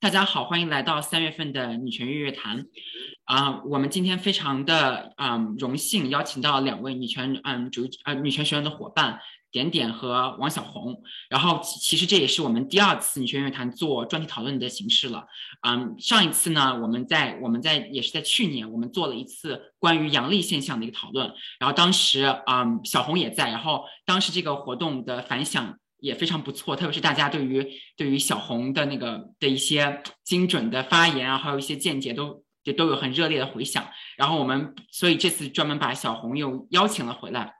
大家好，欢迎来到三月份的女权月月谈。啊，我们今天非常的嗯荣幸邀请到两位女权嗯主呃女权学院的伙伴点点和王小红。然后其实这也是我们第二次女权月月谈做专题讨论的形式了。嗯，上一次呢，我们在我们在也是在去年，我们做了一次关于阳历现象的一个讨论。然后当时嗯小红也在，然后当时这个活动的反响。也非常不错，特别是大家对于对于小红的那个的一些精准的发言啊，还有一些见解，都也都有很热烈的回响。然后我们所以这次专门把小红又邀请了回来，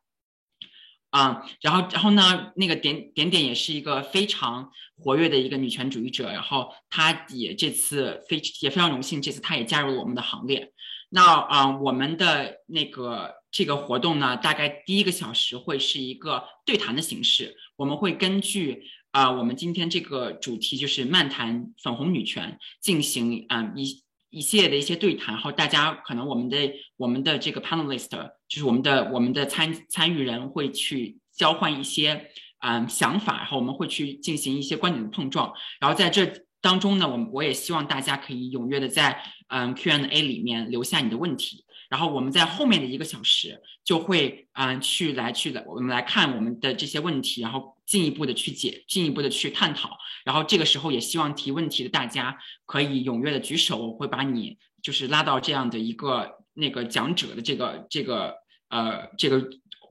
啊，然后然后呢，那个点点点也是一个非常活跃的一个女权主义者，然后她也这次非也非常荣幸，这次她也加入了我们的行列。那啊，我们的那个这个活动呢，大概第一个小时会是一个对谈的形式。我们会根据啊，我们今天这个主题就是漫谈粉红女权，进行啊一一系列的一些对谈。然后大家可能我们的我们的这个 panelist 就是我们的我们的参参与人会去交换一些嗯想法，然后我们会去进行一些观点的碰撞。然后在这当中呢，我我也希望大家可以踊跃的在嗯 Q&A 里面留下你的问题。然后我们在后面的一个小时就会嗯去来去的，我们来看我们的这些问题，然后进一步的去解，进一步的去探讨。然后这个时候也希望提问题的大家可以踊跃的举手，我会把你就是拉到这样的一个那个讲者的这个这个呃这个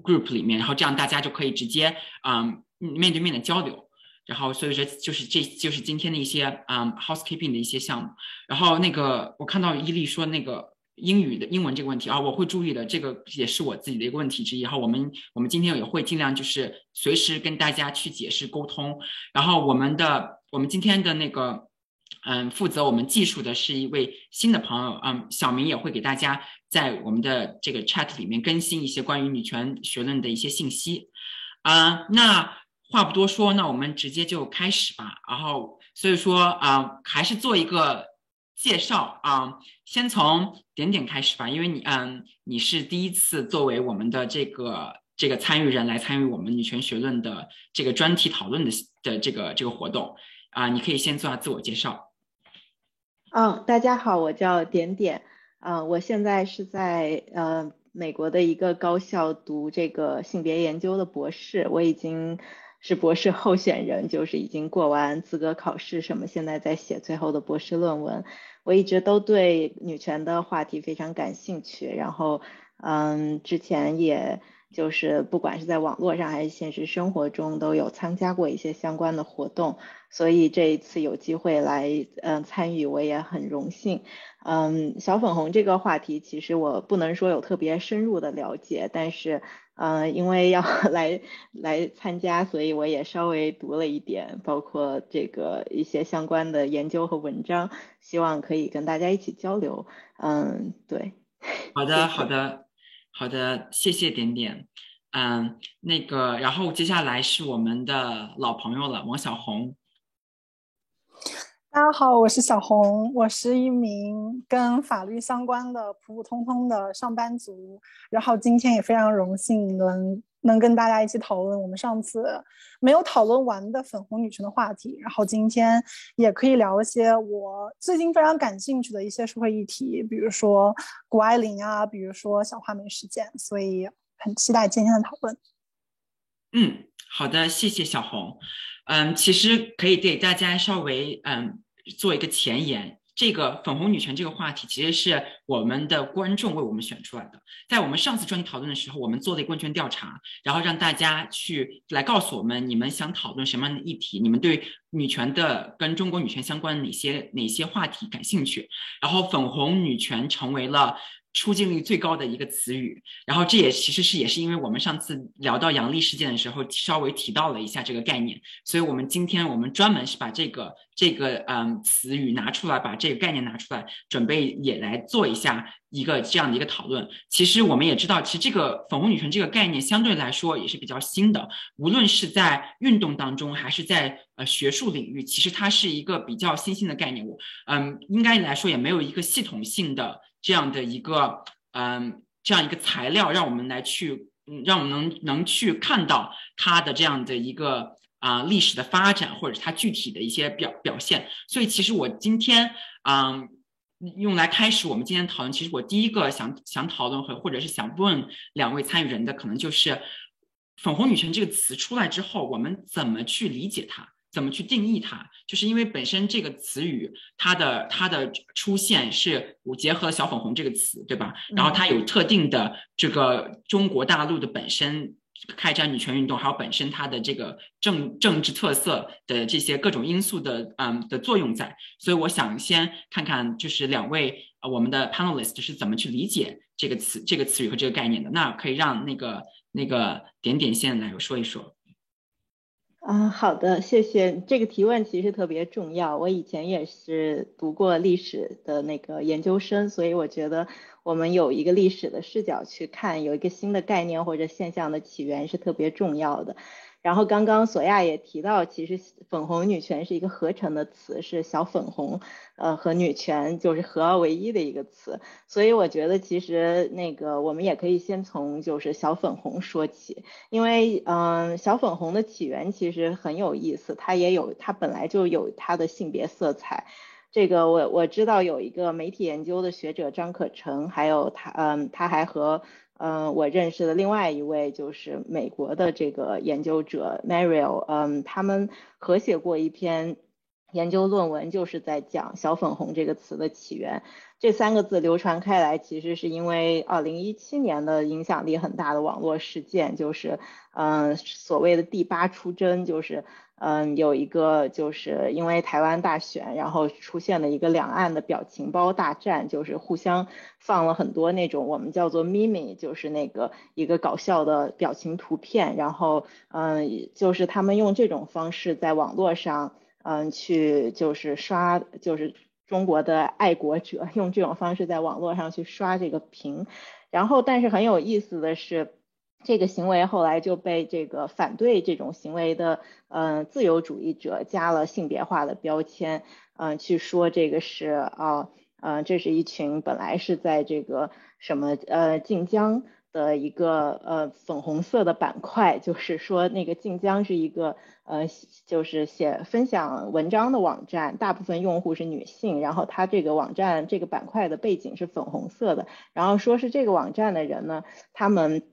group 里面，然后这样大家就可以直接嗯面对面的交流。然后所以说就是这就是今天的一些嗯 housekeeping 的一些项目。然后那个我看到伊利说那个。英语的英文这个问题啊，我会注意的，这个也是我自己的一个问题之一。然后我们我们今天也会尽量就是随时跟大家去解释沟通。然后我们的我们今天的那个嗯负责我们技术的是一位新的朋友，嗯，小明也会给大家在我们的这个 chat 里面更新一些关于女权学论的一些信息。啊，那话不多说，那我们直接就开始吧。然后所以说啊，还是做一个。介绍啊，先从点点开始吧，因为你嗯，你是第一次作为我们的这个这个参与人来参与我们女权学论的这个专题讨论的的这个这个活动啊，你可以先做下自我介绍。嗯，大家好，我叫点点，嗯，我现在是在呃美国的一个高校读这个性别研究的博士，我已经是博士候选人，就是已经过完资格考试什么，现在在写最后的博士论文。我一直都对女权的话题非常感兴趣，然后，嗯，之前也就是不管是在网络上还是现实生活中都有参加过一些相关的活动，所以这一次有机会来，嗯，参与我也很荣幸。嗯，小粉红这个话题其实我不能说有特别深入的了解，但是。嗯，因为要 来来参加，所以我也稍微读了一点，包括这个一些相关的研究和文章，希望可以跟大家一起交流。嗯，对。好的，好的，好的，谢谢点点。嗯，那个，然后接下来是我们的老朋友了，王小红。大家好，我是小红，我是一名跟法律相关的普普通通的上班族，然后今天也非常荣幸能能跟大家一起讨论我们上次没有讨论完的粉红女权的话题，然后今天也可以聊一些我最近非常感兴趣的一些社会议题，比如说谷爱凌啊，比如说小花梅事件，所以很期待今天的讨论。嗯，好的，谢谢小红。嗯，其实可以给大家稍微嗯做一个前言。这个粉红女权这个话题，其实是我们的观众为我们选出来的。在我们上次专题讨论的时候，我们做了一个问卷调查，然后让大家去来告诉我们你们想讨论什么样的议题，你们对女权的跟中国女权相关的哪些哪些话题感兴趣。然后粉红女权成为了。出镜率最高的一个词语，然后这也其实是也是因为我们上次聊到杨笠事件的时候，稍微提到了一下这个概念，所以我们今天我们专门是把这个这个嗯词语拿出来，把这个概念拿出来，准备也来做一下一个这样的一个讨论。其实我们也知道，其实这个粉红女神这个概念相对来说也是比较新的，无论是在运动当中还是在呃学术领域，其实它是一个比较新兴的概念。我嗯，应该来说也没有一个系统性的。这样的一个嗯，这样一个材料，让我们来去，让我们能能去看到它的这样的一个啊历史的发展，或者是它具体的一些表表现。所以其实我今天嗯用来开始我们今天讨论，其实我第一个想想讨论和或者是想问两位参与人的，可能就是“粉红女权”这个词出来之后，我们怎么去理解它？怎么去定义它？就是因为本身这个词语，它的它的出现是我结合了“小粉红”这个词，对吧？然后它有特定的这个中国大陆的本身开展女权运动，还有本身它的这个政政治特色的这些各种因素的嗯的作用在。所以我想先看看，就是两位呃我们的 panelist 是怎么去理解这个词这个词语和这个概念的。那可以让那个那个点点线来说一说。啊，好的，谢谢。这个提问其实特别重要。我以前也是读过历史的那个研究生，所以我觉得我们有一个历史的视角去看，有一个新的概念或者现象的起源是特别重要的。然后刚刚索亚也提到，其实粉红女权是一个合成的词，是小粉红，呃，和女权就是合二为一的一个词。所以我觉得其实那个我们也可以先从就是小粉红说起，因为嗯，小粉红的起源其实很有意思，它也有它本来就有它的性别色彩。这个我我知道有一个媒体研究的学者张可成，还有他嗯，他还和。嗯，我认识的另外一位就是美国的这个研究者 Mariel，嗯，他们合写过一篇研究论文，就是在讲“小粉红”这个词的起源。这三个字流传开来，其实是因为二零一七年的影响力很大的网络事件，就是嗯，所谓的第八出征，就是。嗯，有一个就是因为台湾大选，然后出现了一个两岸的表情包大战，就是互相放了很多那种我们叫做 meme，就是那个一个搞笑的表情图片，然后嗯，就是他们用这种方式在网络上嗯去就是刷，就是中国的爱国者用这种方式在网络上去刷这个屏，然后但是很有意思的是。这个行为后来就被这个反对这种行为的，嗯，自由主义者加了性别化的标签，嗯，去说这个是啊，嗯，这是一群本来是在这个什么呃晋江的一个呃粉红色的板块，就是说那个晋江是一个呃就是写分享文章的网站，大部分用户是女性，然后它这个网站这个板块的背景是粉红色的，然后说是这个网站的人呢，他们。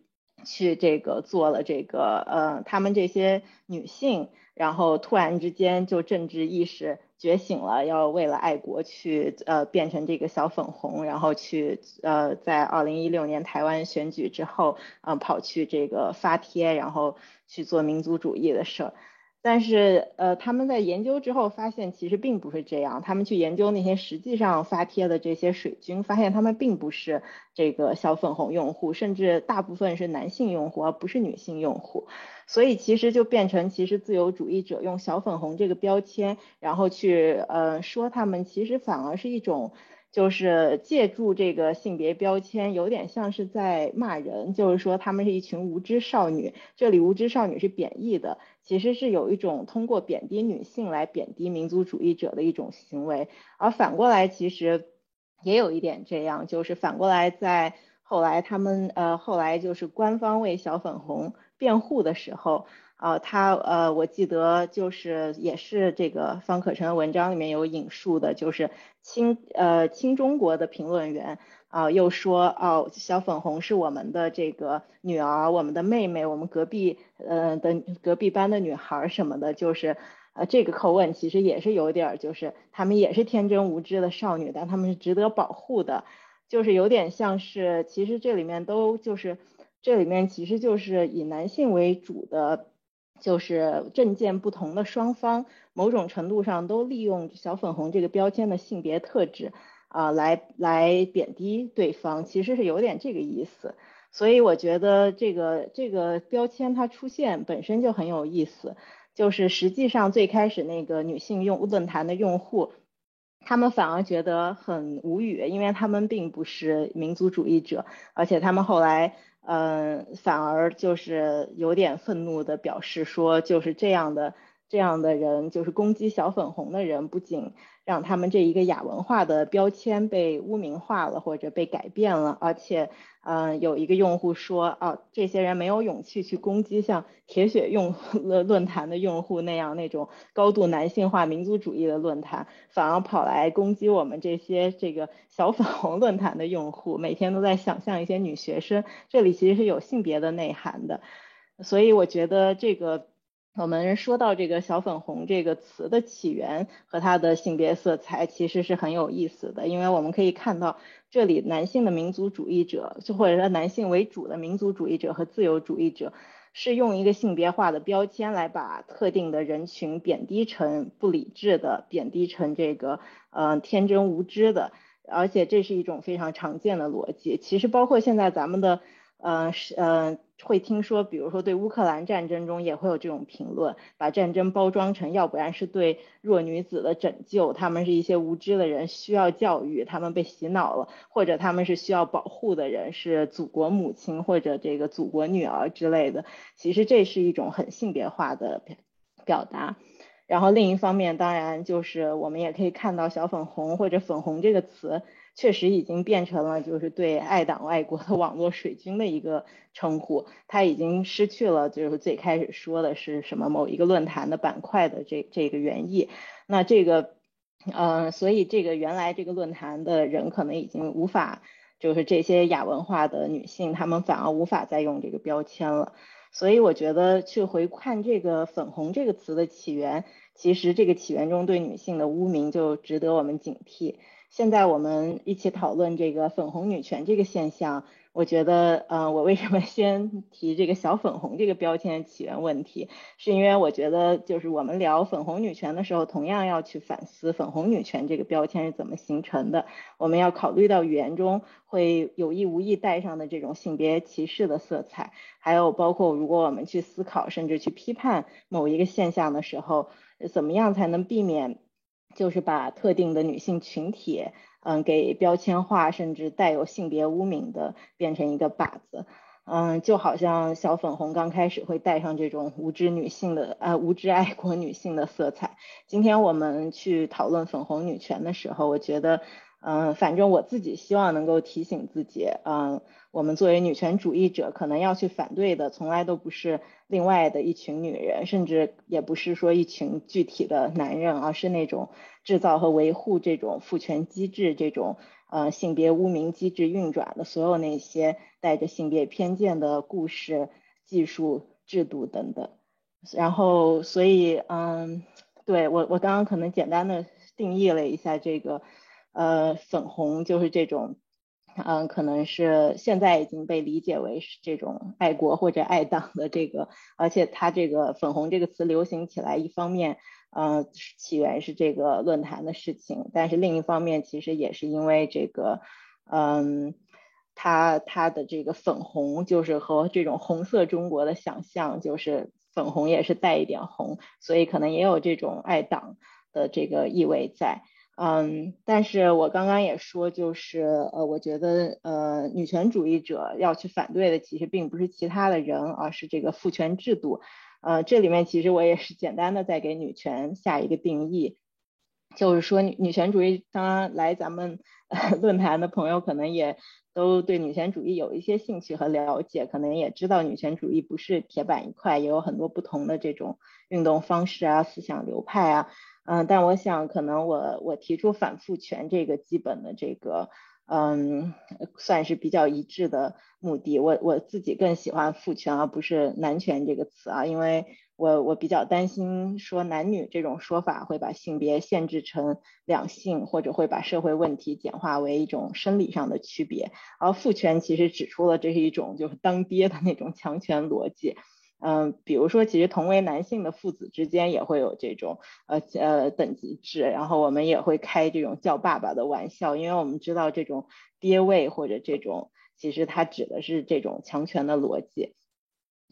去这个做了这个，呃，他们这些女性，然后突然之间就政治意识觉醒了，要为了爱国去，呃，变成这个小粉红，然后去，呃，在二零一六年台湾选举之后，嗯，跑去这个发帖，然后去做民族主义的事儿。但是，呃，他们在研究之后发现，其实并不是这样。他们去研究那些实际上发帖的这些水军，发现他们并不是这个小粉红用户，甚至大部分是男性用户，而不是女性用户。所以，其实就变成，其实自由主义者用小粉红这个标签，然后去，呃，说他们，其实反而是一种。就是借助这个性别标签，有点像是在骂人，就是说他们是一群无知少女。这里无知少女是贬义的，其实是有一种通过贬低女性来贬低民族主义者的一种行为。而反过来，其实也有一点这样，就是反过来在后来他们呃后来就是官方为小粉红辩护的时候。啊，他呃，我记得就是也是这个方可成的文章里面有引述的，就是亲呃亲中国的评论员啊，又说哦，小粉红是我们的这个女儿，我们的妹妹，我们隔壁呃的隔壁班的女孩什么的，就是呃这个口吻其实也是有点，就是他们也是天真无知的少女，但他们是值得保护的，就是有点像是其实这里面都就是这里面其实就是以男性为主的。就是政见不同的双方，某种程度上都利用小粉红这个标签的性别特质啊，来来贬低对方，其实是有点这个意思。所以我觉得这个这个标签它出现本身就很有意思。就是实际上最开始那个女性用论坛的用户，他们反而觉得很无语，因为他们并不是民族主义者，而且他们后来。嗯，反而就是有点愤怒的表示说，就是这样的这样的人，就是攻击小粉红的人，不仅让他们这一个亚文化的标签被污名化了，或者被改变了，而且，嗯，有一个用户说，啊，这些人没有勇气去攻击像铁血用论论坛的用户那样那种高度男性化民族主义的论坛，反而跑来攻击我们这些这个小粉红论坛的用户，每天都在想象一些女学生，这里其实是有性别的内涵的，所以我觉得这个。我们说到这个“小粉红”这个词的起源和它的性别色彩，其实是很有意思的。因为我们可以看到，这里男性的民族主义者，就或者说男性为主的民族主义者和自由主义者，是用一个性别化的标签来把特定的人群贬低成不理智的，贬低成这个呃天真无知的。而且这是一种非常常见的逻辑。其实包括现在咱们的。嗯，是嗯，会听说，比如说对乌克兰战争中也会有这种评论，把战争包装成要不然是对弱女子的拯救，他们是一些无知的人需要教育，他们被洗脑了，或者他们是需要保护的人，是祖国母亲或者这个祖国女儿之类的。其实这是一种很性别化的表达。然后另一方面，当然就是我们也可以看到小粉红或者粉红这个词。确实已经变成了就是对爱党爱国的网络水军的一个称呼，它已经失去了就是最开始说的是什么某一个论坛的板块的这这个原意。那这个，嗯，所以这个原来这个论坛的人可能已经无法，就是这些亚文化的女性，她们反而无法再用这个标签了。所以我觉得去回看这个粉红这个词的起源，其实这个起源中对女性的污名就值得我们警惕。现在我们一起讨论这个粉红女权这个现象，我觉得，呃，我为什么 先提这个小粉红这个标签起源问题，是因为我觉得，就是我们聊粉红女权的时候，同样要去反思粉红女权这个标签是怎么形成的。我们要考虑到语言中会有意无意带上的这种性别歧视的色彩，还有包括如果我们去思考甚至去批判某一个现象的时候，怎么样才能避免？就是把特定的女性群体，嗯，给标签化，甚至带有性别污名的，变成一个靶子，嗯，就好像小粉红刚开始会带上这种无知女性的，呃，无知爱国女性的色彩。今天我们去讨论粉红女权的时候，我觉得。嗯，反正我自己希望能够提醒自己，嗯，我们作为女权主义者，可能要去反对的，从来都不是另外的一群女人，甚至也不是说一群具体的男人，而是那种制造和维护这种父权机制、这种呃性别污名机制运转的所有那些带着性别偏见的故事、技术、制度等等。然后，所以，嗯，对我，我刚刚可能简单的定义了一下这个。呃，粉红就是这种，嗯，可能是现在已经被理解为是这种爱国或者爱党的这个，而且它这个粉红这个词流行起来，一方面，呃，起源是这个论坛的事情，但是另一方面，其实也是因为这个，嗯，它它的这个粉红就是和这种红色中国的想象，就是粉红也是带一点红，所以可能也有这种爱党的这个意味在。嗯，但是我刚刚也说，就是呃，我觉得呃，女权主义者要去反对的，其实并不是其他的人，而是这个父权制度。呃，这里面其实我也是简单的在给女权下一个定义，就是说女女权主义，当然来咱们 论坛的朋友可能也都对女权主义有一些兴趣和了解，可能也知道女权主义不是铁板一块，也有很多不同的这种运动方式啊、思想流派啊。嗯，但我想可能我我提出反父权这个基本的这个，嗯，算是比较一致的目的。我我自己更喜欢父权而不是男权这个词啊，因为我我比较担心说男女这种说法会把性别限制成两性，或者会把社会问题简化为一种生理上的区别。而父权其实指出了这是一种就是当爹的那种强权逻辑。嗯，比如说，其实同为男性的父子之间也会有这种呃呃等级制，然后我们也会开这种叫爸爸的玩笑，因为我们知道这种爹位或者这种，其实它指的是这种强权的逻辑。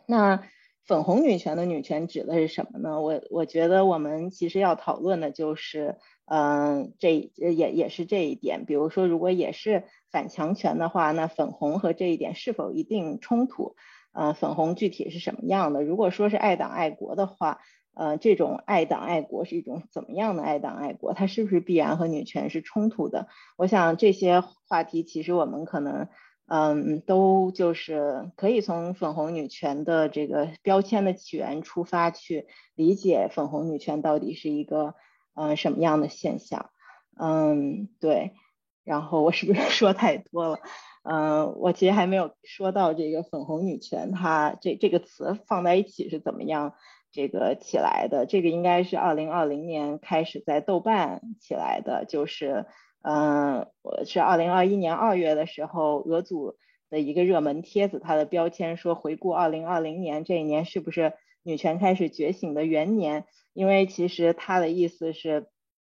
那粉红女权的女权指的是什么呢？我我觉得我们其实要讨论的就是，嗯，这也也是这一点。比如说，如果也是反强权的话，那粉红和这一点是否一定冲突？呃，粉红具体是什么样的？如果说是爱党爱国的话，呃，这种爱党爱国是一种怎么样的爱党爱国？它是不是必然和女权是冲突的？我想这些话题其实我们可能，嗯，都就是可以从粉红女权的这个标签的起源出发去理解粉红女权到底是一个呃什么样的现象？嗯，对。然后我是不是 说太多了？嗯，我其实还没有说到这个粉红女权，它这这个词放在一起是怎么样？这个起来的，这个应该是二零二零年开始在豆瓣起来的，就是，嗯，我是二零二一年二月的时候，俄组的一个热门帖子，它的标签说回顾二零二零年这一年是不是女权开始觉醒的元年？因为其实它的意思是，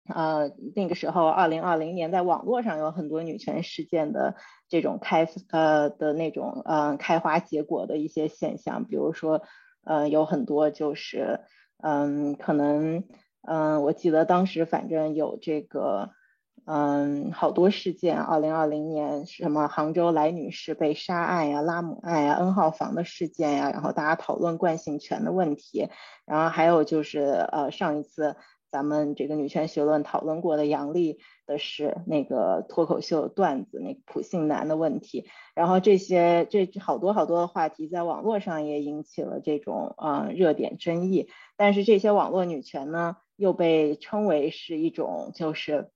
呃，那个时候二零二零年在网络上有很多女权事件的这种开呃的那种呃开花结果的一些现象，比如说。呃，有很多就是，嗯，可能，嗯，我记得当时反正有这个，嗯，好多事件，二零二零年什么杭州来女士被杀案呀、拉姆案呀、N 号房的事件呀，然后大家讨论惯性权的问题，然后还有就是，呃，上一次。咱们这个女权学论讨论过的杨笠的是那个脱口秀段子，那普信男的问题，然后这些这好多好多的话题在网络上也引起了这种呃热点争议，但是这些网络女权呢又被称为是一种就是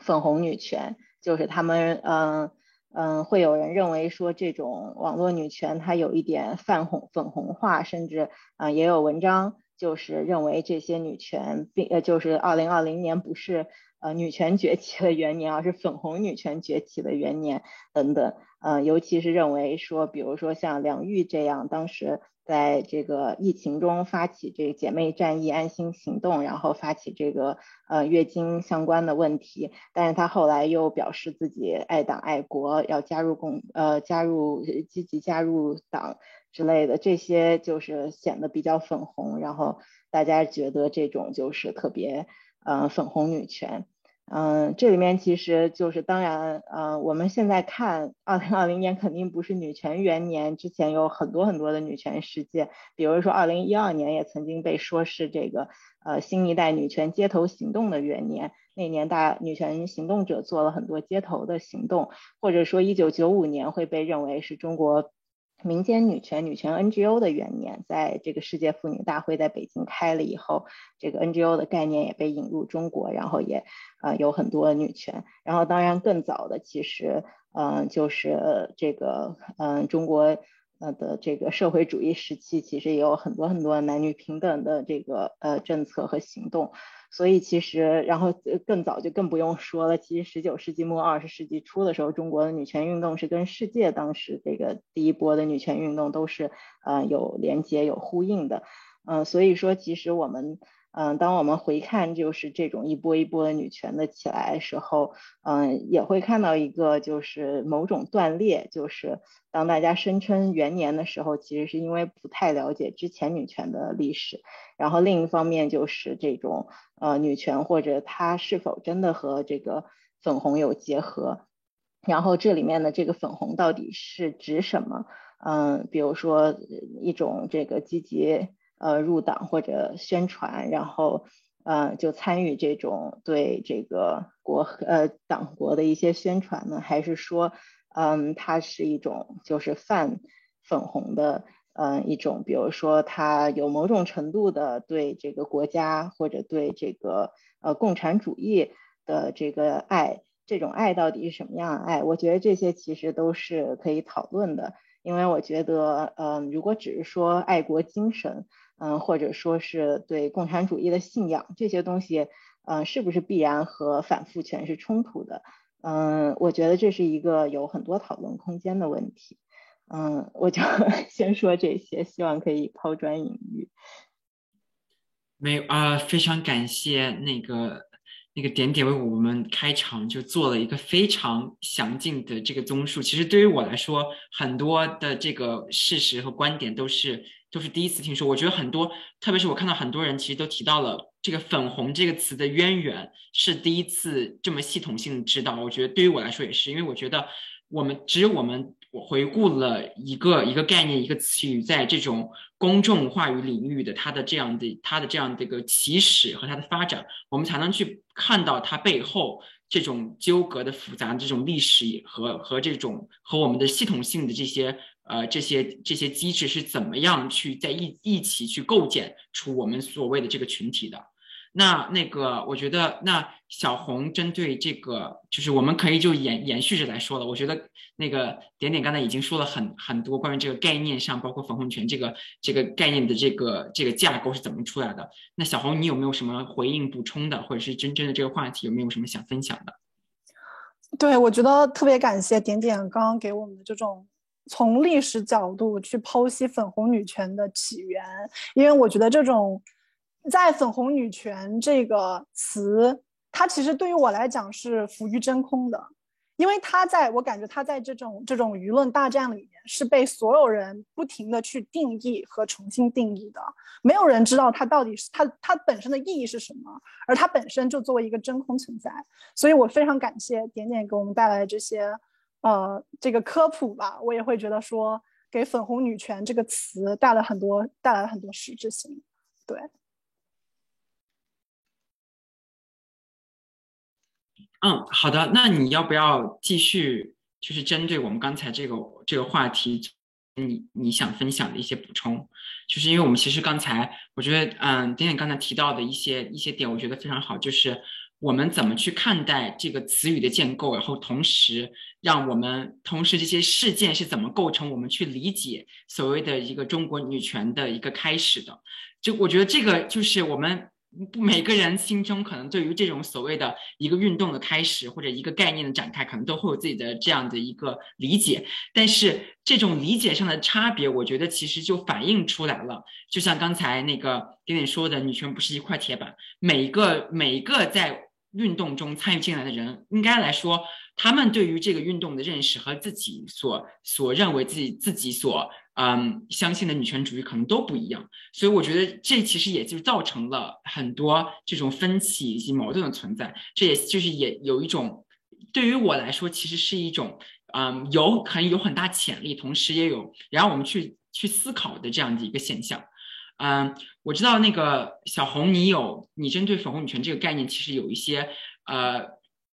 粉红女权，就是他们嗯嗯会有人认为说这种网络女权它有一点泛红粉红化，甚至啊也有文章。就是认为这些女权，并呃，就是二零二零年不是呃女权崛起的元年，而是粉红女权崛起的元年等等。呃，尤其是认为说，比如说像梁玉这样，当时在这个疫情中发起这个姐妹战役安心行动，然后发起这个呃月经相关的问题，但是她后来又表示自己爱党爱国，要加入共呃加入积极加入党。之类的这些就是显得比较粉红，然后大家觉得这种就是特别呃粉红女权，嗯，这里面其实就是当然呃我们现在看二零二零年肯定不是女权元年，之前有很多很多的女权事件，比如说二零一二年也曾经被说是这个呃新一代女权街头行动的元年，那年大女权行动者做了很多街头的行动，或者说一九九五年会被认为是中国。民间女权、女权 NGO 的元年，在这个世界妇女大会在北京开了以后，这个 NGO 的概念也被引入中国，然后也呃有很多女权。然后当然更早的，其实嗯就是这个嗯中国呃的这个社会主义时期，其实也有很多很多男女平等的这个呃政策和行动。所以其实，然后更早就更不用说了。其实十九世纪末二十世纪初的时候，中国的女权运动是跟世界当时这个第一波的女权运动都是呃有连接有呼应的。嗯，所以说其实我们。嗯，当我们回看就是这种一波一波的女权的起来的时候，嗯，也会看到一个就是某种断裂，就是当大家声称元年的时候，其实是因为不太了解之前女权的历史。然后另一方面就是这种呃女权或者它是否真的和这个粉红有结合，然后这里面的这个粉红到底是指什么？嗯，比如说一种这个积极。呃，入党或者宣传，然后呃，就参与这种对这个国呃党国的一些宣传呢？还是说，嗯，它是一种就是泛粉红的，嗯，一种，比如说它有某种程度的对这个国家或者对这个呃共产主义的这个爱，这种爱到底是什么样的爱？我觉得这些其实都是可以讨论的，因为我觉得，嗯，如果只是说爱国精神。嗯，或者说是对共产主义的信仰这些东西，嗯，是不是必然和反复权是冲突的？嗯，我觉得这是一个有很多讨论空间的问题。嗯，我就 先说这些，希望可以抛砖引玉。没有啊，非常感谢那个。那个点点为我们开场就做了一个非常详尽的这个综述。其实对于我来说，很多的这个事实和观点都是都是第一次听说。我觉得很多，特别是我看到很多人其实都提到了这个“粉红”这个词的渊源，是第一次这么系统性知道。我觉得对于我来说也是，因为我觉得我们只有我们我回顾了一个一个概念一个词语在这种公众话语领域的它的这样的它的这样的一个起始和它的发展，我们才能去看到它背后这种纠葛的复杂这种历史和和这种和我们的系统性的这些。呃，这些这些机制是怎么样去在一一起去构建出我们所谓的这个群体的？那那个，我觉得那小红针对这个，就是我们可以就延延续着来说了。我觉得那个点点刚才已经说了很很多关于这个概念上，包括粉红权这个这个概念的这个这个架构是怎么出来的。那小红，你有没有什么回应补充的，或者是真正的这个话题有没有什么想分享的？对，我觉得特别感谢点点刚刚给我们的这种。从历史角度去剖析粉红女权的起源，因为我觉得这种在“粉红女权”这个词，它其实对于我来讲是浮于真空的，因为它在我感觉它在这种这种舆论大战里面是被所有人不停的去定义和重新定义的，没有人知道它到底是它它本身的意义是什么，而它本身就作为一个真空存在，所以我非常感谢点点给我们带来的这些。呃，这个科普吧，我也会觉得说，给“粉红女权”这个词带来很多，带来了很多实质性。对，嗯，好的，那你要不要继续，就是针对我们刚才这个这个话题，你你想分享的一些补充？就是因为我们其实刚才，我觉得，嗯，点点刚才提到的一些一些点，我觉得非常好，就是。我们怎么去看待这个词语的建构？然后同时，让我们同时这些事件是怎么构成我们去理解所谓的一个中国女权的一个开始的？就我觉得这个就是我们每个人心中可能对于这种所谓的一个运动的开始或者一个概念的展开，可能都会有自己的这样的一个理解。但是这种理解上的差别，我觉得其实就反映出来了。就像刚才那个点点说的，女权不是一块铁板，每一个每一个在。运动中参与进来的人，应该来说，他们对于这个运动的认识和自己所所认为自己自己所嗯相信的女权主义可能都不一样，所以我觉得这其实也就造成了很多这种分歧以及矛盾的存在。这也就是也有一种对于我来说，其实是一种嗯有很有很大潜力，同时也有然后我们去去思考的这样的一个现象。嗯，我知道那个小红，你有你针对粉红女权这个概念，其实有一些呃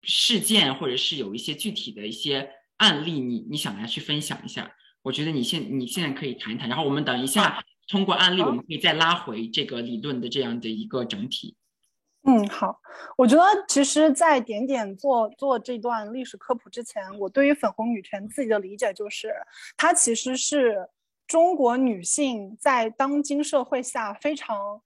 事件，或者是有一些具体的一些案例，你你想来去分享一下？我觉得你现你现在可以谈一谈，然后我们等一下通过案例，我们可以再拉回这个理论的这样的一个整体。嗯，好，我觉得其实，在点点做做这段历史科普之前，我对于粉红女权自己的理解就是，它其实是。中国女性在当今社会下非常、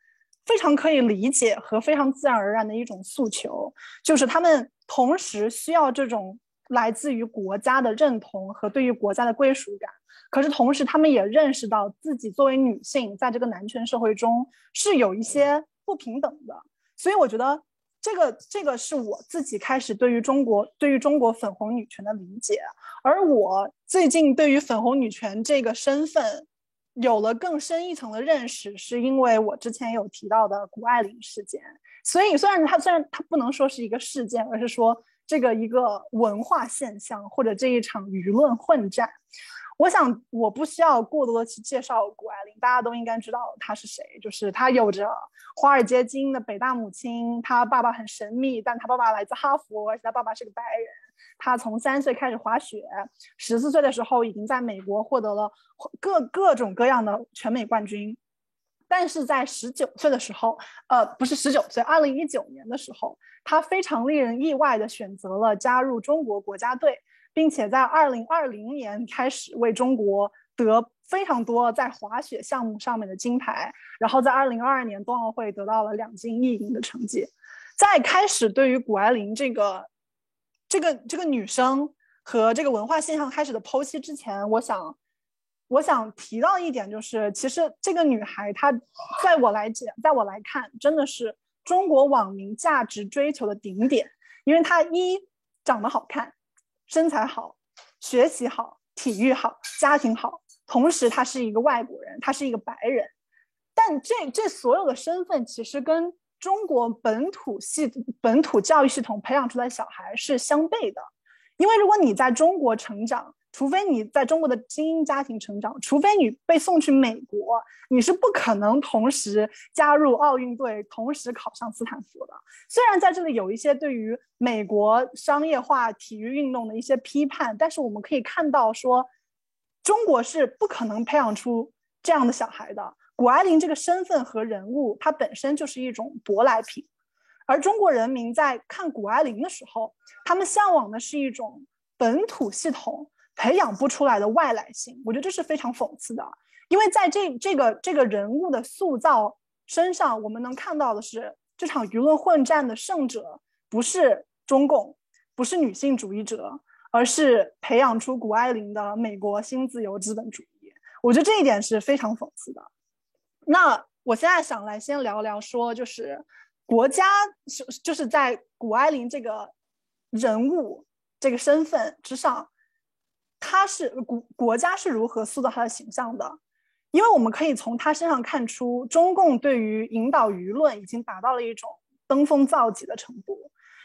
非常可以理解和非常自然而然的一种诉求，就是她们同时需要这种来自于国家的认同和对于国家的归属感，可是同时她们也认识到自己作为女性在这个男权社会中是有一些不平等的，所以我觉得。这个这个是我自己开始对于中国对于中国粉红女权的理解，而我最近对于粉红女权这个身份有了更深一层的认识，是因为我之前有提到的谷爱凌事件。所以虽然它虽然它不能说是一个事件，而是说这个一个文化现象或者这一场舆论混战。我想，我不需要过多的去介绍谷爱凌，大家都应该知道她是谁。就是她有着华尔街精英的北大母亲，她爸爸很神秘，但她爸爸来自哈佛，而且她爸爸是个白人。她从三岁开始滑雪，十四岁的时候已经在美国获得了各各种各样的全美冠军。但是在十九岁的时候，呃，不是十九岁，二零一九年的时候，她非常令人意外的选择了加入中国国家队。并且在二零二零年开始为中国得非常多在滑雪项目上面的金牌，然后在二零二二年冬奥会得到了两金一银的成绩。在开始对于谷爱凌这个这个这个女生和这个文化现象开始的剖析之前，我想我想提到一点，就是其实这个女孩她在我来讲，在我来看，真的是中国网民价值追求的顶点，因为她一长得好看。身材好，学习好，体育好，家庭好，同时他是一个外国人，他是一个白人，但这这所有的身份其实跟中国本土系本土教育系统培养出来小孩是相悖的，因为如果你在中国成长，除非你在中国的精英家庭成长，除非你被送去美国，你是不可能同时加入奥运队，同时考上斯坦福的。虽然在这里有一些对于美国商业化体育运动的一些批判，但是我们可以看到说，中国是不可能培养出这样的小孩的。谷爱凌这个身份和人物，它本身就是一种舶来品，而中国人民在看谷爱凌的时候，他们向往的是一种本土系统。培养不出来的外来性，我觉得这是非常讽刺的。因为在这这个这个人物的塑造身上，我们能看到的是，这场舆论混战的胜者不是中共，不是女性主义者，而是培养出谷爱凌的美国新自由资本主义。我觉得这一点是非常讽刺的。那我现在想来先聊聊，说就是国家是就是在谷爱凌这个人物这个身份之上。他是国国家是如何塑造他的形象的？因为我们可以从他身上看出，中共对于引导舆论已经达到了一种登峰造极的程度。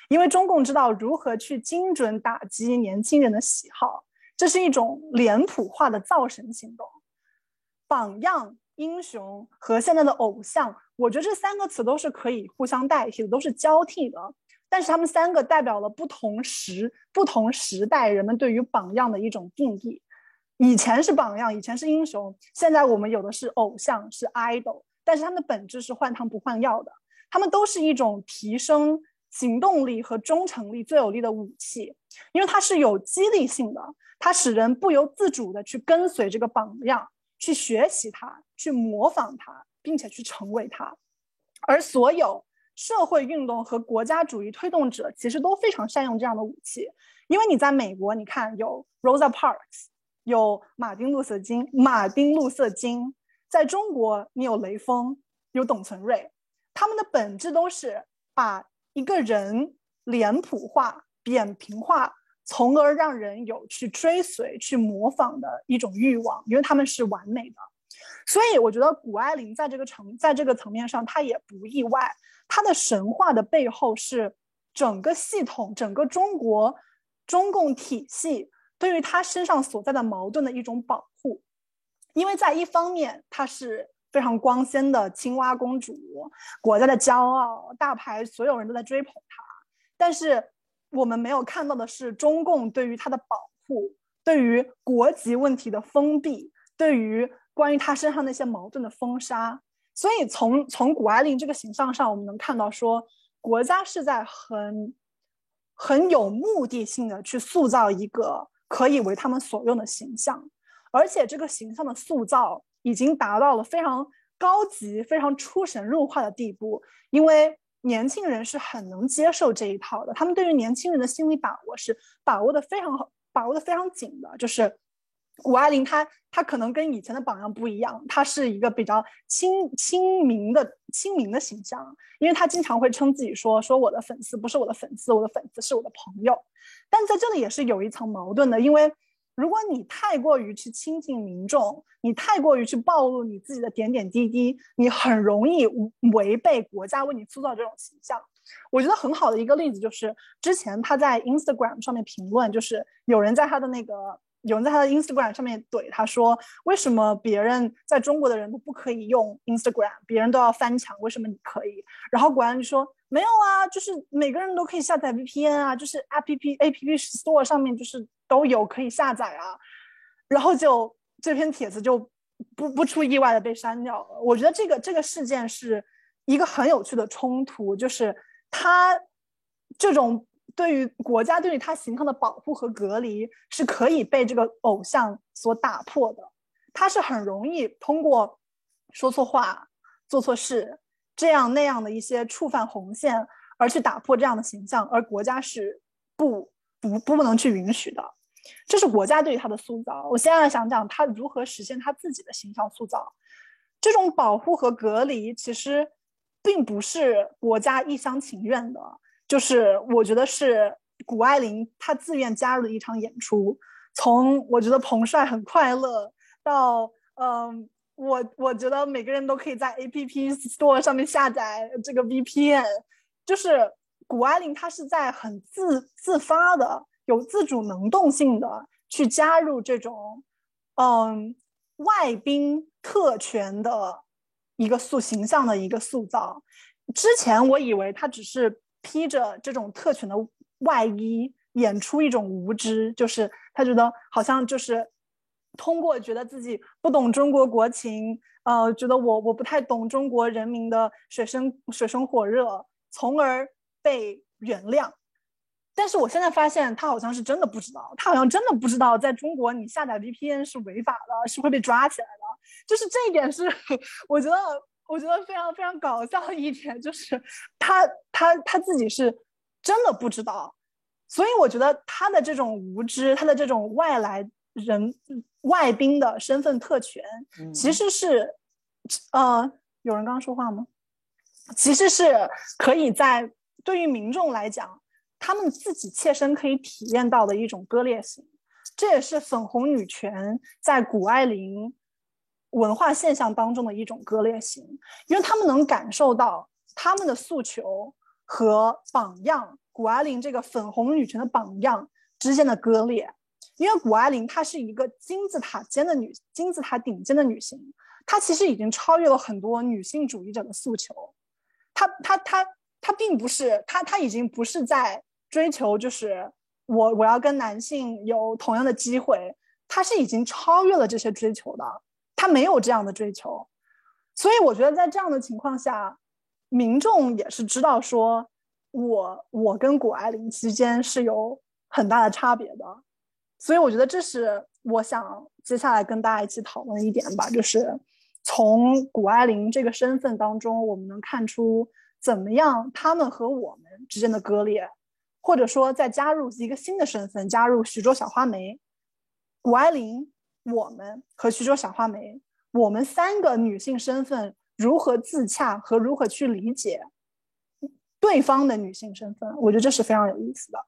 因为中共知道如何去精准打击年轻人的喜好，这是一种脸谱化的造神行动。榜样、英雄和现在的偶像，我觉得这三个词都是可以互相代替的，都是交替的。但是他们三个代表了不同时、不同时代人们对于榜样的一种定义。以前是榜样，以前是英雄，现在我们有的是偶像，是 idol。但是他们的本质是换汤不换药的，他们都是一种提升行动力和忠诚力最有力的武器，因为它是有激励性的，它使人不由自主的去跟随这个榜样，去学习它，去模仿它，并且去成为它。而所有。社会运动和国家主义推动者其实都非常善用这样的武器，因为你在美国，你看有 Rosa Parks，有马丁路瑟金，马丁路瑟金，在中国你有雷锋，有董存瑞，他们的本质都是把一个人脸谱化、扁平化，从而让人有去追随、去模仿的一种欲望，因为他们是完美的。所以我觉得谷爱凌在这个层在这个层面上，她也不意外。它的神话的背后是整个系统、整个中国中共体系对于他身上所在的矛盾的一种保护，因为在一方面，她是非常光鲜的青蛙公主，国家的骄傲，大牌所有人都在追捧她，但是我们没有看到的是中共对于她的保护，对于国籍问题的封闭，对于关于她身上那些矛盾的封杀。所以从从谷爱凌这个形象上，我们能看到说，国家是在很很有目的性的去塑造一个可以为他们所用的形象，而且这个形象的塑造已经达到了非常高级、非常出神入化的地步。因为年轻人是很能接受这一套的，他们对于年轻人的心理把握是把握的非常好、把握的非常紧的，就是。谷爱凌，她她可能跟以前的榜样不一样，她是一个比较亲亲民的亲民的形象，因为她经常会称自己说说我的粉丝不是我的粉丝，我的粉丝是我的朋友。但在这里也是有一层矛盾的，因为如果你太过于去亲近民众，你太过于去暴露你自己的点点滴滴，你很容易违背国家为你塑造这种形象。我觉得很好的一个例子就是之前他在 Instagram 上面评论，就是有人在他的那个。有人在他的 Instagram 上面怼他说：“为什么别人在中国的人都不可以用 Instagram，别人都要翻墙，为什么你可以？”然后果然就说：“没有啊，就是每个人都可以下载 VPN 啊，就是 App App Store 上面就是都有可以下载啊。”然后就这篇帖子就不不出意外的被删掉了。我觉得这个这个事件是一个很有趣的冲突，就是他这种。对于国家对于他形象的保护和隔离是可以被这个偶像所打破的，他是很容易通过说错话、做错事这样那样的一些触犯红线而去打破这样的形象，而国家是不不不能去允许的。这是国家对于他的塑造。我现在想讲他如何实现他自己的形象塑造，这种保护和隔离其实并不是国家一厢情愿的。就是我觉得是谷爱凌她自愿加入的一场演出，从我觉得彭帅很快乐到嗯，我我觉得每个人都可以在 A P P Store 上面下载这个 V P N，就是谷爱凌她是在很自自发的、有自主能动性的去加入这种嗯外宾特权的一个塑形象的一个塑造。之前我以为他只是披着这种特权的外衣，演出一种无知，就是他觉得好像就是通过觉得自己不懂中国国情，呃，觉得我我不太懂中国人民的水深水深火热，从而被原谅。但是我现在发现，他好像是真的不知道，他好像真的不知道，在中国你下载 VPN 是违法的，是会被抓起来的。就是这一点是，我觉得，我觉得非常非常搞笑的一点，就是他他他自己是真的不知道。所以我觉得他的这种无知，他的这种外来人外宾的身份特权，其实是，呃，有人刚刚说话吗？其实是可以在对于民众来讲。他们自己切身可以体验到的一种割裂性，这也是粉红女权在谷爱凌文化现象当中的一种割裂性，因为他们能感受到他们的诉求和榜样谷爱凌这个粉红女权的榜样之间的割裂。因为谷爱凌她是一个金字塔尖的女，金字塔顶尖的女性，她其实已经超越了很多女性主义者的诉求，她她她她并不是，她她已经不是在。追求就是我，我要跟男性有同样的机会。她是已经超越了这些追求的，他没有这样的追求。所以我觉得在这样的情况下，民众也是知道说，我我跟谷爱凌之间是有很大的差别的。所以我觉得这是我想接下来跟大家一起讨论一点吧，就是从谷爱凌这个身份当中，我们能看出怎么样他们和我们之间的割裂。或者说，再加入一个新的身份，加入徐州小花梅、谷爱凌，我们和徐州小花梅，我们三个女性身份如何自洽和如何去理解对方的女性身份？我觉得这是非常有意思的。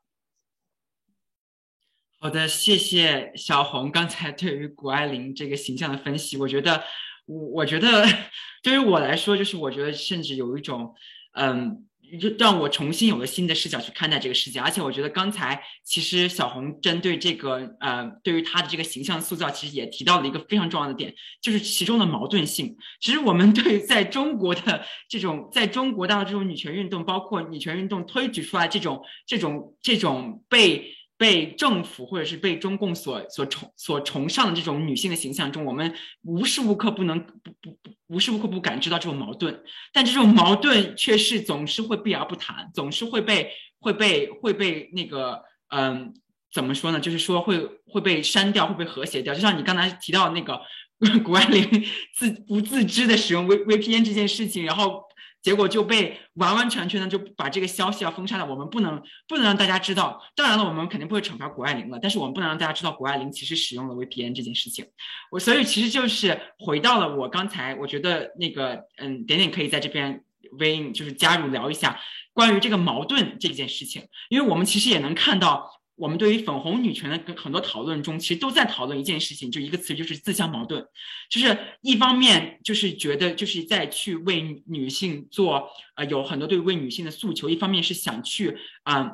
好的，谢谢小红刚才对于谷爱凌这个形象的分析。我觉得，我我觉得 对于我来说，就是我觉得甚至有一种，嗯。就让我重新有了新的视角去看待这个世界，而且我觉得刚才其实小红针对这个呃，对于她的这个形象塑造，其实也提到了一个非常重要的点，就是其中的矛盾性。其实我们对在中国的这种，在中国大陆这种女权运动，包括女权运动推举出来这种这种这种被。被政府或者是被中共所所崇所崇尚的这种女性的形象中，我们无时无刻不能不不不无时无刻不感知到这种矛盾，但这种矛盾却是总是会避而不谈，总是会被会被会被那个嗯怎么说呢？就是说会会被删掉，会被和谐掉。就像你刚才提到那个 谷爱凌自不自知的使用 V VPN 这件事情，然后。结果就被完完全全的就把这个消息要封杀了。我们不能不能让大家知道。当然了，我们肯定不会惩罚谷爱凌了，但是我们不能让大家知道谷爱凌其实使用了 VPN 这件事情。我所以其实就是回到了我刚才，我觉得那个嗯，点点可以在这边 Win 就是加入聊一下关于这个矛盾这件事情，因为我们其实也能看到。我们对于粉红女权的很多讨论中，其实都在讨论一件事情，就一个词，就是自相矛盾。就是一方面就是觉得就是在去为女性做呃有很多对为女性的诉求，一方面是想去啊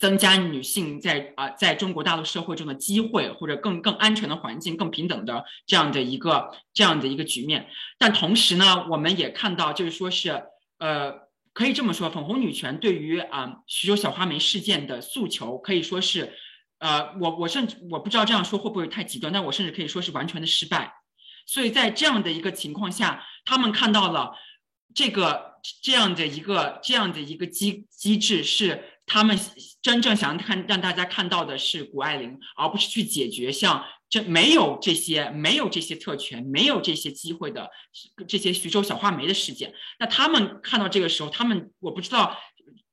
增加女性在啊在中国大陆社会中的机会，或者更更安全的环境、更平等的这样的一个这样的一个局面。但同时呢，我们也看到就是说是呃。可以这么说，粉红女权对于啊徐州小花梅事件的诉求可以说是，呃，我我甚至我不知道这样说会不会太极端，但我甚至可以说是完全的失败。所以在这样的一个情况下，他们看到了这个这样的一个这样的一个机机制是他们真正想看让大家看到的是谷爱凌，而不是去解决像。这没有这些，没有这些特权，没有这些机会的这些徐州小花梅的事件，那他们看到这个时候，他们我不知道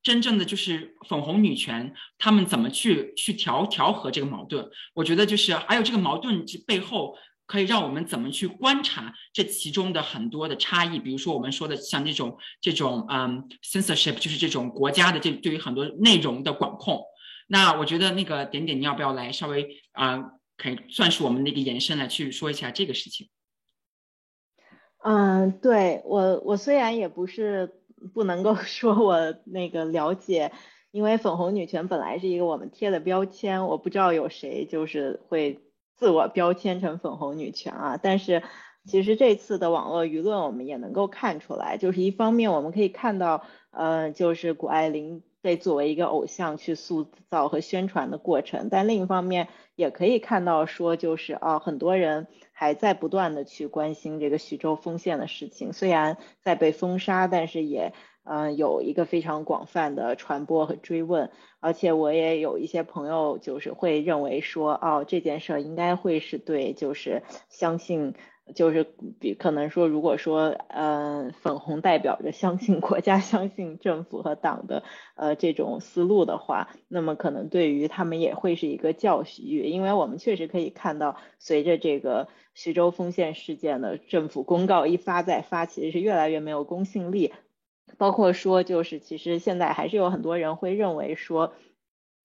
真正的就是粉红女权，他们怎么去去调调和这个矛盾？我觉得就是还有这个矛盾之背后，可以让我们怎么去观察这其中的很多的差异，比如说我们说的像这种这种嗯 censorship，就是这种国家的这对于很多内容的管控。那我觉得那个点点，你要不要来稍微啊？可以算是我们的一个延伸来去说一下这个事情。嗯，对我我虽然也不是不能够 说我那个了解因为粉红女权本来是一个我们贴的标签，我不知道有谁就是会自我标签成粉红女权啊。但是其实这次的网络舆论，我们也能够看出来，就是一方面我们可以看到，呃，就是谷爱凌被作为一个偶像去塑造和宣传的过程，但另一方面也可以看到说，就是啊，很多人还在不断的去关心这个徐州丰县的事情，虽然在被封杀，但是也。嗯，有一个非常广泛的传播和追问，而且我也有一些朋友就是会认为说，哦，这件事儿应该会是对，就是相信，就是比可能说，如果说，呃，粉红代表着相信国家、相信政府和党的，呃，这种思路的话，那么可能对于他们也会是一个教育，因为我们确实可以看到，随着这个徐州丰县事件的政府公告一发再发，其实是越来越没有公信力。包括说，就是其实现在还是有很多人会认为说，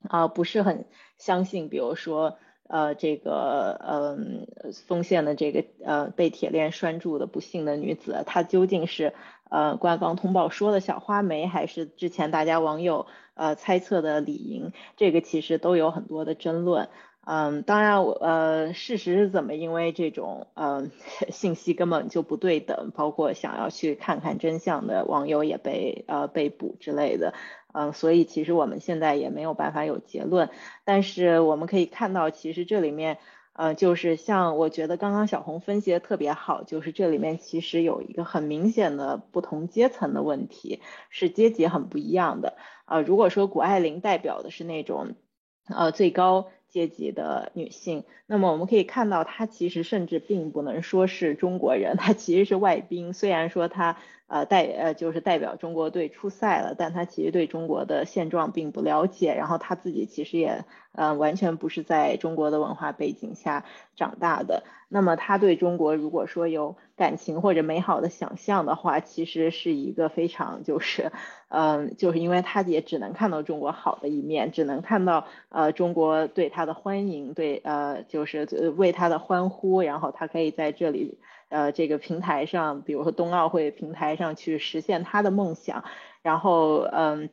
啊，不是很相信，比如说，呃，这个，嗯，丰县的这个，呃，被铁链拴住的不幸的女子，她究竟是，呃，官方通报说的小花梅，还是之前大家网友，呃，猜测的李莹？这个其实都有很多的争论。嗯，当然，我呃，事实是怎么？因为这种嗯 信息根本就不对等，包括想要去看看真相的网友也被呃被捕之类的，嗯，所以其实我们现在也没有办法有结论。但是我们可以看到，其实这里面呃，就是像我觉得刚刚小红分析的特别好，就是这里面其实有一个很明显的不同阶层的问题，是阶级很不一样的啊。如果说谷爱凌代表的是那种呃最高。阶级的女性，那么我们可以看到，她其实甚至并不能说是中国人，她其实是外宾。虽然说她呃代呃就是代表中国队出赛了，但他其实对中国的现状并不了解。然后他自己其实也呃完全不是在中国的文化背景下长大的。那么他对中国如果说有感情或者美好的想象的话，其实是一个非常就是。嗯，就是因为他也只能看到中国好的一面，只能看到呃中国对他的欢迎，对呃就是为他的欢呼，然后他可以在这里呃这个平台上，比如说冬奥会平台上去实现他的梦想，然后嗯。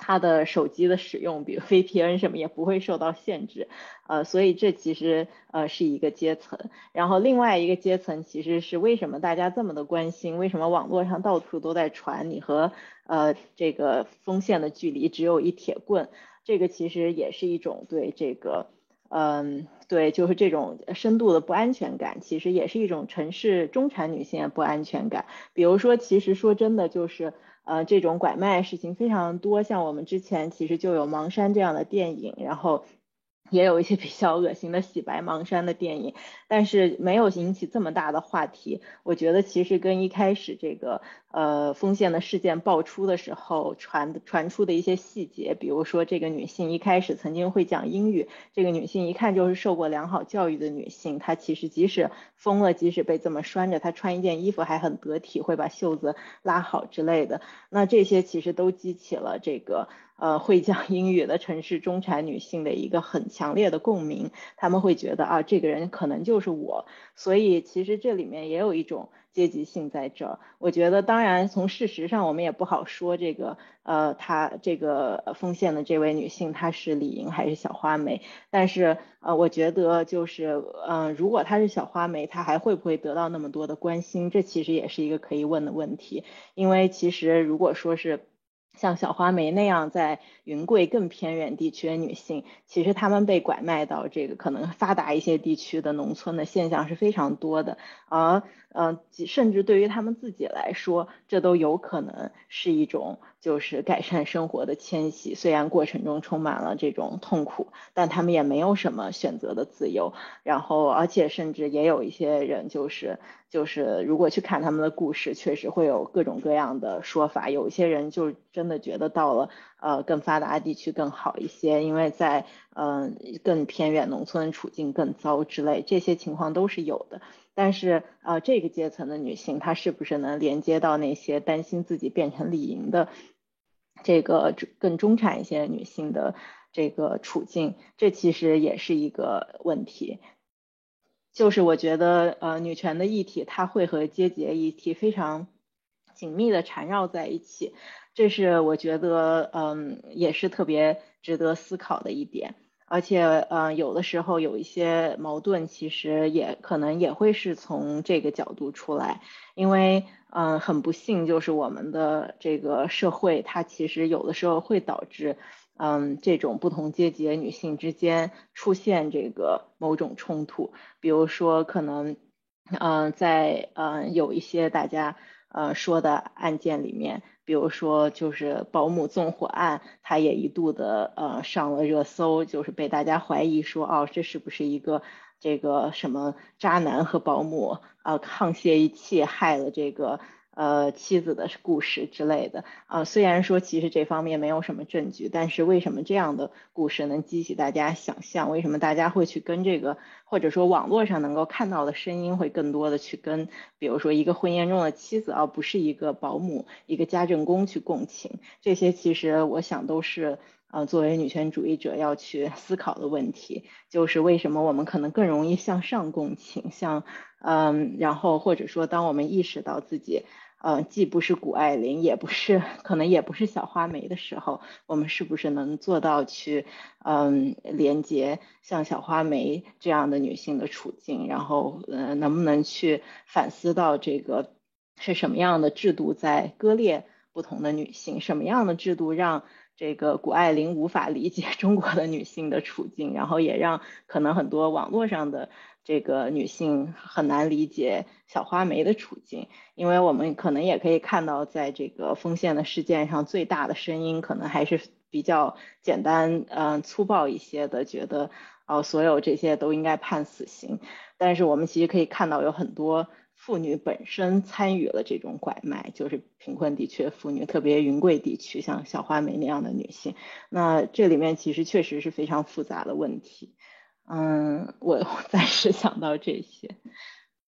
他的手机的使用，比如 VPN 什么也不会受到限制，呃，所以这其实呃是一个阶层。然后另外一个阶层其实是为什么大家这么的关心？为什么网络上到处都在传你和呃这个锋线的距离只有一铁棍？这个其实也是一种对这个，嗯，对，就是这种深度的不安全感，其实也是一种城市中产女性的不安全感。比如说，其实说真的就是。呃，这种拐卖事情非常多，像我们之前其实就有《盲山》这样的电影，然后。也有一些比较恶心的洗白盲山的电影，但是没有引起这么大的话题。我觉得其实跟一开始这个呃丰县的事件爆出的时候传传出的一些细节，比如说这个女性一开始曾经会讲英语，这个女性一看就是受过良好教育的女性，她其实即使疯了，即使被这么拴着，她穿一件衣服还很得体，会把袖子拉好之类的。那这些其实都激起了这个。呃，会讲英语的城市中产女性的一个很强烈的共鸣，他们会觉得啊，这个人可能就是我，所以其实这里面也有一种阶级性在这儿。我觉得，当然从事实上我们也不好说这个，呃，她这个奉献的这位女性她是李莹还是小花梅，但是呃，我觉得就是，嗯，如果她是小花梅，她还会不会得到那么多的关心？这其实也是一个可以问的问题，因为其实如果说是。像小花梅那样在云贵更偏远地区的女性，其实她们被拐卖到这个可能发达一些地区的农村的现象是非常多的，而呃，甚至对于他们自己来说，这都有可能是一种。就是改善生活的迁徙，虽然过程中充满了这种痛苦，但他们也没有什么选择的自由。然后，而且甚至也有一些人，就是就是，如果去看他们的故事，确实会有各种各样的说法。有一些人就真的觉得到了呃更发达地区更好一些，因为在嗯更偏远农村处境更糟之类，这些情况都是有的。但是啊，这个阶层的女性，她是不是能连接到那些担心自己变成李莹的这个更中产一些女性的这个处境？这其实也是一个问题。就是我觉得，呃，女权的议题，它会和阶级议题非常紧密的缠绕在一起。这是我觉得，嗯，也是特别值得思考的一点。而且，嗯，有的时候有一些矛盾，其实也可能也会是从这个角度出来，因为，嗯，很不幸，就是我们的这个社会，它其实有的时候会导致，嗯，这种不同阶级女性之间出现这个某种冲突，比如说可能，嗯，在，嗯，有一些大家，呃，说的案件里面。比如说，就是保姆纵火案，他也一度的呃上了热搜，就是被大家怀疑说，哦，这是不是一个这个什么渣男和保姆啊沆瀣一气，害了这个。呃，妻子的故事之类的啊，虽然说其实这方面没有什么证据，但是为什么这样的故事能激起大家想象？为什么大家会去跟这个，或者说网络上能够看到的声音会更多的去跟，比如说一个婚姻中的妻子，而不是一个保姆、一个家政工去共情？这些其实我想都是呃，作为女权主义者要去思考的问题，就是为什么我们可能更容易向上共情，像嗯，然后或者说当我们意识到自己。呃，既不是谷爱凌，也不是，可能也不是小花梅的时候，我们是不是能做到去，嗯，连接像小花梅这样的女性的处境，然后，呃，能不能去反思到这个是什么样的制度在割裂不同的女性，什么样的制度让这个谷爱凌无法理解中国的女性的处境，然后也让可能很多网络上的。这个女性很难理解小花梅的处境，因为我们可能也可以看到，在这个丰县的事件上，最大的声音可能还是比较简单、嗯粗暴一些的，觉得哦，所有这些都应该判死刑。但是我们其实可以看到，有很多妇女本身参与了这种拐卖，就是贫困地区的妇女，特别云贵地区，像小花梅那样的女性。那这里面其实确实是非常复杂的问题。嗯，我暂时想到这些。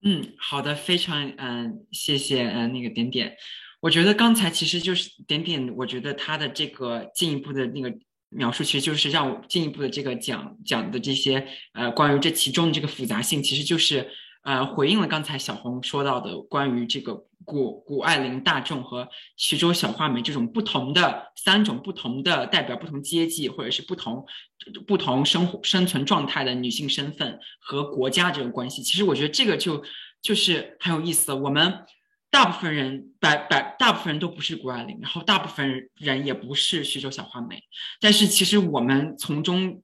嗯，好的，非常嗯，谢谢嗯那个点点。我觉得刚才其实就是点点，我觉得他的这个进一步的那个描述，其实就是让我进一步的这个讲讲的这些呃关于这其中的这个复杂性，其实就是呃回应了刚才小红说到的关于这个。谷谷爱凌、大众和徐州小花梅这种不同的三种不同的代表不同阶级或者是不同不同生活生存状态的女性身份和国家这个关系，其实我觉得这个就就是很有意思。我们大部分人百百大部分人都不是谷爱凌，然后大部分人也不是徐州小花梅，但是其实我们从中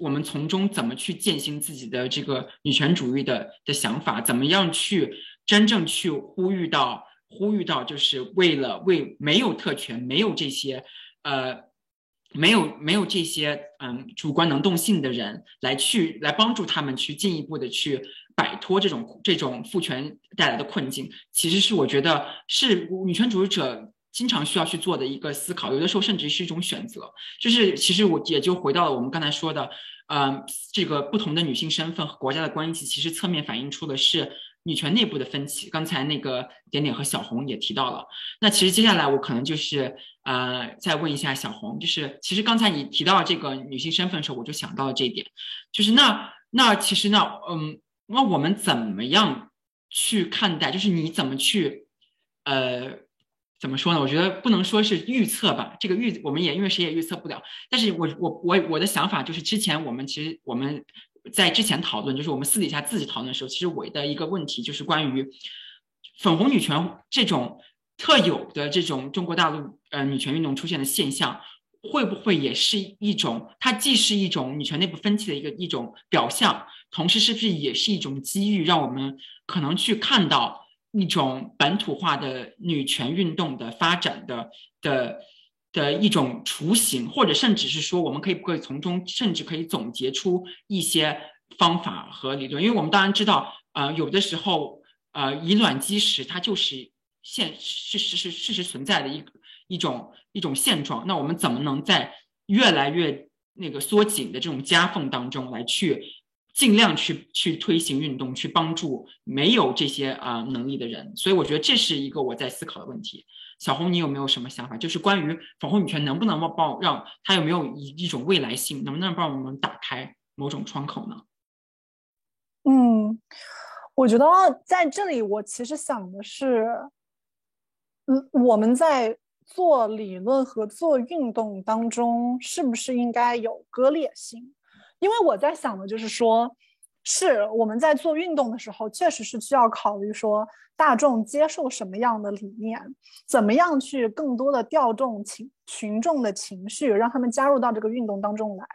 我们从中怎么去践行自己的这个女权主义的的想法，怎么样去？真正去呼吁到，呼吁到，就是为了为没有特权、没有这些，呃，没有没有这些，嗯，主观能动性的人来去来帮助他们去进一步的去摆脱这种这种父权带来的困境。其实是我觉得是女权主义者经常需要去做的一个思考，有的时候甚至是一种选择。就是其实我也就回到了我们刚才说的，嗯，这个不同的女性身份和国家的关系，其实侧面反映出的是。女权内部的分歧，刚才那个点点和小红也提到了。那其实接下来我可能就是呃，再问一下小红，就是其实刚才你提到这个女性身份的时候，我就想到了这一点，就是那那其实那嗯，那我们怎么样去看待？就是你怎么去呃怎么说呢？我觉得不能说是预测吧，这个预我们也因为谁也预测不了。但是我我我我的想法就是，之前我们其实我们。在之前讨论，就是我们私底下自己讨论的时候，其实我的一个问题就是关于粉红女权这种特有的这种中国大陆呃女权运动出现的现象，会不会也是一种？它既是一种女权内部分歧的一个一种表象，同时是不是也是一种机遇，让我们可能去看到一种本土化的女权运动的发展的的。的一种雏形，或者甚至是说，我们可以不可以从中，甚至可以总结出一些方法和理论？因为我们当然知道，呃，有的时候，呃，以卵击石，它就是现事实是事实存在的一一种一种现状。那我们怎么能在越来越那个缩紧的这种夹缝当中，来去尽量去去推行运动，去帮助没有这些啊能力的人？所以，我觉得这是一个我在思考的问题。小红，你有没有什么想法？就是关于粉红女权能不能帮让它有没有一一种未来性，能不能帮我们打开某种窗口呢？嗯，我觉得在这里，我其实想的是，嗯，我们在做理论和做运动当中是不是应该有割裂性？因为我在想的就是说，是我们在做运动的时候，确实是需要考虑说大众接受什么样的理念，怎么样去更多的调动情群众的情绪，让他们加入到这个运动当中来。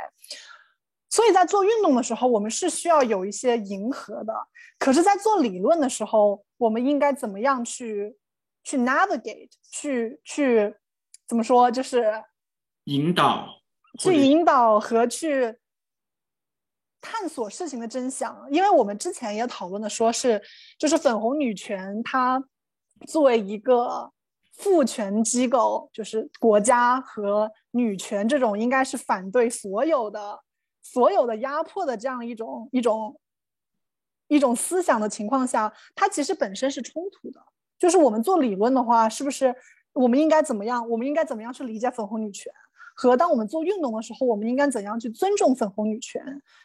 所以在做运动的时候，我们是需要有一些迎合的。可是，在做理论的时候，我们应该怎么样去去 navigate，去去怎么说，就是引导，去引导和去探索事情的真相。因为我们之前也讨论的，说是就是粉红女权，它作为一个父权机构，就是国家和女权这种，应该是反对所有的。所有的压迫的这样一种一种一种思想的情况下，它其实本身是冲突的。就是我们做理论的话，是不是我们应该怎么样？我们应该怎么样去理解粉红女权？和当我们做运动的时候，我们应该怎样去尊重粉红女权？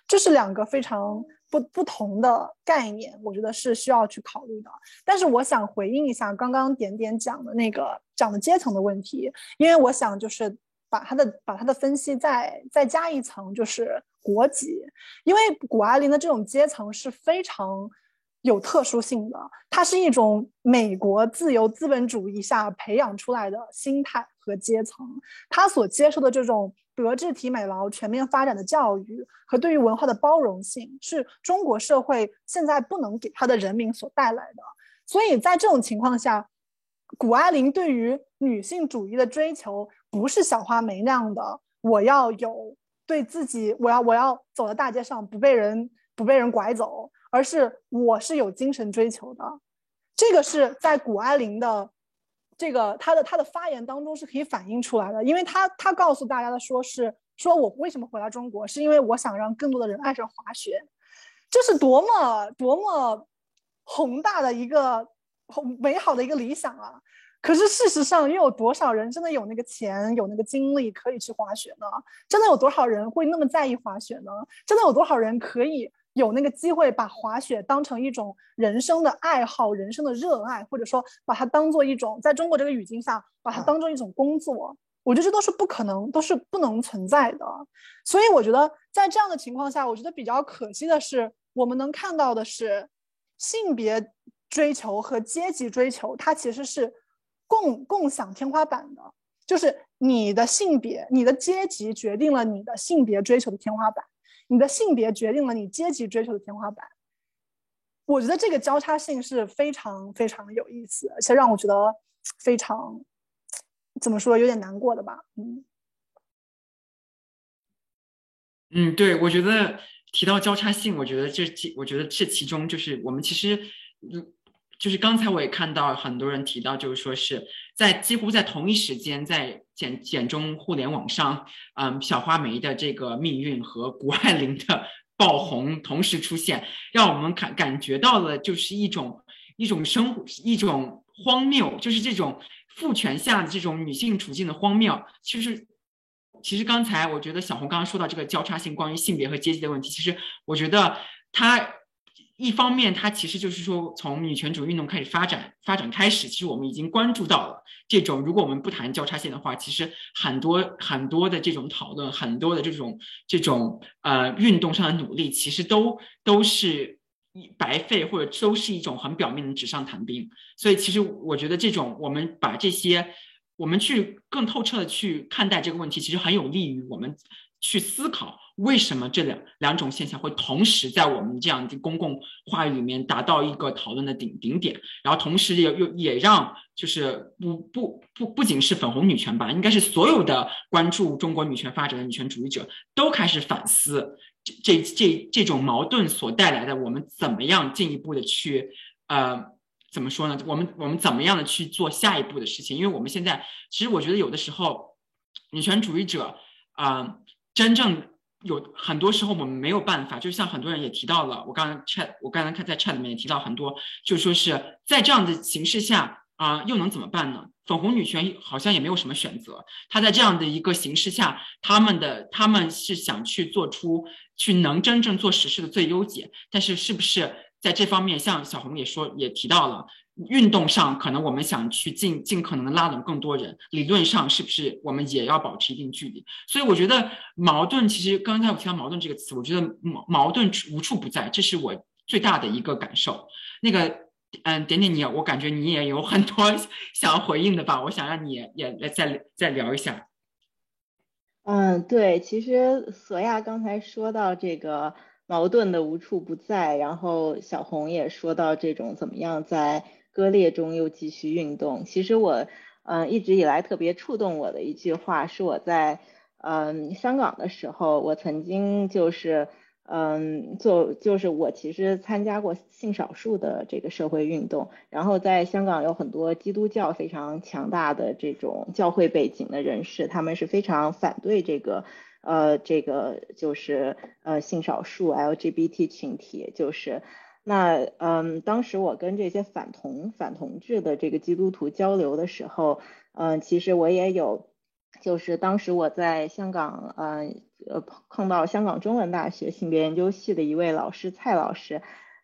这是两个非常不不同的概念，我觉得是需要去考虑的。但是我想回应一下刚刚点点讲的那个讲的阶层的问题，因为我想就是把他的把他的分析再再加一层，就是。国籍，因为谷爱凌的这种阶层是非常有特殊性的，它是一种美国自由资本主义下培养出来的心态和阶层，他所接受的这种德智体美劳全面发展的教育和对于文化的包容性，是中国社会现在不能给他的人民所带来的。所以在这种情况下，谷爱凌对于女性主义的追求，不是小花梅那样的，我要有。对自己，我要我要走在大街上不被人不被人拐走，而是我是有精神追求的。这个是在谷爱凌的这个他的他的发言当中是可以反映出来的，因为他他告诉大家的说是说我为什么回来中国，是因为我想让更多的人爱上滑雪，这是多么多么宏大的一个美好的一个理想啊！可是事实上，又有多少人真的有那个钱、有那个精力可以去滑雪呢？真的有多少人会那么在意滑雪呢？真的有多少人可以有那个机会把滑雪当成一种人生的爱好、人生的热爱，或者说把它当做一种在中国这个语境下把它当做一种工作？我觉得这都是不可能，都是不能存在的。所以我觉得在这样的情况下，我觉得比较可惜的是，我们能看到的是性别追求和阶级追求，它其实是。共共享天花板的，就是你的性别、你的阶级决定了你的性别追求的天花板，你的性别决定了你阶级追求的天花板。我觉得这个交叉性是非常非常有意思，而且让我觉得非常怎么说有点难过的吧。嗯嗯，对，我觉得提到交叉性，我觉得这其我觉得这其中就是我们其实。就是刚才我也看到很多人提到，就是说是在几乎在同一时间，在简简中互联网上，嗯，小花梅的这个命运和谷爱凌的爆红同时出现，让我们感感觉到了就是一种一种生一种荒谬，就是这种父权下的这种女性处境的荒谬。其实，其实刚才我觉得小红刚刚说到这个交叉性关于性别和阶级的问题，其实我觉得她。一方面，它其实就是说，从女权主义运动开始发展发展开始，其实我们已经关注到了这种。如果我们不谈交叉线的话，其实很多很多的这种讨论，很多的这种这种呃运动上的努力，其实都都是白费，或者都是一种很表面的纸上谈兵。所以，其实我觉得这种我们把这些，我们去更透彻的去看待这个问题，其实很有利于我们去思考。为什么这两两种现象会同时在我们这样的公共话语里面达到一个讨论的顶顶点？然后同时也又也让就是不不不不仅是粉红女权吧，应该是所有的关注中国女权发展的女权主义者都开始反思这这这这种矛盾所带来的，我们怎么样进一步的去呃怎么说呢？我们我们怎么样的去做下一步的事情？因为我们现在其实我觉得有的时候女权主义者啊真正。有很多时候我们没有办法，就像很多人也提到了，我刚刚 chat，我刚刚看在 chat 里面也提到很多，就说是在这样的形势下啊，又能怎么办呢？粉红女权好像也没有什么选择，她在这样的一个形势下，他们的他们是想去做出去能真正做实事的最优解，但是是不是在这方面，像小红也说也提到了。运动上可能我们想去尽尽可能的拉拢更多人，理论上是不是我们也要保持一定距离？所以我觉得矛盾其实刚才我提到矛盾这个词，我觉得矛矛盾无处不在，这是我最大的一个感受。那个嗯，点点你，我感觉你也有很多 想回应的吧？我想让你也来再再聊一下。嗯，对，其实索亚刚才说到这个矛盾的无处不在，然后小红也说到这种怎么样在割裂中又继续运动。其实我，嗯，一直以来特别触动我的一句话，是我在嗯香港的时候，我曾经就是。嗯，做就是我其实参加过性少数的这个社会运动，然后在香港有很多基督教非常强大的这种教会背景的人士，他们是非常反对这个呃这个就是呃性少数 LGBT 群体，就是那嗯当时我跟这些反同反同志的这个基督徒交流的时候，嗯其实我也有。就是当时我在香港，嗯呃碰到香港中文大学性别研究系的一位老师蔡老师，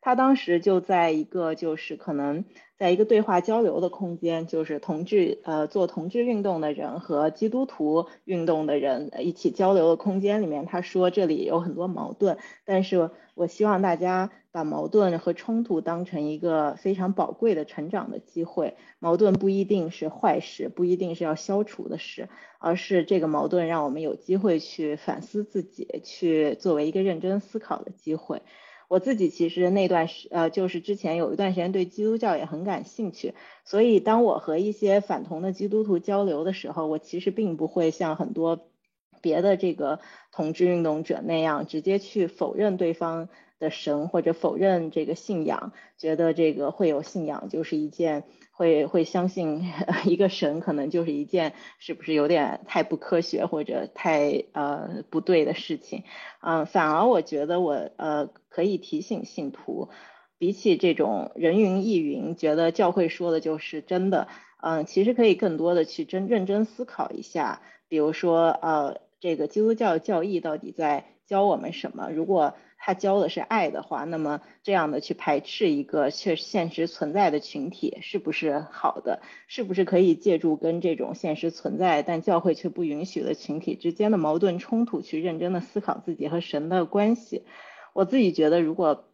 他当时就在一个就是可能在一个对话交流的空间，就是同志呃做同志运动的人和基督徒运动的人一起交流的空间里面，他说这里有很多矛盾，但是我希望大家。把矛盾和冲突当成一个非常宝贵的成长的机会，矛盾不一定是坏事，不一定是要消除的事，而是这个矛盾让我们有机会去反思自己，去作为一个认真思考的机会。我自己其实那段时呃，就是之前有一段时间对基督教也很感兴趣，所以当我和一些反同的基督徒交流的时候，我其实并不会像很多别的这个同志运动者那样直接去否认对方。的神或者否认这个信仰，觉得这个会有信仰就是一件会会相信 一个神，可能就是一件是不是有点太不科学或者太呃不对的事情，嗯，反而我觉得我呃可以提醒信徒，比起这种人云亦云，觉得教会说的就是真的，嗯，其实可以更多的去真认真思考一下，比如说呃这个基督教教义到底在教我们什么？如果他教的是爱的话，那么这样的去排斥一个确现实存在的群体，是不是好的？是不是可以借助跟这种现实存在但教会却不允许的群体之间的矛盾冲突，去认真的思考自己和神的关系？我自己觉得，如果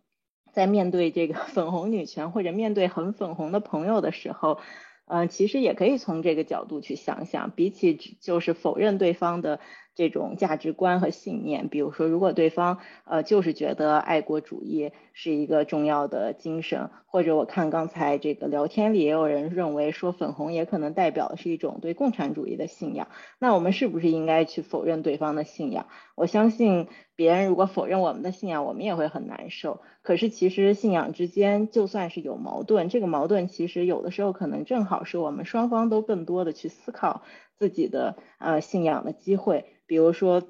在面对这个 粉红女权或者面对很粉红的朋友的时候，嗯，其实也可以从这个角度去想想，比起就是否认对方的。这种价值观和信念，比如说，如果对方呃就是觉得爱国主义是一个重要的精神，或者我看刚才这个聊天里也有人认为说粉红也可能代表的是一种对共产主义的信仰，那我们是不是应该去否认对方的信仰？我相信别人如果否认我们的信仰，我们也会很难受。可是其实信仰之间就算是有矛盾，这个矛盾其实有的时候可能正好是我们双方都更多的去思考自己的呃信仰的机会。比如说，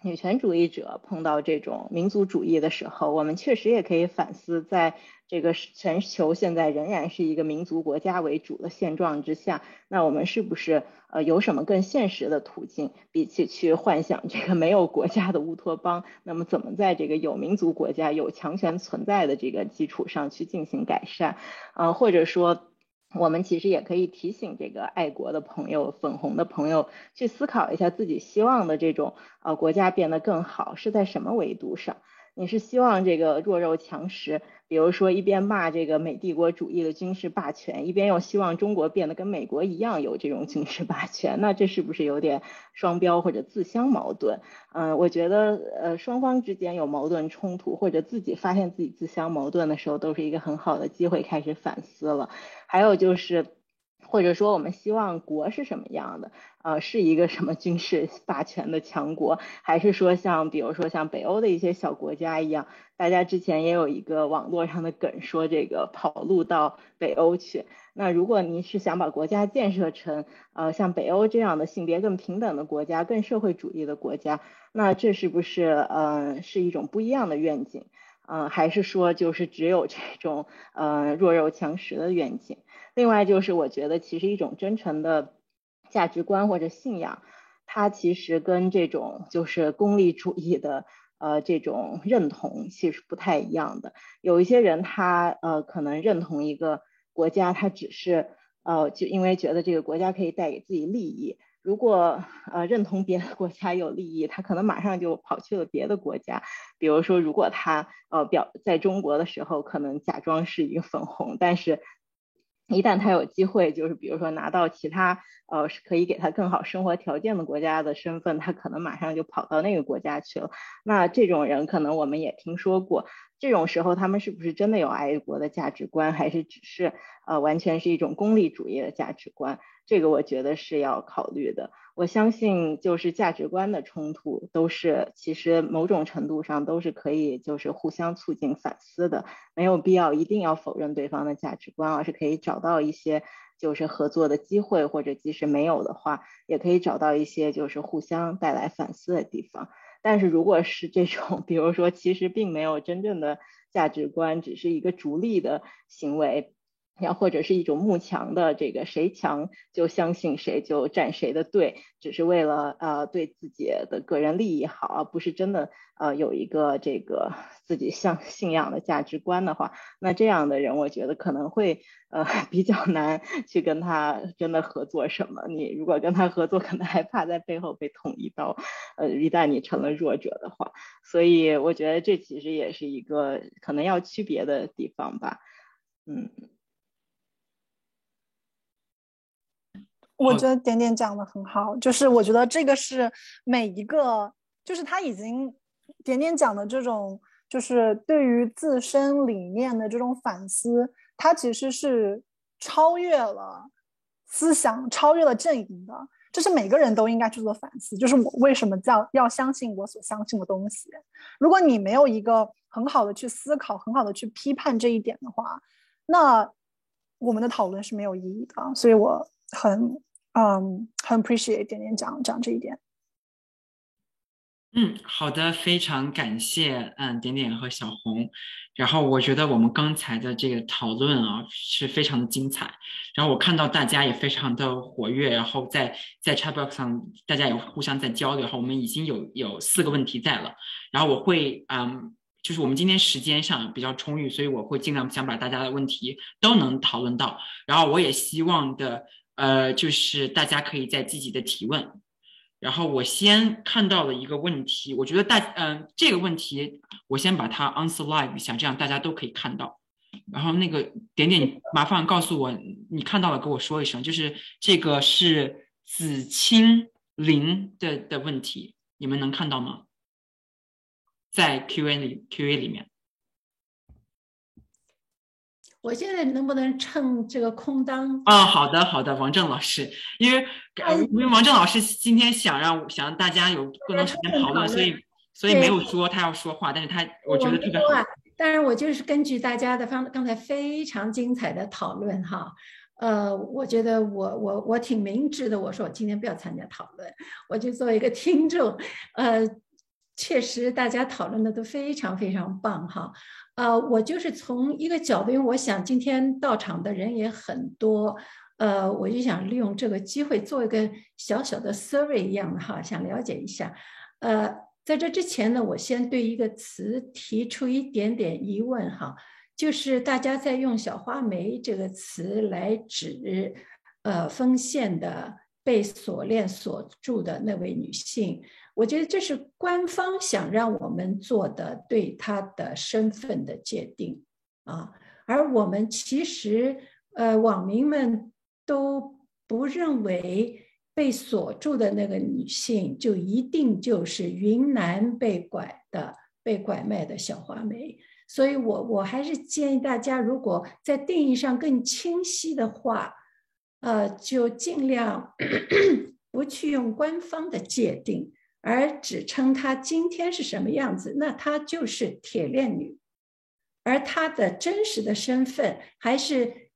女权主义者碰到这种民族主义的时候，我们确实也可以反思，在这个全球现在仍然是一个民族国家为主的现状之下，那我们是不是呃有什么更现实的途径，比起去幻想这个没有国家的乌托邦，那么怎么在这个有民族国家、有强权存在的这个基础上去进行改善？呃，或者说。我们其实也可以提醒这个爱国的朋友、粉红的朋友去思考一下自己希望的这种呃国家变得更好是在什么维度上？你是希望这个弱肉强食？比如说，一边骂这个美帝国主义的军事霸权，一边又希望中国变得跟美国一样有这种军事霸权，那这是不是有点双标或者自相矛盾？嗯，我觉得呃双方之间有矛盾冲突，或者自己发现自己自相矛盾的时候，都是一个很好的机会开始反思了。还有就是。或者说，我们希望国是什么样的？呃，是一个什么军事霸权的强国，还是说像比如说像北欧的一些小国家一样？大家之前也有一个网络上的梗，说这个跑路到北欧去。那如果您是想把国家建设成呃像北欧这样的性别更平等的国家、更社会主义的国家，那这是不是呃是一种不一样的愿景？嗯，还是说就是只有这种呃弱肉强食的愿景？另外就是，我觉得其实一种真诚的价值观或者信仰，它其实跟这种就是功利主义的呃这种认同其实不太一样的。有一些人他呃可能认同一个。国家，他只是呃，就因为觉得这个国家可以带给自己利益。如果呃认同别的国家有利益，他可能马上就跑去了别的国家。比如说，如果他呃表在中国的时候，可能假装是一个粉红，但是。一旦他有机会，就是比如说拿到其他呃可以给他更好生活条件的国家的身份，他可能马上就跑到那个国家去了。那这种人可能我们也听说过，这种时候他们是不是真的有爱国的价值观，还是只是呃完全是一种功利主义的价值观？这个我觉得是要考虑的。我相信，就是价值观的冲突，都是其实某种程度上都是可以，就是互相促进反思的，没有必要一定要否认对方的价值观，而是可以找到一些就是合作的机会，或者即使没有的话，也可以找到一些就是互相带来反思的地方。但是如果是这种，比如说其实并没有真正的价值观，只是一个逐利的行为。要或者是一种慕强的这个谁强就相信谁就站谁的队，只是为了呃对自己的个人利益好，而不是真的呃有一个这个自己像信仰的价值观的话，那这样的人我觉得可能会呃 比较难去跟他真的合作什么。你如果跟他合作，可能还怕在背后被捅一刀，呃一旦你成了弱者的话，所以我觉得这其实也是一个可能要区别的地方吧，嗯。我觉得点点讲的很好，就是我觉得这个是每一个，就是他已经点点讲的这种，就是对于自身理念的这种反思，他其实是超越了思想，超越了阵营的。这是每个人都应该去做反思，就是我为什么叫要相信我所相信的东西。如果你没有一个很好的去思考，很好的去批判这一点的话，那我们的讨论是没有意义的。所以我很。嗯，很 appreciate 点点讲讲这一点。嗯，好的，非常感谢，嗯，点点和小红。然后我觉得我们刚才的这个讨论啊，是非常的精彩。然后我看到大家也非常的活跃，然后在在 chatbox 上大家也互相在交流。然后我们已经有有四个问题在了。然后我会，嗯，就是我们今天时间上比较充裕，所以我会尽量想把大家的问题都能讨论到。然后我也希望的。呃，就是大家可以再积极的提问，然后我先看到了一个问题，我觉得大嗯这个问题我先把它 answer live 一下，这样大家都可以看到。然后那个点点，麻烦告诉我你看到了，跟我说一声。就是这个是子清零的的问题，你们能看到吗？在 Q&A 里 Q&A 里面。我现在能不能趁这个空当？啊，好的，好的，王正老师，因为因为王正老师今天想让想让大家有更多时间讨论，所以所以没有说他要说话，但是他我觉得特别好。当然，我就是根据大家的方刚才非常精彩的讨论哈，呃，我觉得我我我挺明智的，我说我今天不要参加讨论，我就做一个听众。呃，确实大家讨论的都非常非常棒哈。呃，我就是从一个角度，因为我想今天到场的人也很多，呃，我就想利用这个机会做一个小小的 survey 一样的哈，想了解一下。呃，在这之前呢，我先对一个词提出一点点疑问哈，就是大家在用“小花梅”这个词来指，呃，丰县的被锁链锁住的那位女性。我觉得这是官方想让我们做的对他的身份的界定啊，而我们其实呃网民们都不认为被锁住的那个女性就一定就是云南被拐的被拐卖的小花梅，所以我我还是建议大家，如果在定义上更清晰的话，呃，就尽量 不去用官方的界定。而只称她今天是什么样子，那她就是铁链女，而她的真实的身份还是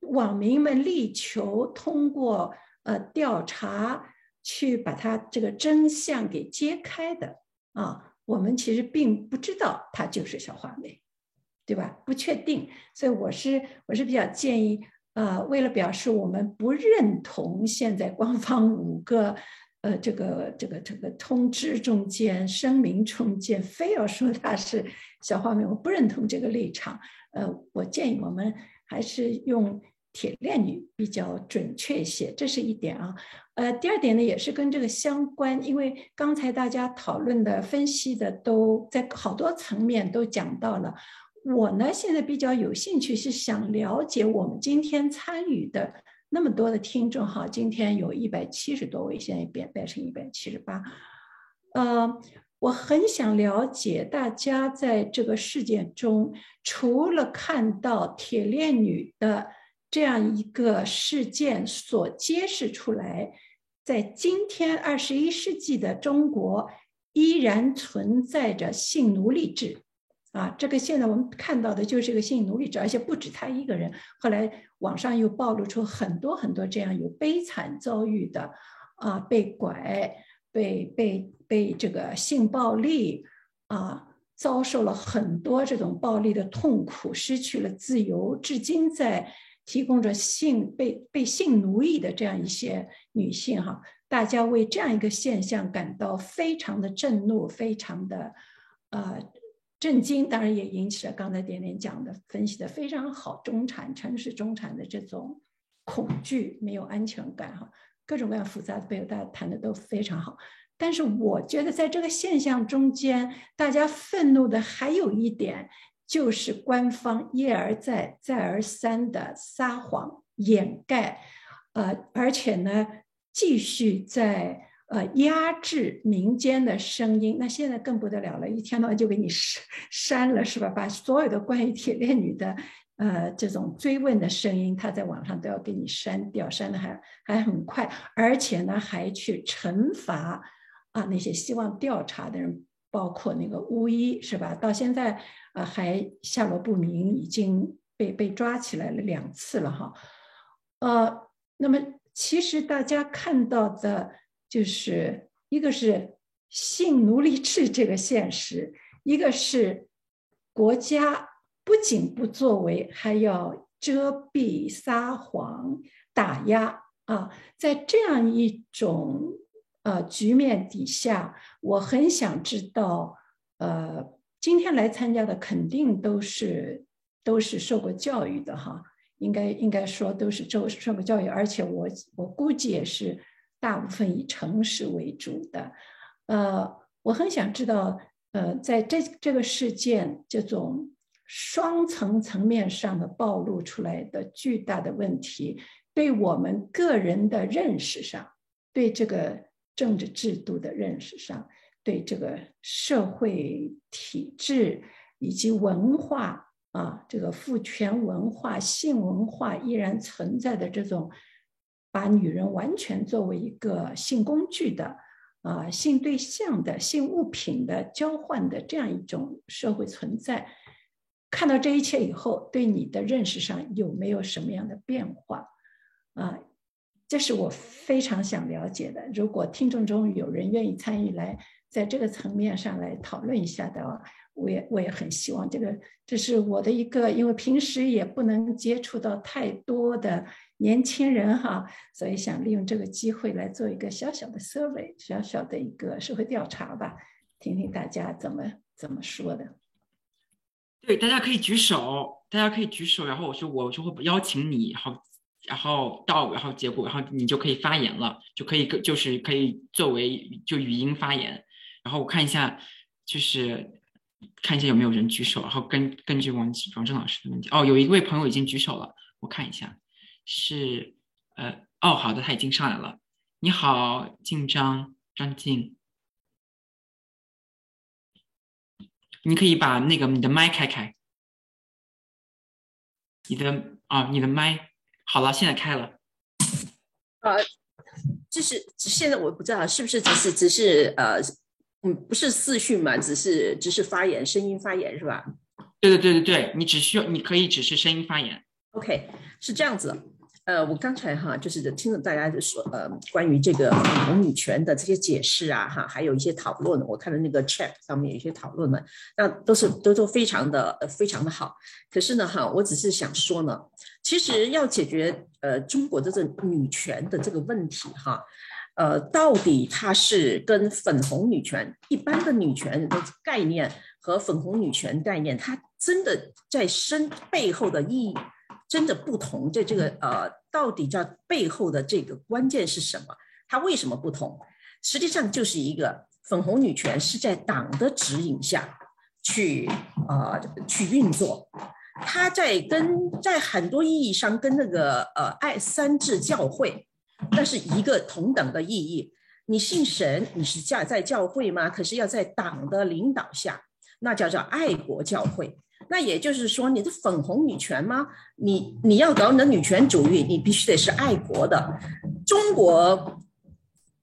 网民们力求通过呃调查去把她这个真相给揭开的啊。我们其实并不知道她就是小花梅，对吧？不确定，所以我是我是比较建议，呃，为了表示我们不认同现在官方五个。呃，这个这个这个通知中间、声明中间，非要说他是小花梅，我不认同这个立场。呃，我建议我们还是用铁链女比较准确一些？这是一点啊。呃，第二点呢，也是跟这个相关，因为刚才大家讨论的、分析的都在好多层面都讲到了。我呢，现在比较有兴趣是想了解我们今天参与的那么多的听众哈，今天有一百七十多位，现在变变成一百七十八。呃，我很想了解大家在这个事件中，除了看到铁链女的这样一个事件所揭示出来。在今天二十一世纪的中国，依然存在着性奴隶制，啊，这个现在我们看到的就是个性奴隶制，而且不止他一个人。后来网上又暴露出很多很多这样有悲惨遭遇的，啊，被拐、被被被这个性暴力，啊，遭受了很多这种暴力的痛苦，失去了自由，至今在。提供着性被被性奴役的这样一些女性哈，大家为这样一个现象感到非常的震怒，非常的呃震惊，当然也引起了刚才点点讲的分析的非常好，中产城市中产的这种恐惧，没有安全感哈，各种各样复杂的背后，大家谈的都非常好。但是我觉得在这个现象中间，大家愤怒的还有一点。就是官方一而再、再而三的撒谎掩盖，呃，而且呢，继续在呃压制民间的声音。那现在更不得了了，一天到晚就给你删删了，是吧？把所有的关于铁链女的呃这种追问的声音，他在网上都要给你删掉，删的还还很快，而且呢，还去惩罚啊那些希望调查的人。包括那个巫医是吧？到现在呃还下落不明，已经被被抓起来了两次了哈。呃，那么其实大家看到的就是一个是性奴隶制这个现实，一个是国家不仅不作为，还要遮蔽、撒谎、打压啊，在这样一种。呃，局面底下，我很想知道，呃，今天来参加的肯定都是都是受过教育的哈，应该应该说都是受受过教育，而且我我估计也是大部分以诚实为主的。呃，我很想知道，呃，在这这个事件这种双层层面上的暴露出来的巨大的问题，对我们个人的认识上，对这个。政治制度的认识上，对这个社会体制以及文化啊，这个父权文化、性文化依然存在的这种，把女人完全作为一个性工具的啊、性对象的、性物品的交换的这样一种社会存在，看到这一切以后，对你的认识上有没有什么样的变化啊？这是我非常想了解的。如果听众中有人愿意参与来，在这个层面上来讨论一下的话，我也我也很希望这个。这是我的一个，因为平时也不能接触到太多的年轻人哈，所以想利用这个机会来做一个小小的 survey，小小的一个社会调查吧，听听大家怎么怎么说的。对，大家可以举手，大家可以举手，然后我就我就会邀请你，好。然后到，然后结果，然后你就可以发言了，就可以就是可以作为就语音发言。然后我看一下，就是看一下有没有人举手。然后根根据王王正老师的问题，哦，有一位朋友已经举手了，我看一下，是呃，哦，好的，他已经上来了。你好，静张张静，你可以把那个你的麦开开，你的啊，你的麦。好了，现在开了。呃，就是现在我不知道是不是只是只是呃，嗯，不是四讯嘛，只是只是发言，声音发言是吧？对对对对对，你只需要你可以只是声音发言。OK，是这样子。呃，我刚才哈就是听着大家就说，呃，关于这个粉红女权的这些解释啊，哈，还有一些讨论，我看了那个 chat 上面有一些讨论呢，那都是都都非常的呃非常的好。可是呢，哈，我只是想说呢，其实要解决呃中国的这女权的这个问题哈，呃，到底它是跟粉红女权一般的女权的概念和粉红女权概念，它真的在身背后的意义。真的不同，这这个呃，到底叫背后的这个关键是什么？它为什么不同？实际上就是一个粉红女权是在党的指引下去啊去运作，它在跟在很多意义上跟那个呃爱三治教会那是一个同等的意义。你信神，你是教在教会吗？可是要在党的领导下，那叫做爱国教会。那也就是说，你的粉红女权吗？你你要搞你的女权主义，你必须得是爱国的。中国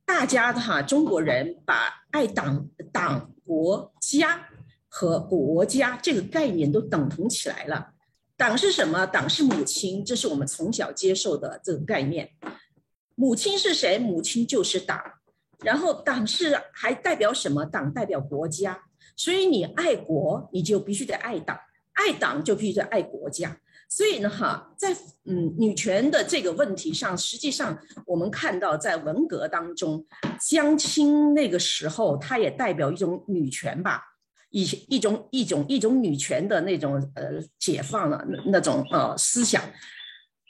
大家的哈，中国人把爱党、党、国家和国家这个概念都等同起来了。党是什么？党是母亲，这是我们从小接受的这个概念。母亲是谁？母亲就是党。然后党是还代表什么？党代表国家，所以你爱国，你就必须得爱党；爱党就必须得爱国家。所以呢，哈，在嗯女权的这个问题上，实际上我们看到，在文革当中，江青那个时候，它也代表一种女权吧，一一种一种一种女权的那种呃解放了那那种呃思想。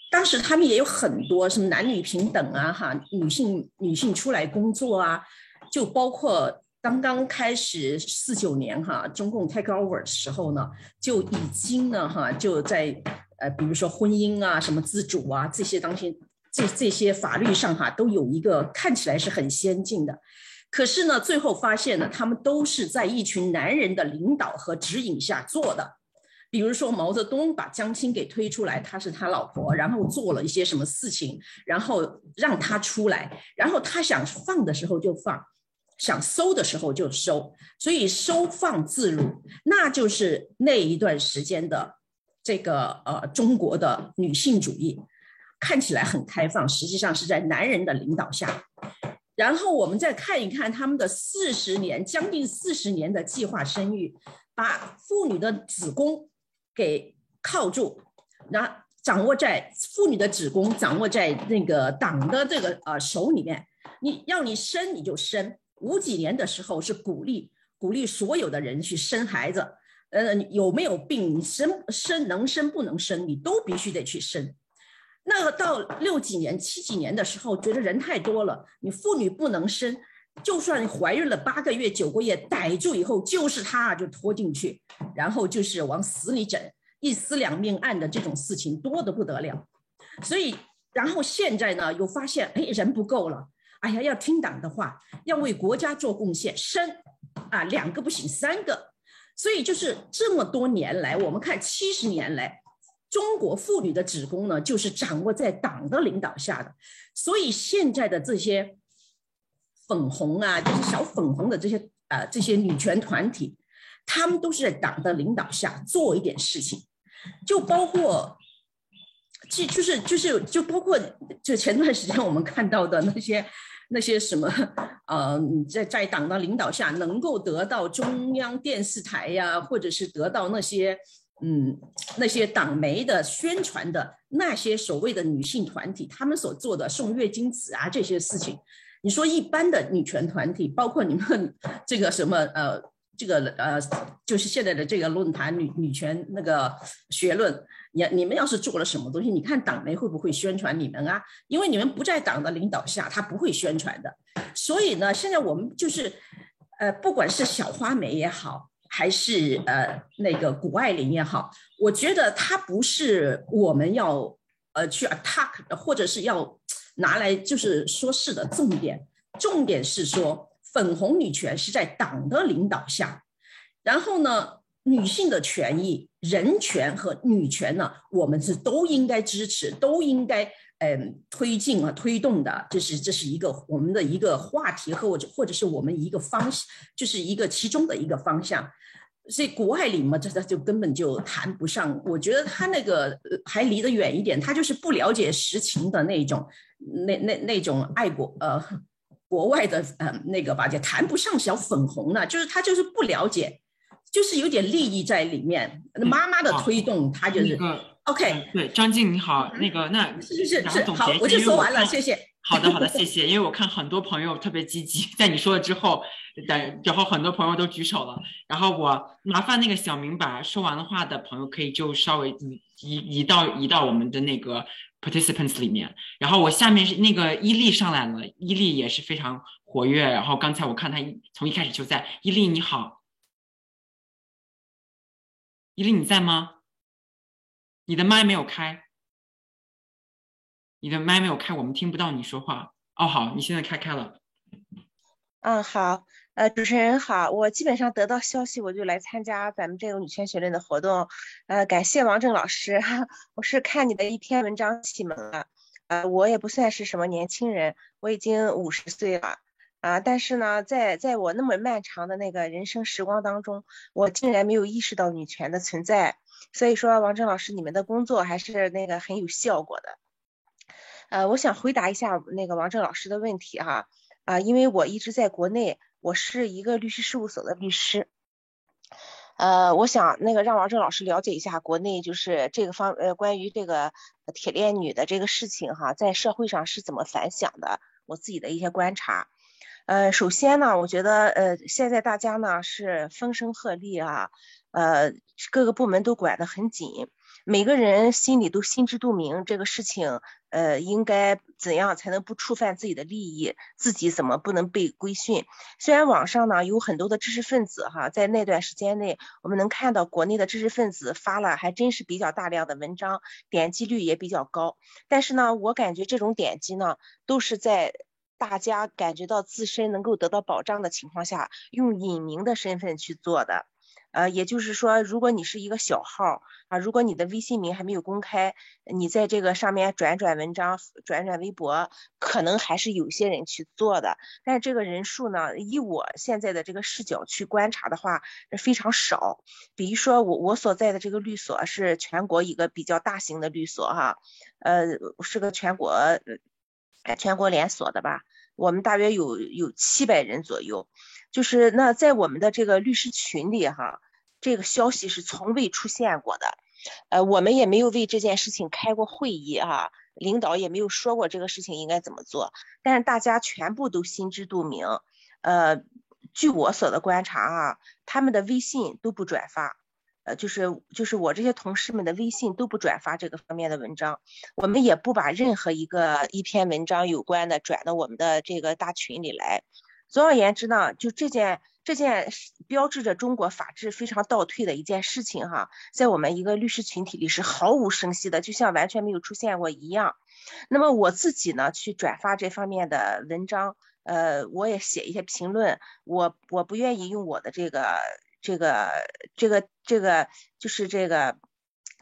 当时他们也有很多什么男女平等啊，哈，女性女性出来工作啊，就包括刚刚开始四九年哈，中共 take over 的时候呢，就已经呢哈，就在呃，比如说婚姻啊、什么自主啊这些东西，这这些法律上哈，都有一个看起来是很先进的，可是呢，最后发现呢，他们都是在一群男人的领导和指引下做的。比如说毛泽东把江青给推出来，他是他老婆，然后做了一些什么事情，然后让他出来，然后他想放的时候就放，想收的时候就收，所以收放自如，那就是那一段时间的这个呃中国的女性主义，看起来很开放，实际上是在男人的领导下。然后我们再看一看他们的四十年，将近四十年的计划生育，把妇女的子宫。给靠住，那掌握在妇女的子宫，掌握在那个党的这个呃手里面。你要你生你就生，五几年的时候是鼓励鼓励所有的人去生孩子，呃有没有病你生生能生不能生你都必须得去生。那个到六几年七几年的时候，觉得人太多了，你妇女不能生。就算怀孕了八个月、九个月，逮住以后就是他，就拖进去，然后就是往死里整，一尸两命案的这种事情多得不得了。所以，然后现在呢，又发现，哎，人不够了，哎呀，要听党的话，要为国家做贡献，生啊，两个不行，三个。所以就是这么多年来，我们看七十年来，中国妇女的子宫呢，就是掌握在党的领导下的。所以现在的这些。粉红啊，就是小粉红的这些呃这些女权团体，他们都是在党的领导下做一点事情，就包括，就就是就是就包括就前段时间我们看到的那些那些什么呃在在党的领导下能够得到中央电视台呀，或者是得到那些嗯那些党媒的宣传的那些所谓的女性团体，他们所做的送月经纸啊这些事情。你说一般的女权团体，包括你们这个什么呃，这个呃，就是现在的这个论坛女女权那个学论，你你们要是做了什么东西，你看党媒会不会宣传你们啊？因为你们不在党的领导下，他不会宣传的。所以呢，现在我们就是呃，不管是小花梅也好，还是呃那个谷爱凌也好，我觉得他不是我们要呃去 attack，或者是要。拿来就是说是的重点，重点是说粉红女权是在党的领导下，然后呢，女性的权益、人权和女权呢，我们是都应该支持，都应该嗯推进啊推动的，这是这是一个我们的一个话题和或者或者是我们一个方向，就是一个其中的一个方向。所以谷爱凌嘛，这他就根本就谈不上。我觉得他那个还离得远一点，他就是不了解实情的那种，那那那种爱国呃国外的呃那个吧，就谈不上小粉红呢。就是他就是不了解，就是有点利益在里面。妈妈的推动，他就是 OK。对，张静你好，那个那是是是好，我就说完了，谢谢。好的好的，谢谢。因为我看很多朋友特别积极，在你说了之后。等，然后很多朋友都举手了，然后我麻烦那个小明把说完的话的朋友可以就稍微移移移到移到我们的那个 participants 里面。然后我下面是那个伊利上来了，伊利也是非常活跃。然后刚才我看他从一开始就在，伊利你好，伊利你在吗？你的麦没有开，你的麦没有开，我们听不到你说话。哦，好，你现在开开了。嗯，好，呃，主持人好，我基本上得到消息我就来参加咱们这个女权学院的活动，呃，感谢王正老师，我是看你的一篇文章启蒙了，呃，我也不算是什么年轻人，我已经五十岁了，啊，但是呢，在在我那么漫长的那个人生时光当中，我竟然没有意识到女权的存在，所以说王正老师你们的工作还是那个很有效果的，呃，我想回答一下那个王正老师的问题哈。啊，因为我一直在国内，我是一个律师事务所的律师。呃，我想那个让王正老师了解一下国内就是这个方呃关于这个铁链女的这个事情哈，在社会上是怎么反响的，我自己的一些观察。呃，首先呢，我觉得呃现在大家呢是风声鹤唳啊，呃各个部门都管得很紧。每个人心里都心知肚明，这个事情，呃，应该怎样才能不触犯自己的利益？自己怎么不能被规训？虽然网上呢有很多的知识分子哈，在那段时间内，我们能看到国内的知识分子发了还真是比较大量的文章，点击率也比较高。但是呢，我感觉这种点击呢，都是在大家感觉到自身能够得到保障的情况下，用隐名的身份去做的。呃，也就是说，如果你是一个小号啊，如果你的微信名还没有公开，你在这个上面转转文章、转转微博，可能还是有些人去做的。但是这个人数呢，以我现在的这个视角去观察的话，非常少。比如说我我所在的这个律所是全国一个比较大型的律所哈，呃，是个全国全国连锁的吧，我们大约有有七百人左右。就是那在我们的这个律师群里哈。这个消息是从未出现过的，呃，我们也没有为这件事情开过会议啊，领导也没有说过这个事情应该怎么做，但是大家全部都心知肚明，呃，据我所的观察啊，他们的微信都不转发，呃，就是就是我这些同事们的微信都不转发这个方面的文章，我们也不把任何一个一篇文章有关的转到我们的这个大群里来。总而言之呢，就这件。这件标志着中国法治非常倒退的一件事情，哈，在我们一个律师群体里是毫无声息的，就像完全没有出现过一样。那么我自己呢，去转发这方面的文章，呃，我也写一些评论。我我不愿意用我的这个这个这个这个，就是这个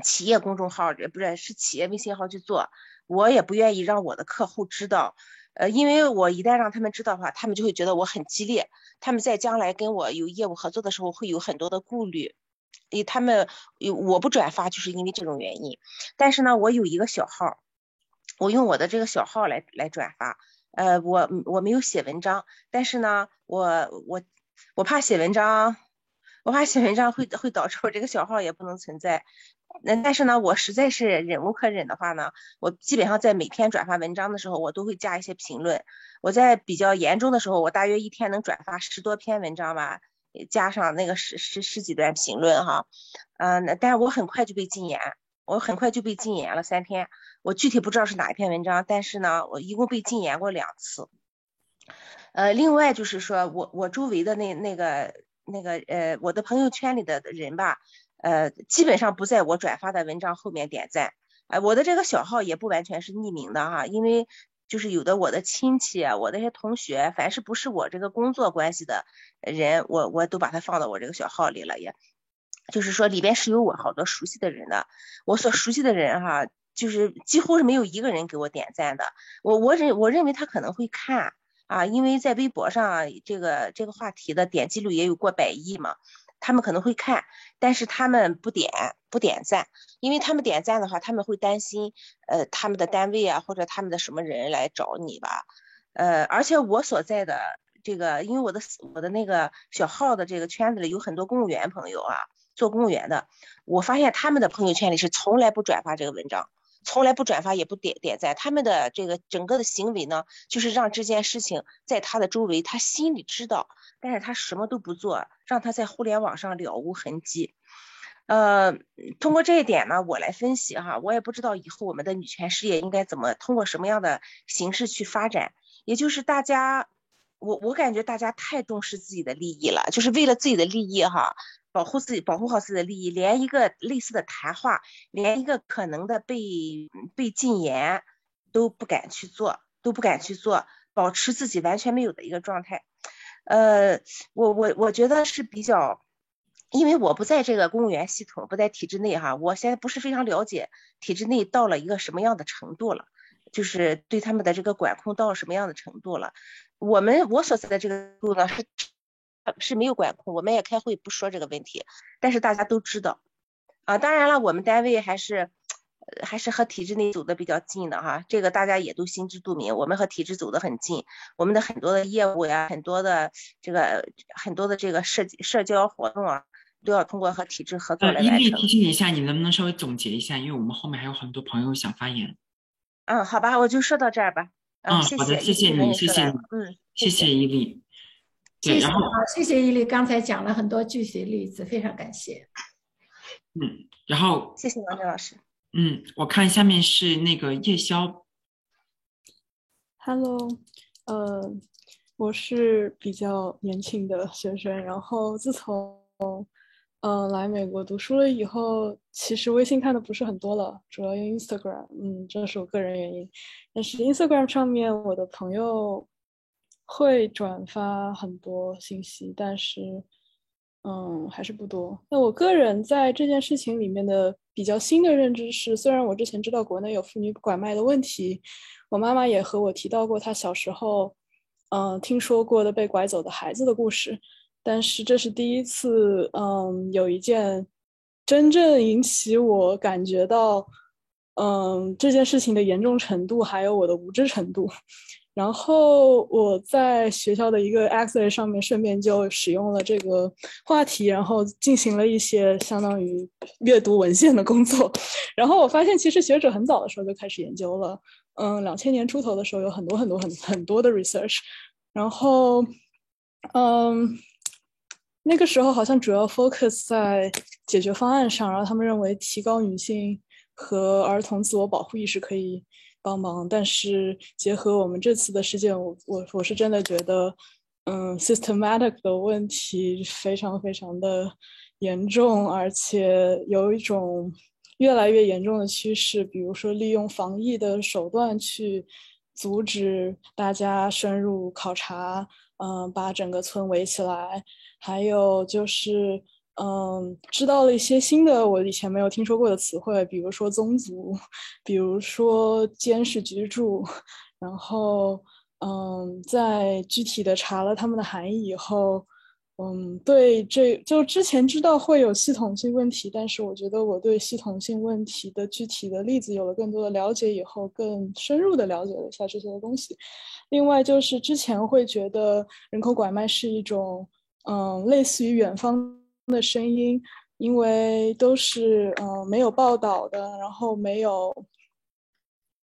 企业公众号，不是是企业微信号去做，我也不愿意让我的客户知道。呃，因为我一旦让他们知道的话，他们就会觉得我很激烈，他们在将来跟我有业务合作的时候会有很多的顾虑，诶，他们有我不转发就是因为这种原因。但是呢，我有一个小号，我用我的这个小号来来转发，呃，我我没有写文章，但是呢，我我我怕写文章，我怕写文章会 会导致我这个小号也不能存在。那但是呢，我实在是忍无可忍的话呢，我基本上在每天转发文章的时候，我都会加一些评论。我在比较严重的时候，我大约一天能转发十多篇文章吧，加上那个十十十几段评论哈。嗯，那但是我很快就被禁言，我很快就被禁言了三天。我具体不知道是哪一篇文章，但是呢，我一共被禁言过两次。呃，另外就是说我我周围的那那个那个呃，我的朋友圈里的人吧。呃，基本上不在我转发的文章后面点赞，哎，我的这个小号也不完全是匿名的哈，因为就是有的我的亲戚，我的一些同学，凡是不是我这个工作关系的人，我我都把它放到我这个小号里了，也就是说里边是有我好多熟悉的人的，我所熟悉的人哈，就是几乎是没有一个人给我点赞的，我我认我认为他可能会看啊，因为在微博上这个这个话题的点击率也有过百亿嘛。他们可能会看，但是他们不点不点赞，因为他们点赞的话，他们会担心，呃，他们的单位啊或者他们的什么人来找你吧，呃，而且我所在的这个，因为我的我的那个小号的这个圈子里有很多公务员朋友啊，做公务员的，我发现他们的朋友圈里是从来不转发这个文章，从来不转发也不点点赞，他们的这个整个的行为呢，就是让这件事情在他的周围，他心里知道。但是他什么都不做，让他在互联网上了无痕迹。呃，通过这一点呢，我来分析哈，我也不知道以后我们的女权事业应该怎么通过什么样的形式去发展。也就是大家，我我感觉大家太重视自己的利益了，就是为了自己的利益哈，保护自己，保护好自己的利益，连一个类似的谈话，连一个可能的被被禁言都不敢去做，都不敢去做，保持自己完全没有的一个状态。呃，我我我觉得是比较。因为我不在这个公务员系统，不在体制内哈，我现在不是非常了解体制内到了一个什么样的程度了，就是对他们的这个管控到了什么样的程度了。我们我所在的这个度呢是是没有管控，我们也开会不说这个问题，但是大家都知道啊。当然了，我们单位还是还是和体制内走的比较近的哈，这个大家也都心知肚明，我们和体制走得很近，我们的很多的业务呀，很多的这个很多的这个社社交活动啊。都要通过和体制合作来完成。伊利提醒你一下，你能不能稍微总结一下？因为我们后面还有很多朋友想发言。嗯，好吧，我就说到这儿吧。嗯，好的，谢谢你，谢谢你，嗯，谢谢伊利。谢谢，好，谢谢伊利，刚才讲了很多具体例子，非常感谢。嗯，然后谢谢王哲老师。嗯，我看下面是那个夜宵。Hello，呃，我是比较年轻的学生，然后自从。嗯，来美国读书了以后，其实微信看的不是很多了，主要用 Instagram。嗯，这是我个人原因。但是 Instagram 上面我的朋友会转发很多信息，但是嗯，还是不多。那我个人在这件事情里面的比较新的认知是，虽然我之前知道国内有妇女拐卖的问题，我妈妈也和我提到过她小时候嗯听说过的被拐走的孩子的故事。但是这是第一次，嗯，有一件真正引起我感觉到，嗯，这件事情的严重程度，还有我的无知程度。然后我在学校的一个 X 上面，顺便就使用了这个话题，然后进行了一些相当于阅读文献的工作。然后我发现，其实学者很早的时候就开始研究了，嗯，两千年出头的时候有很多很多很很多的 research。然后，嗯。那个时候好像主要 focus 在解决方案上，然后他们认为提高女性和儿童自我保护意识可以帮忙。但是结合我们这次的事件，我我我是真的觉得，嗯，systematic 的问题非常非常的严重，而且有一种越来越严重的趋势，比如说利用防疫的手段去阻止大家深入考察，嗯，把整个村围起来。还有就是，嗯，知道了一些新的我以前没有听说过的词汇，比如说宗族，比如说监视居住，然后，嗯，在具体的查了他们的含义以后，嗯，对这就之前知道会有系统性问题，但是我觉得我对系统性问题的具体的例子有了更多的了解以后，更深入的了解了一下这些东西。另外就是之前会觉得人口拐卖是一种。嗯，类似于远方的声音，因为都是嗯没有报道的，然后没有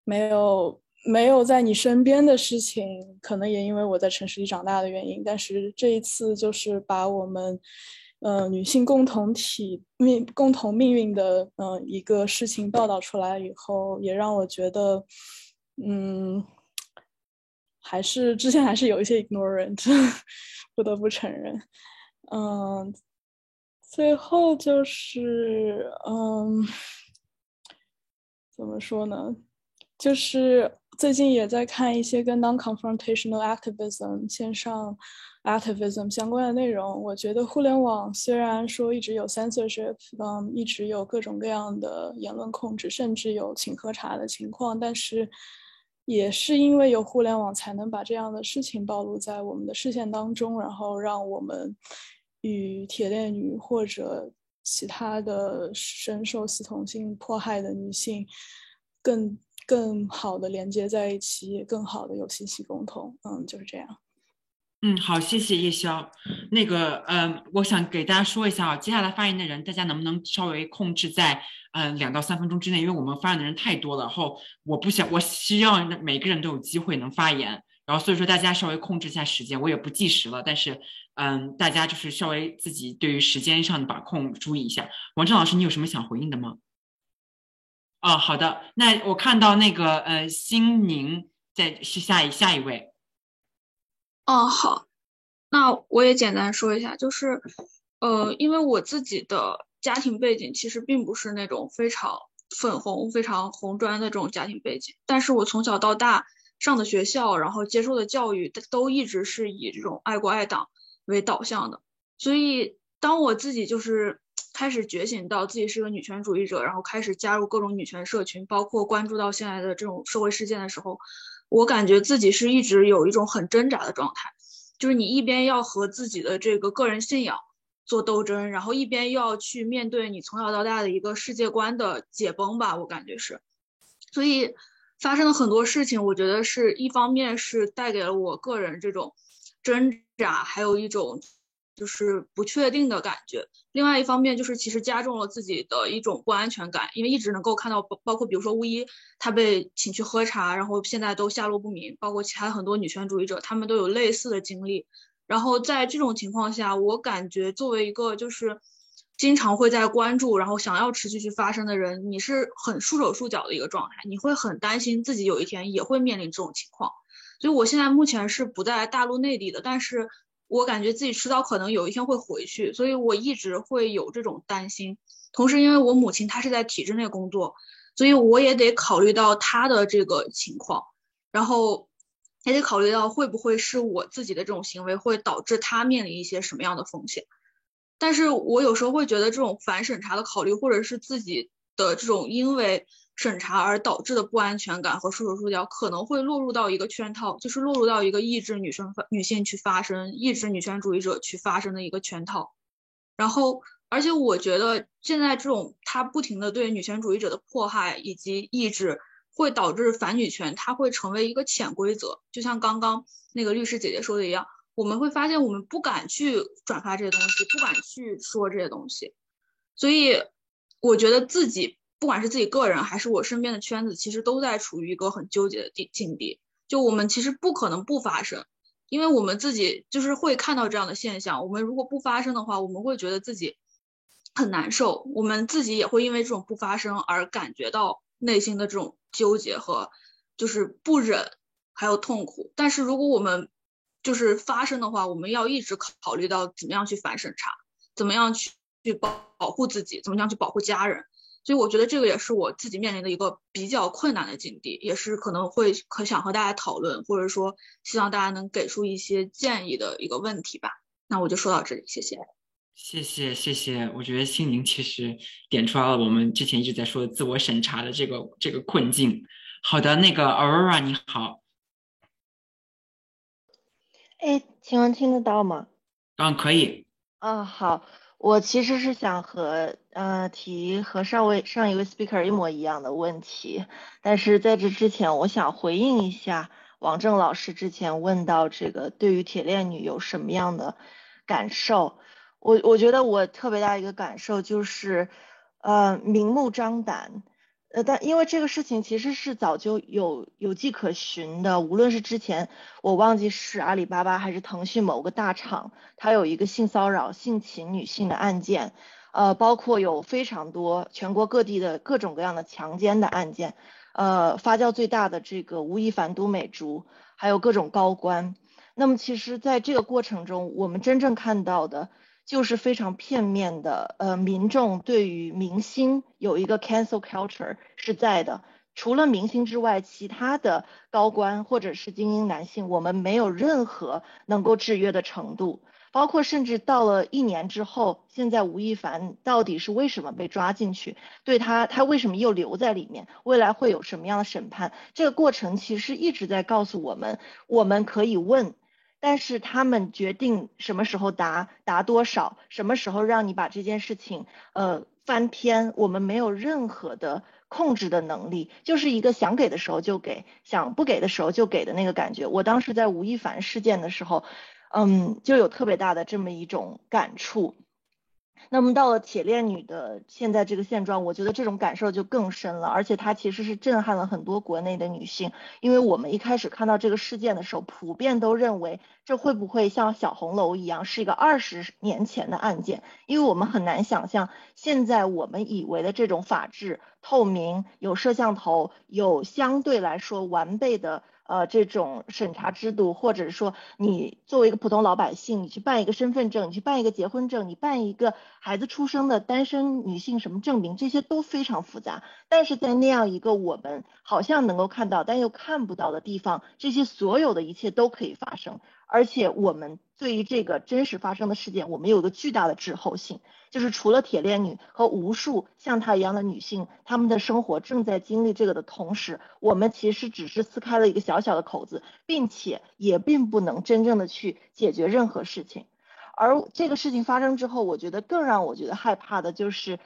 没有没有在你身边的事情，可能也因为我在城市里长大的原因。但是这一次就是把我们呃女性共同体命共同命运的嗯一个事情报道出来以后，也让我觉得嗯还是之前还是有一些 ignorant。不得不承认，嗯，最后就是，嗯，怎么说呢？就是最近也在看一些跟 non-confrontational activism 线上 activism 相关的内容。我觉得互联网虽然说一直有 censorship，嗯，一直有各种各样的言论控制，甚至有请喝茶的情况，但是。也是因为有互联网，才能把这样的事情暴露在我们的视线当中，然后让我们与铁链女或者其他的深受系统性迫害的女性更更好的连接在一起，更好的有信息沟通。嗯，就是这样。嗯，好，谢谢叶潇。那个，嗯，我想给大家说一下啊，接下来发言的人，大家能不能稍微控制在，嗯，两到三分钟之内，因为我们发言的人太多了，然后我不想，我希望每个人都有机会能发言，然后所以说大家稍微控制一下时间，我也不计时了，但是嗯，大家就是稍微自己对于时间上的把控注意一下。王正老师，你有什么想回应的吗？哦，好的，那我看到那个呃，心宁在是下一下一位。哦，好，那我也简单说一下，就是呃，因为我自己的家庭背景其实并不是那种非常粉红、非常红砖的这种家庭背景，但是我从小到大上的学校，然后接受的教育都一直是以这种爱国爱党。为导向的，所以当我自己就是开始觉醒到自己是个女权主义者，然后开始加入各种女权社群，包括关注到现在的这种社会事件的时候，我感觉自己是一直有一种很挣扎的状态，就是你一边要和自己的这个个人信仰做斗争，然后一边又要去面对你从小到大的一个世界观的解崩吧，我感觉是，所以发生了很多事情，我觉得是一方面是带给了我个人这种。挣啊，还有一种就是不确定的感觉。另外一方面，就是其实加重了自己的一种不安全感，因为一直能够看到，包包括比如说巫医，他被请去喝茶，然后现在都下落不明，包括其他很多女权主义者，他们都有类似的经历。然后在这种情况下，我感觉作为一个就是经常会在关注，然后想要持续去发生的人，你是很束手束脚的一个状态，你会很担心自己有一天也会面临这种情况。所以，我现在目前是不在大陆内地的，但是我感觉自己迟早可能有一天会回去，所以我一直会有这种担心。同时，因为我母亲她是在体制内工作，所以我也得考虑到她的这个情况，然后也得考虑到会不会是我自己的这种行为会导致她面临一些什么样的风险。但是我有时候会觉得这种反审查的考虑，或者是自己的这种因为。审查而导致的不安全感和束手束脚，可能会落入到一个圈套，就是落入到一个抑制女生女性去发声、抑制女权主义者去发声的一个圈套。然后，而且我觉得现在这种他不停的对女权主义者的迫害以及抑制，会导致反女权，它会成为一个潜规则。就像刚刚那个律师姐姐说的一样，我们会发现我们不敢去转发这些东西，不敢去说这些东西。所以，我觉得自己。不管是自己个人还是我身边的圈子，其实都在处于一个很纠结的地境地。就我们其实不可能不发声，因为我们自己就是会看到这样的现象。我们如果不发声的话，我们会觉得自己很难受，我们自己也会因为这种不发声而感觉到内心的这种纠结和就是不忍还有痛苦。但是如果我们就是发声的话，我们要一直考虑到怎么样去反审查，怎么样去去保保护自己，怎么样去保护家人。所以我觉得这个也是我自己面临的一个比较困难的境地，也是可能会可想和大家讨论，或者说希望大家能给出一些建议的一个问题吧。那我就说到这里，谢谢。谢谢谢谢，我觉得心灵其实点出来了我们之前一直在说的自我审查的这个这个困境。好的，那个 Aurora 你好。哎，请问听得到吗？嗯，可以。啊，好。我其实是想和呃提和上位上一位 speaker 一模一样的问题，但是在这之前，我想回应一下王正老师之前问到这个对于铁链女有什么样的感受。我我觉得我特别大一个感受就是，呃，明目张胆。呃，但因为这个事情其实是早就有有迹可循的，无论是之前我忘记是阿里巴巴还是腾讯某个大厂，它有一个性骚扰、性侵女性的案件，呃，包括有非常多全国各地的各种各样的强奸的案件，呃，发酵最大的这个吴亦凡、都美竹，还有各种高官。那么其实在这个过程中，我们真正看到的。就是非常片面的，呃，民众对于明星有一个 cancel culture 是在的。除了明星之外，其他的高官或者是精英男性，我们没有任何能够制约的程度。包括甚至到了一年之后，现在吴亦凡到底是为什么被抓进去？对他，他为什么又留在里面？未来会有什么样的审判？这个过程其实一直在告诉我们，我们可以问。但是他们决定什么时候答答多少，什么时候让你把这件事情呃翻篇，我们没有任何的控制的能力，就是一个想给的时候就给，想不给的时候就给的那个感觉。我当时在吴亦凡事件的时候，嗯，就有特别大的这么一种感触。那么到了铁链女的现在这个现状，我觉得这种感受就更深了，而且它其实是震撼了很多国内的女性，因为我们一开始看到这个事件的时候，普遍都认为这会不会像小红楼一样是一个二十年前的案件，因为我们很难想象现在我们以为的这种法治、透明、有摄像头、有相对来说完备的。呃，这种审查制度，或者说，你作为一个普通老百姓，你去办一个身份证，你去办一个结婚证，你办一个孩子出生的单身女性什么证明，这些都非常复杂。但是在那样一个我们好像能够看到，但又看不到的地方，这些所有的一切都可以发生。而且我们对于这个真实发生的事件，我们有个巨大的滞后性，就是除了铁链女和无数像她一样的女性，她们的生活正在经历这个的同时，我们其实只是撕开了一个小小的口子，并且也并不能真正的去解决任何事情。而这个事情发生之后，我觉得更让我觉得害怕的就是，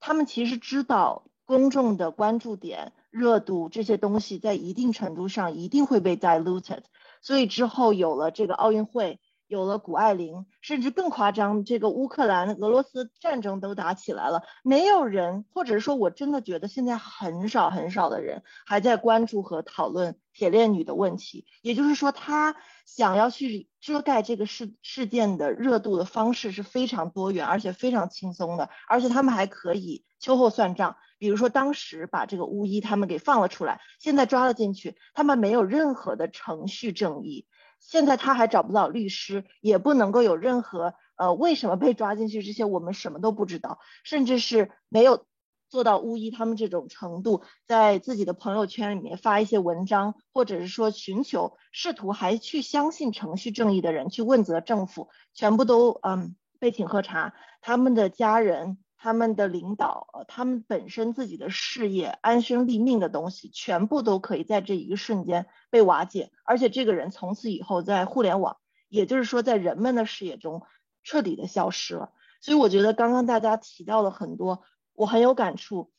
他们其实知道公众的关注点、热度这些东西在一定程度上一定会被 diluted。所以之后有了这个奥运会，有了谷爱凌，甚至更夸张，这个乌克兰俄罗斯战争都打起来了，没有人，或者说我真的觉得现在很少很少的人还在关注和讨论铁链女的问题。也就是说，他想要去遮盖这个事事件的热度的方式是非常多元，而且非常轻松的，而且他们还可以秋后算账。比如说，当时把这个巫医他们给放了出来，现在抓了进去，他们没有任何的程序正义，现在他还找不到律师，也不能够有任何呃为什么被抓进去这些我们什么都不知道，甚至是没有做到巫医他们这种程度，在自己的朋友圈里面发一些文章，或者是说寻求试图还去相信程序正义的人去问责政府，全部都嗯被请喝茶，他们的家人。他们的领导，呃，他们本身自己的事业、安身立命的东西，全部都可以在这一个瞬间被瓦解，而且这个人从此以后在互联网，也就是说在人们的视野中彻底的消失了。所以我觉得刚刚大家提到了很多，我很有感触。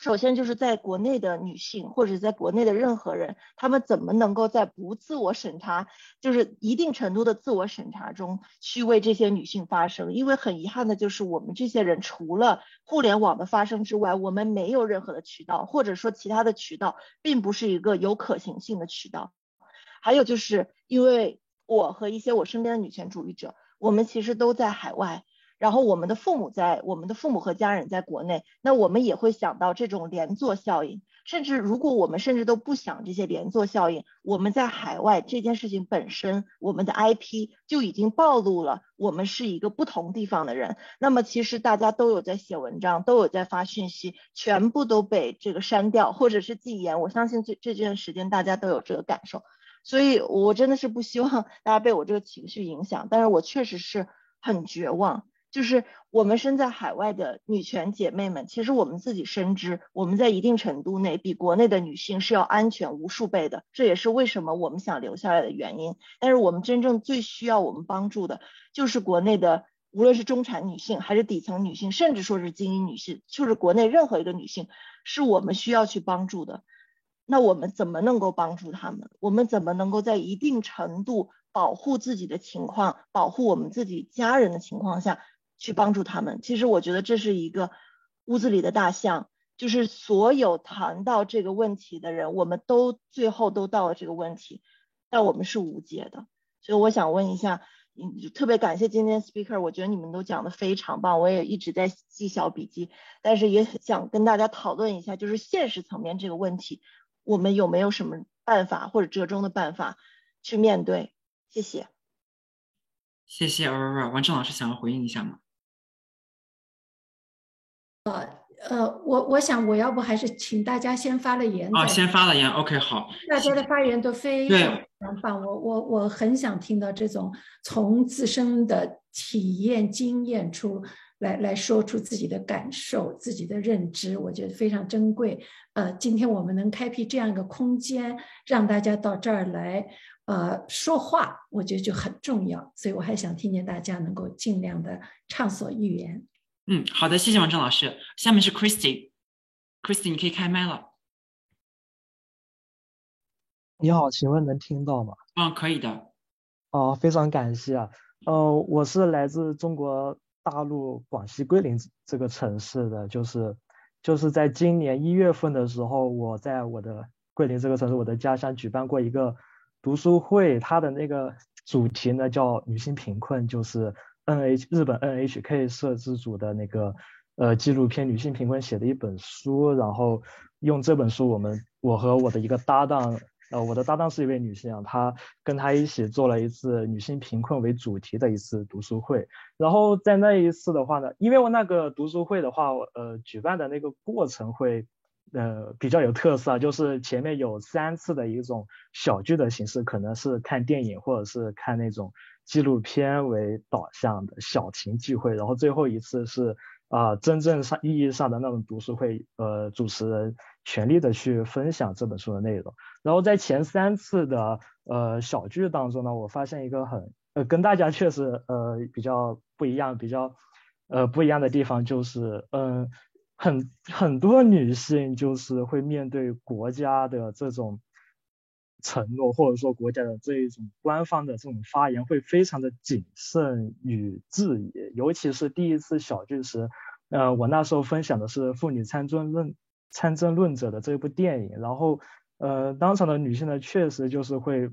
首先就是在国内的女性，或者在国内的任何人，他们怎么能够在不自我审查，就是一定程度的自我审查中，去为这些女性发声？因为很遗憾的就是，我们这些人除了互联网的发声之外，我们没有任何的渠道，或者说其他的渠道并不是一个有可行性的渠道。还有就是因为我和一些我身边的女权主义者，我们其实都在海外。然后我们的父母在，我们的父母和家人在国内，那我们也会想到这种连坐效应。甚至如果我们甚至都不想这些连坐效应，我们在海外这件事情本身，我们的 IP 就已经暴露了我们是一个不同地方的人。那么其实大家都有在写文章，都有在发讯息，全部都被这个删掉或者是禁言。我相信这这段时间大家都有这个感受，所以我真的是不希望大家被我这个情绪影响，但是我确实是很绝望。就是我们身在海外的女权姐妹们，其实我们自己深知，我们在一定程度内比国内的女性是要安全无数倍的，这也是为什么我们想留下来的原因。但是我们真正最需要我们帮助的，就是国内的，无论是中产女性，还是底层女性，甚至说是精英女性，就是国内任何一个女性，是我们需要去帮助的。那我们怎么能够帮助她们？我们怎么能够在一定程度保护自己的情况，保护我们自己家人的情况下？去帮助他们，其实我觉得这是一个屋子里的大象，就是所有谈到这个问题的人，我们都最后都到了这个问题，但我们是无解的。所以我想问一下，嗯，特别感谢今天 speaker，我觉得你们都讲的非常棒，我也一直在记小笔记，但是也想跟大家讨论一下，就是现实层面这个问题，我们有没有什么办法或者折中的办法去面对？谢谢。谢谢 Aurora，王正老师想要回应一下吗？呃呃，我我想我要不还是请大家先发了言啊，先发了言，OK，好。大家的发言都非常棒，我我我很想听到这种从自身的体验经验出来来说出自己的感受、自己的认知，我觉得非常珍贵。呃，今天我们能开辟这样一个空间，让大家到这儿来呃说话，我觉得就很重要。所以我还想听见大家能够尽量的畅所欲言。嗯，好的，谢谢王正老师。下面是 Christy，Christy，你可以开麦了。你好，请问能听到吗？嗯，可以的。哦，非常感谢啊。呃，我是来自中国大陆广西桂林这个城市的，就是就是在今年一月份的时候，我在我的桂林这个城市，我的家乡举办过一个读书会，它的那个主题呢叫女性贫困，就是 N H 日本 N H K 摄制组的那个呃纪录片女性贫困写的一本书，然后用这本书，我们我和我的一个搭档。呃，我的搭档是一位女性啊，她跟她一起做了一次女性贫困为主题的一次读书会。然后在那一次的话呢，因为我那个读书会的话，呃，举办的那个过程会，呃，比较有特色，就是前面有三次的一种小剧的形式，可能是看电影或者是看那种纪录片为导向的小型聚会，然后最后一次是。啊，真正上意义上的那种读书会，呃，主持人全力的去分享这本书的内容。然后在前三次的呃小剧当中呢，我发现一个很呃跟大家确实呃比较不一样、比较呃不一样的地方，就是嗯很很多女性就是会面对国家的这种。承诺或者说国家的这一种官方的这种发言会非常的谨慎与质疑，尤其是第一次小聚时，呃，我那时候分享的是《妇女参政论参政论者》的这部电影，然后呃，当场的女性呢，确实就是会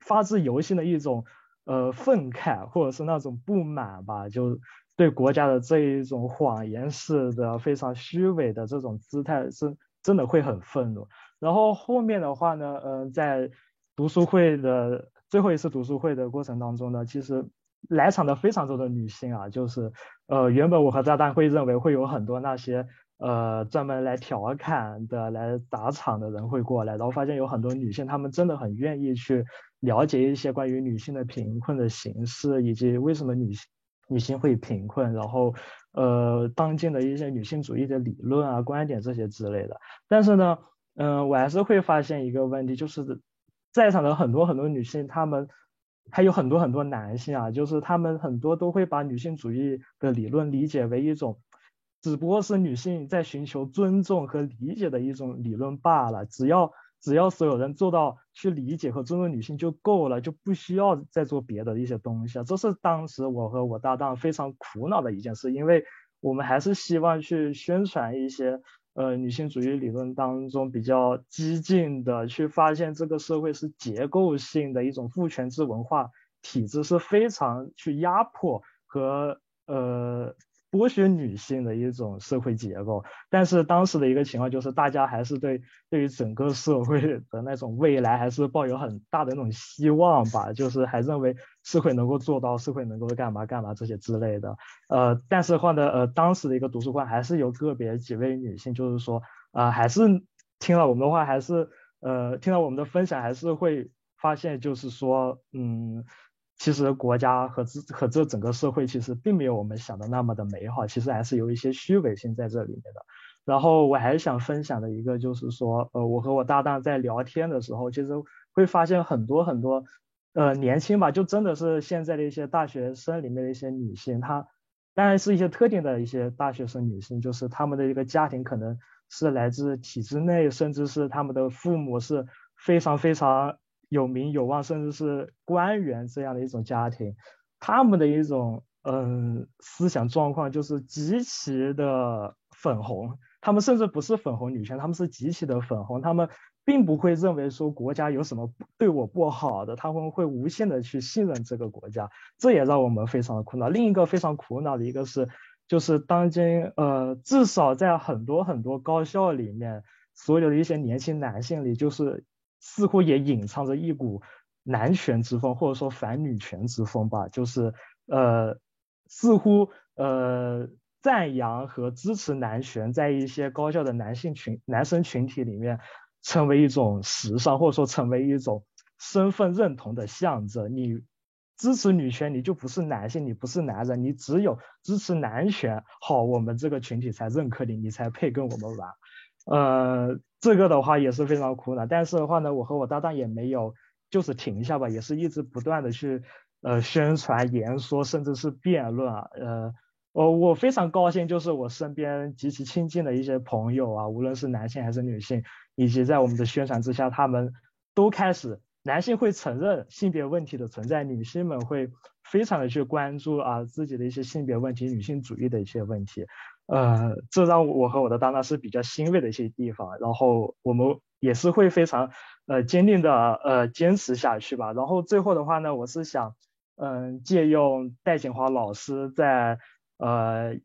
发自由心的一种呃愤慨或者是那种不满吧，就对国家的这一种谎言式的非常虚伪的这种姿态是真的会很愤怒。然后后面的话呢，呃，在读书会的最后一次读书会的过程当中呢，其实来场的非常多的女性啊，就是呃，原本我和炸弹会认为会有很多那些呃专门来调侃的、来打场的人会过来，然后发现有很多女性，她们真的很愿意去了解一些关于女性的贫困的形式，以及为什么女性女性会贫困，然后呃，当今的一些女性主义的理论啊、观点这些之类的，但是呢。嗯，我还是会发现一个问题，就是在场的很多很多女性，她们还有很多很多男性啊，就是他们很多都会把女性主义的理论理解为一种，只不过是女性在寻求尊重和理解的一种理论罢了。只要只要所有人做到去理解和尊重女性就够了，就不需要再做别的一些东西啊。这是当时我和我搭档非常苦恼的一件事，因为我们还是希望去宣传一些。呃，女性主义理论当中比较激进的，去发现这个社会是结构性的一种父权制文化体制，是非常去压迫和呃。剥削女性的一种社会结构，但是当时的一个情况就是，大家还是对对于整个社会的那种未来还是抱有很大的那种希望吧，就是还认为社会能够做到，社会能够干嘛干嘛这些之类的。呃，但是话呢，呃，当时的一个读书会还是有个别几位女性，就是说，啊，还是听了我们的话，还是呃，听了我们的分享，还是会发现，就是说，嗯。其实国家和这和这整个社会其实并没有我们想的那么的美好，其实还是有一些虚伪性在这里面的。然后我还想分享的一个就是说，呃，我和我搭档在聊天的时候，其实会发现很多很多，呃，年轻吧，就真的是现在的一些大学生里面的一些女性，她当然是一些特定的一些大学生女性，就是她们的一个家庭可能是来自体制内，甚至是他们的父母是非常非常。有名有望，甚至是官员这样的一种家庭，他们的一种嗯思想状况就是极其的粉红。他们甚至不是粉红女权，他们是极其的粉红。他们并不会认为说国家有什么对我不好的，他们会无限的去信任这个国家。这也让我们非常的苦恼。另一个非常苦恼的一个是，就是当今呃，至少在很多很多高校里面，所有的一些年轻男性里，就是。似乎也隐藏着一股男权之风，或者说反女权之风吧。就是呃，似乎呃赞扬和支持男权，在一些高校的男性群、男生群体里面，成为一种时尚，或者说成为一种身份认同的象征。你支持女权，你就不是男性，你不是男人，你只有支持男权，好，我们这个群体才认可你，你才配跟我们玩。呃，这个的话也是非常苦恼，但是的话呢，我和我搭档也没有就是停下吧，也是一直不断的去呃宣传、言说，甚至是辩论啊。呃，我我非常高兴，就是我身边极其亲近的一些朋友啊，无论是男性还是女性，以及在我们的宣传之下，他们都开始男性会承认性别问题的存在，女性们会非常的去关注啊自己的一些性别问题、女性主义的一些问题，呃，这让我和我的搭档是比较欣慰的一些地方。然后我们也是会非常呃坚定的呃坚持下去吧。然后最后的话呢，我是想嗯借用戴锦华老师在呃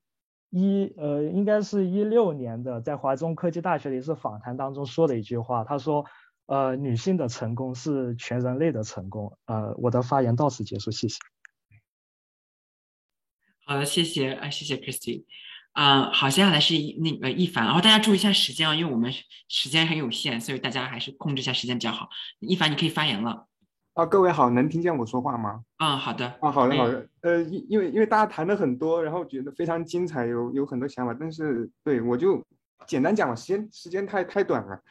一呃应该是一六年的在华中科技大学的一次访谈当中说的一句话，他说。呃，女性的成功是全人类的成功。呃，我的发言到此结束，谢谢。好的，谢谢，哎，谢谢 Christy。嗯，好，接下来是那个一凡，然后大家注意一下时间啊，因为我们时间很有限，所以大家还是控制一下时间比较好。一凡，你可以发言了。啊，各位好，能听见我说话吗？嗯，好的。啊，好的，好的。呃，因因为因为大家谈的很多，然后觉得非常精彩，有有很多想法，但是对我就简单讲了，时间时间太太短了。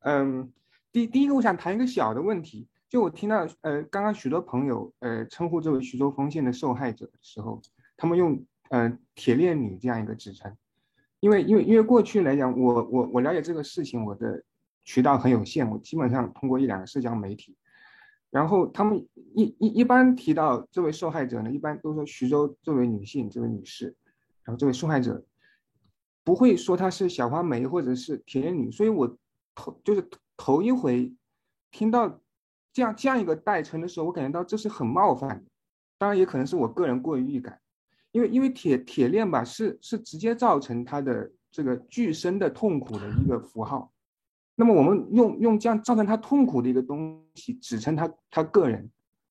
嗯。第第一个，我想谈一个小的问题，就我听到，呃，刚刚许多朋友，呃，称呼这位徐州丰县的受害者的时候，他们用，呃，铁链女这样一个职称，因为，因为，因为过去来讲，我，我，我了解这个事情，我的渠道很有限，我基本上通过一两个社交媒体，然后他们一一一般提到这位受害者呢，一般都说徐州这位女性，这位女士，然后这位受害者，不会说她是小花梅或者是铁链女，所以我头就是。头一回听到这样这样一个代称的时候，我感觉到这是很冒犯的。当然，也可能是我个人过于预感，因为因为铁铁链吧，是是直接造成他的这个具身的痛苦的一个符号。那么我们用用这样造成他痛苦的一个东西指称他他个人，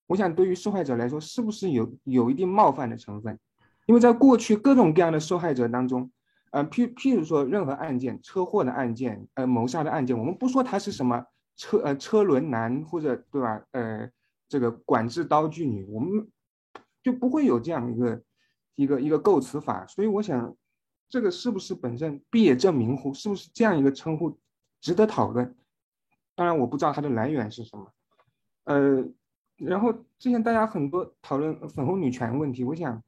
我想对于受害者来说，是不是有有一定冒犯的成分？因为在过去各种各样的受害者当中。呃，譬譬如说，任何案件，车祸的案件，呃，谋杀的案件，我们不说他是什么车呃车轮男或者对吧？呃，这个管制刀具女，我们就不会有这样一个一个一个构词法。所以我想，这个是不是本身毕业证明乎？是不是这样一个称呼值得讨论？当然，我不知道它的来源是什么。呃，然后之前大家很多讨论粉红女权问题，我想。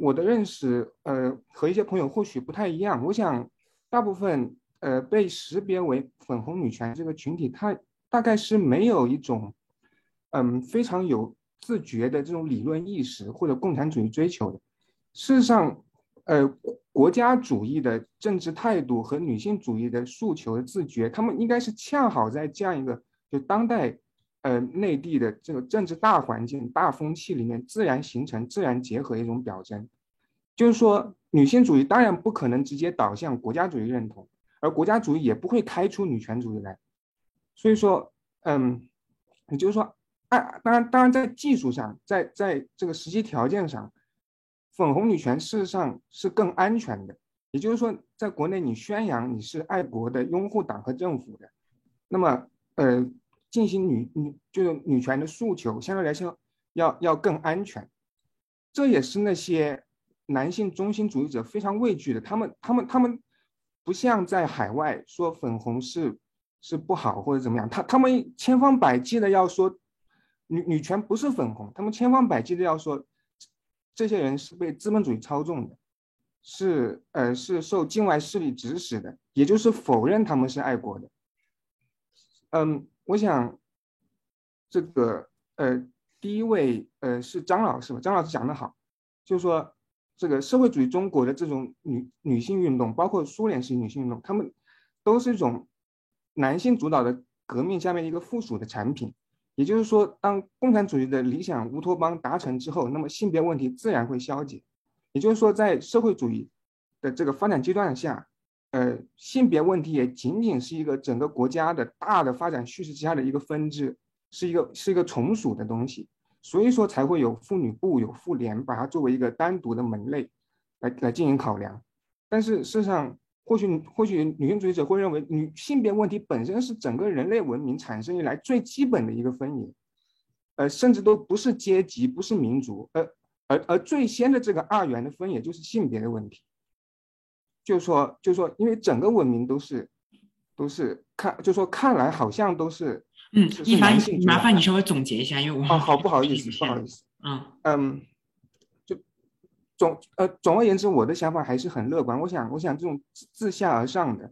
我的认识，呃，和一些朋友或许不太一样。我想，大部分呃被识别为粉红女权这个群体，它大概是没有一种，嗯，非常有自觉的这种理论意识或者共产主义追求的。事实上，呃，国家主义的政治态度和女性主义的诉求的自觉，他们应该是恰好在这样一个就当代。呃，内地的这个政治大环境、大风气里面，自然形成、自然结合的一种表征，就是说，女性主义当然不可能直接导向国家主义认同，而国家主义也不会开出女权主义来。所以说，嗯，也就是说，按当然，当然在技术上，在在这个实际条件上，粉红女权事实上是更安全的。也就是说，在国内你宣扬你是爱国的、拥护党和政府的，那么，呃。进行女女就是女权的诉求，相对来说要要更安全，这也是那些男性中心主义者非常畏惧的。他们他们他们不像在海外说粉红是是不好或者怎么样，他他们千方百计的要说女女权不是粉红，他们千方百计的要说这些人是被资本主义操纵的，是呃是受境外势力指使的，也就是否认他们是爱国的，嗯。我想，这个呃，第一位呃是张老师吧？张老师讲的好，就是说，这个社会主义中国的这种女女性运动，包括苏联式女性运动，他们都是一种男性主导的革命下面一个附属的产品。也就是说，当共产主义的理想乌托邦达成之后，那么性别问题自然会消解。也就是说，在社会主义的这个发展阶段下。呃，性别问题也仅仅是一个整个国家的大的发展叙事之下的一个分支，是一个是一个从属的东西，所以说才会有妇女部、有妇联，把它作为一个单独的门类来来进行考量。但是事实上，或许或许女性主义者会认为，女性别问题本身是整个人类文明产生以来最基本的一个分野，呃，甚至都不是阶级，不是民族，而而而最先的这个二元的分野就是性别的问题。就说，就说，因为整个文明都是，都是看，就说看来好像都是，嗯，一凡，麻烦你稍微总结一下，因为我哦，好，不好意思，不好意思，嗯嗯，就总呃，总而言之，我的想法还是很乐观。我想，我想这种自下而上的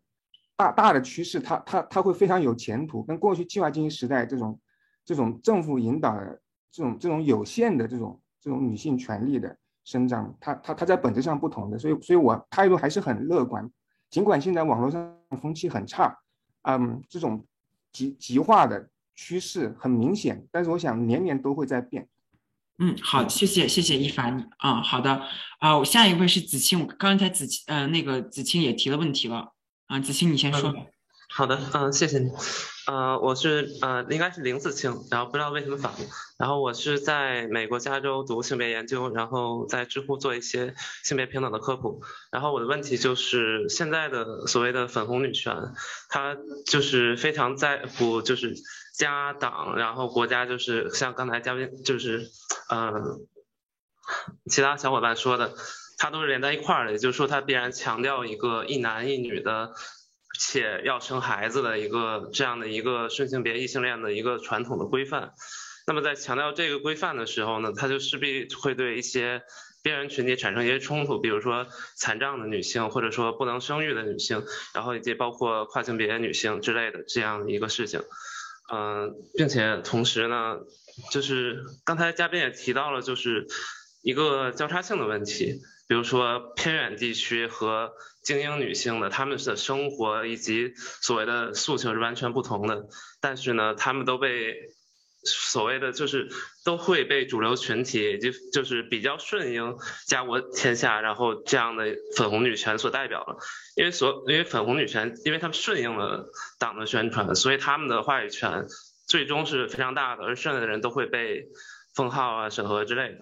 大大的趋势，它它它会非常有前途，跟过去计划经济时代这种这种政府引导的这种这种有限的这种这种女性权利的生长，它它它在本质上不同的，所以所以我态度还是很乐观，尽管现在网络上风气很差，嗯，这种极极化的趋势很明显，但是我想年年都会在变。嗯，好，谢谢谢谢一凡啊，好的啊，下一位是子清，我刚才子清呃那个子清也提了问题了啊，子清你先说。好的，嗯，谢谢你。呃，我是呃，应该是林子清，然后不知道为什么反了。然后我是在美国加州读性别研究，然后在知乎做一些性别平等的科普。然后我的问题就是，现在的所谓的粉红女权，她就是非常在乎就是家党，然后国家就是像刚才嘉宾就是嗯，其他小伙伴说的，它都是连在一块儿的，也就是说，它必然强调一个一男一女的。且要生孩子的一个这样的一个顺性别异性恋的一个传统的规范，那么在强调这个规范的时候呢，它就势必会对一些边缘群体产生一些冲突，比如说残障的女性，或者说不能生育的女性，然后以及包括跨性别女性之类的这样的一个事情。嗯，并且同时呢，就是刚才嘉宾也提到了，就是一个交叉性的问题。比如说偏远地区和精英女性的，她们的生活以及所谓的诉求是完全不同的。但是呢，她们都被所谓的就是都会被主流群体以及就是比较顺应家国天下，然后这样的粉红女权所代表了。因为所因为粉红女权，因为他们顺应了党的宣传，所以他们的话语权最终是非常大的，而剩下的人都会被封号啊、审核之类的。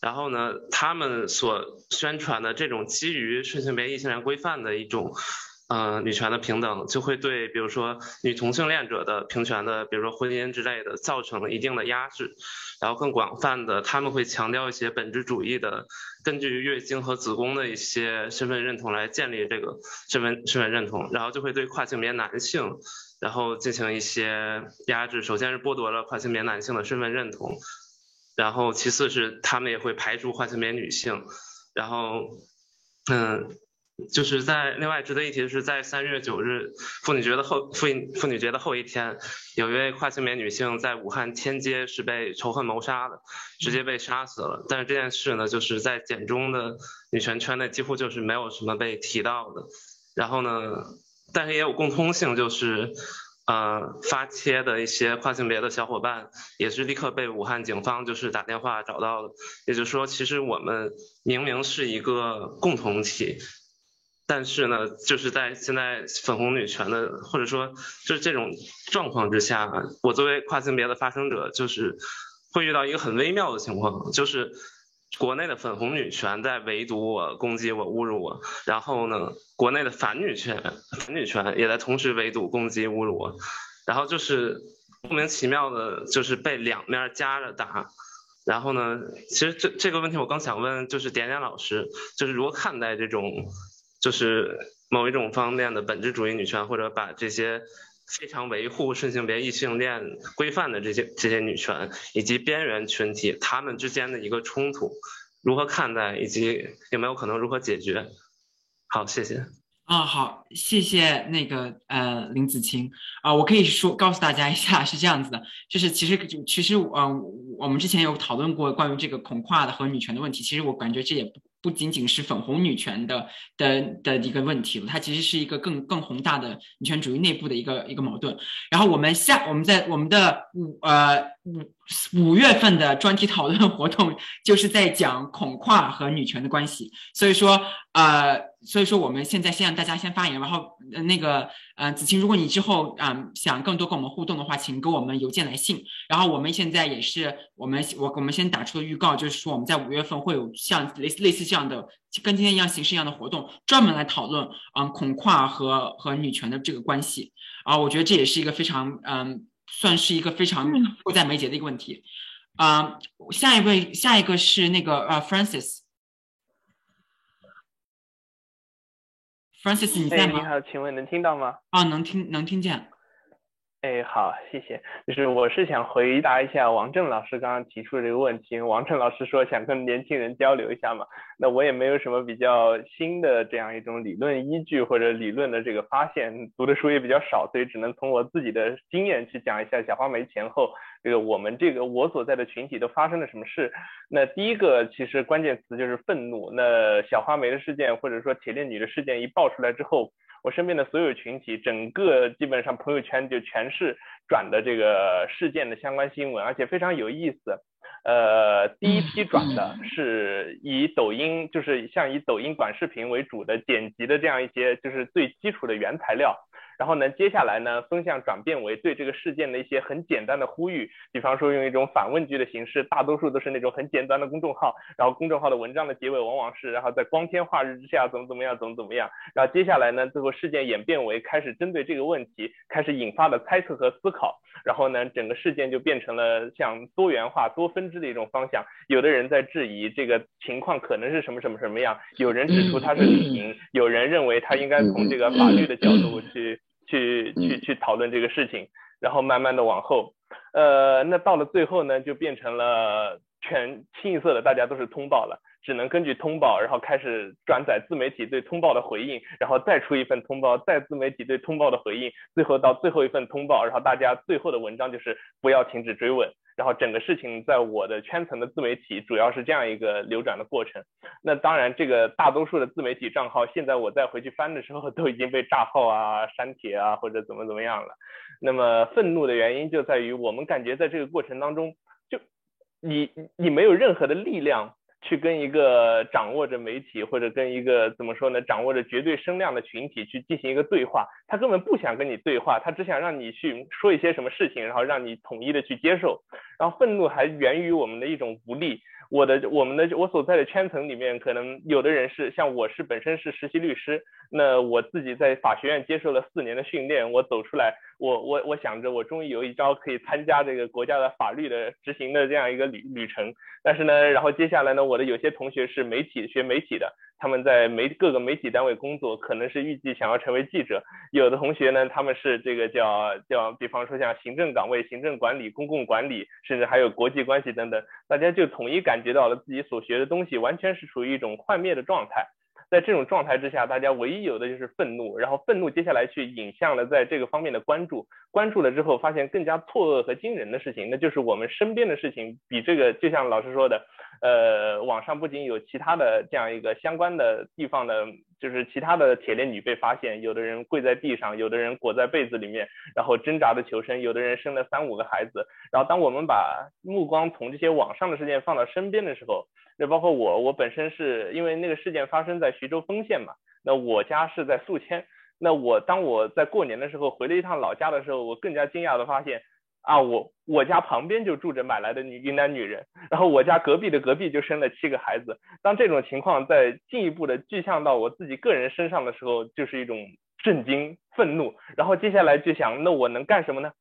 然后呢，他们所宣传的这种基于顺性别异性恋规范的一种，呃，女权的平等，就会对比如说女同性恋者的平权的，比如说婚姻之类的，造成了一定的压制。然后更广泛的，他们会强调一些本质主义的，根据月经和子宫的一些身份认同来建立这个身份身份认同，然后就会对跨性别男性，然后进行一些压制。首先是剥夺了跨性别男性的身份认同。然后，其次是他们也会排除跨性别女性，然后，嗯，就是在另外值得一提的是，在三月九日妇女节的后妇妇女节的后一天，有一位跨性别女性在武汉天街是被仇恨谋杀的，直接被杀死了。但是这件事呢，就是在简中的女权圈内几乎就是没有什么被提到的。然后呢，但是也有共通性，就是。呃，发帖的一些跨性别的小伙伴也是立刻被武汉警方就是打电话找到了。也就是说，其实我们明明是一个共同体，但是呢，就是在现在粉红女权的或者说就是这种状况之下，我作为跨性别的发声者，就是会遇到一个很微妙的情况，就是。国内的粉红女权在围堵我、攻击我、侮辱我，然后呢，国内的反女权、反女权也在同时围堵、攻击、侮辱我，然后就是莫名其妙的，就是被两面夹着打。然后呢，其实这这个问题我刚想问，就是点点老师，就是如何看待这种，就是某一种方面的本质主义女权，或者把这些。非常维护顺性别异性恋规范的这些这些女权以及边缘群体，他们之间的一个冲突，如何看待，以及有没有可能如何解决？好，谢谢。啊，好，谢谢那个呃林子清啊，我可以说告诉大家一下是这样子的，就是其实其实嗯我们之前有讨论过关于这个恐跨的和女权的问题，其实我感觉这也不。不仅仅是粉红女权的的的一个问题了，它其实是一个更更宏大的女权主义内部的一个一个矛盾。然后我们下我们在我们的五呃五五月份的专题讨论活动就是在讲恐跨和女权的关系，所以说呃所以说我们现在先让大家先发言，然后那个。呃，子晴，如果你之后啊想更多跟我们互动的话，请给我们邮件来信。然后我们现在也是我们我我们先打出的预告，就是说我们在五月份会有像类似类似这样的跟今天一样形式一样的活动，专门来讨论嗯恐跨和和女权的这个关系。啊，我觉得这也是一个非常嗯算是一个非常迫在眉睫的一个问题。啊，下一位下一个是那个呃 Francis。Francis，你在吗？你好，请问能听到吗？啊，能听，能听见。哎，好，谢谢。就是我是想回答一下王正老师刚刚提出的这个问题。王正老师说想跟年轻人交流一下嘛，那我也没有什么比较新的这样一种理论依据或者理论的这个发现，读的书也比较少，所以只能从我自己的经验去讲一下小花梅前后这个我们这个我所在的群体都发生了什么事。那第一个其实关键词就是愤怒。那小花梅的事件或者说铁链女的事件一爆出来之后。我身边的所有群体，整个基本上朋友圈就全是转的这个事件的相关新闻，而且非常有意思。呃，第一批转的是以抖音，就是像以抖音短视频为主的剪辑的这样一些，就是最基础的原材料。然后呢，接下来呢，风向转变为对这个事件的一些很简单的呼吁，比方说用一种反问句的形式，大多数都是那种很简单的公众号，然后公众号的文章的结尾往往是，然后在光天化日之下怎么怎么样，怎么怎么样，然后接下来呢，最后事件演变为开始针对这个问题开始引发的猜测和思考，然后呢，整个事件就变成了像多元化、多分支的一种方向，有的人在质疑这个情况可能是什么什么什么样，有人指出它是理营，有人认为他应该从这个法律的角度去。去去去讨论这个事情，然后慢慢的往后，呃，那到了最后呢，就变成了全清一色的，大家都是通报了，只能根据通报，然后开始转载自媒体对通报的回应，然后再出一份通报，再自媒体对通报的回应，最后到最后一份通报，然后大家最后的文章就是不要停止追问。然后整个事情在我的圈层的自媒体主要是这样一个流转的过程。那当然，这个大多数的自媒体账号，现在我再回去翻的时候，都已经被炸号啊、删帖啊，或者怎么怎么样了。那么愤怒的原因就在于，我们感觉在这个过程当中，就你你没有任何的力量。去跟一个掌握着媒体或者跟一个怎么说呢，掌握着绝对声量的群体去进行一个对话，他根本不想跟你对话，他只想让你去说一些什么事情，然后让你统一的去接受，然后愤怒还源于我们的一种无力。我的我们的我所在的圈层里面，可能有的人是像我是本身是实习律师，那我自己在法学院接受了四年的训练，我走出来，我我我想着我终于有一招可以参加这个国家的法律的执行的这样一个旅旅程，但是呢，然后接下来呢，我的有些同学是媒体学媒体的。他们在媒各个媒体单位工作，可能是预计想要成为记者。有的同学呢，他们是这个叫叫，比方说像行政岗位、行政管理、公共管理，甚至还有国际关系等等。大家就统一感觉到了自己所学的东西完全是处于一种幻灭的状态。在这种状态之下，大家唯一有的就是愤怒，然后愤怒接下来去引向了在这个方面的关注，关注了之后发现更加错愕和惊人的事情，那就是我们身边的事情比这个，就像老师说的。呃，网上不仅有其他的这样一个相关的地方的，就是其他的铁链女被发现，有的人跪在地上，有的人裹在被子里面，然后挣扎的求生，有的人生了三五个孩子。然后当我们把目光从这些网上的事件放到身边的时候，那包括我，我本身是因为那个事件发生在徐州丰县嘛，那我家是在宿迁，那我当我在过年的时候回了一趟老家的时候，我更加惊讶的发现。啊，我我家旁边就住着买来的女云南女人，然后我家隔壁的隔壁就生了七个孩子。当这种情况在进一步的具象到我自己个人身上的时候，就是一种震惊、愤怒。然后接下来就想，那我能干什么呢？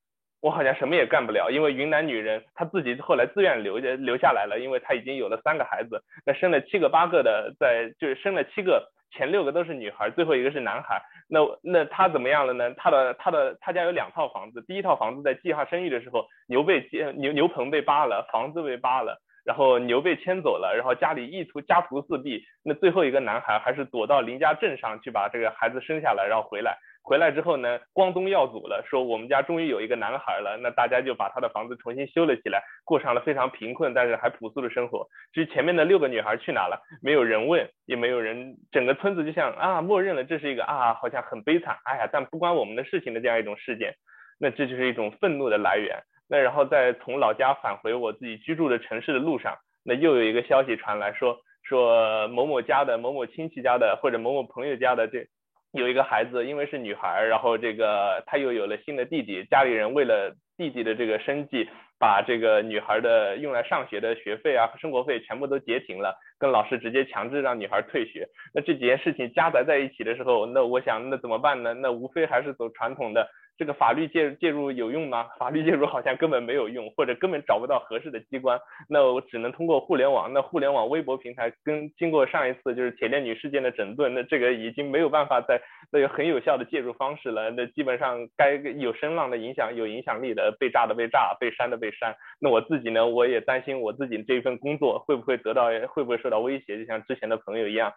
我好像什么也干不了，因为云南女人她自己后来自愿留下留下来了，因为她已经有了三个孩子，那生了七个八个的，在就是生了七个。前六个都是女孩，最后一个是男孩。那那他怎么样了呢？他的他的他家有两套房子，第一套房子在计划生育的时候，牛被牛牛棚被扒了，房子被扒了，然后牛被牵走了，然后家里一图家徒四壁。那最后一个男孩还是躲到邻家镇上去把这个孩子生下来，然后回来。回来之后呢，光宗耀祖了，说我们家终于有一个男孩了。那大家就把他的房子重新修了起来，过上了非常贫困但是还朴素的生活。至于前面的六个女孩去哪了，没有人问，也没有人，整个村子就像啊，默认了这是一个啊，好像很悲惨，哎呀，但不关我们的事情的这样一种事件。那这就是一种愤怒的来源。那然后再从老家返回我自己居住的城市的路上，那又有一个消息传来说，说某某家的某某亲戚家的或者某某朋友家的这。有一个孩子，因为是女孩，然后这个她又有了新的弟弟，家里人为了弟弟的这个生计，把这个女孩的用来上学的学费啊、生活费全部都截停了，跟老师直接强制让女孩退学。那这几件事情夹杂在一起的时候，那我想那怎么办呢？那无非还是走传统的这个法律介介入有用吗？法律介入好像根本没有用，或者根本找不到合适的机关。那我只能通过互联网。那互联网微博平台跟经过上一次就是铁链女事件的整顿，那这个已经没有办法再那有很有效的介入方式了。那基本上该有声浪的影响、有影响力的被炸的被炸，被删的被删。那我自己呢，我也担心我自己这一份工作会不会得到会不会受到威胁，就像之前的朋友一样。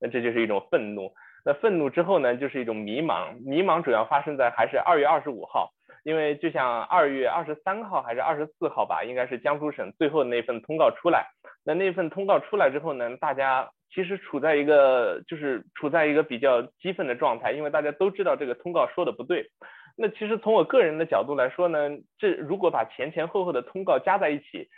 那这就是一种愤怒。那愤怒之后呢，就是一种迷茫。迷茫主要发生在还是二月二十五号，因为就像二月二十三号还是二十四号吧，应该是江苏省最后那份通告出来。那那份通告出来之后呢，大家其实处在一个就是处在一个比较激愤的状态，因为大家都知道这个通告说的不对。那其实从我个人的角度来说呢，这如果把前前后后的通告加在一起，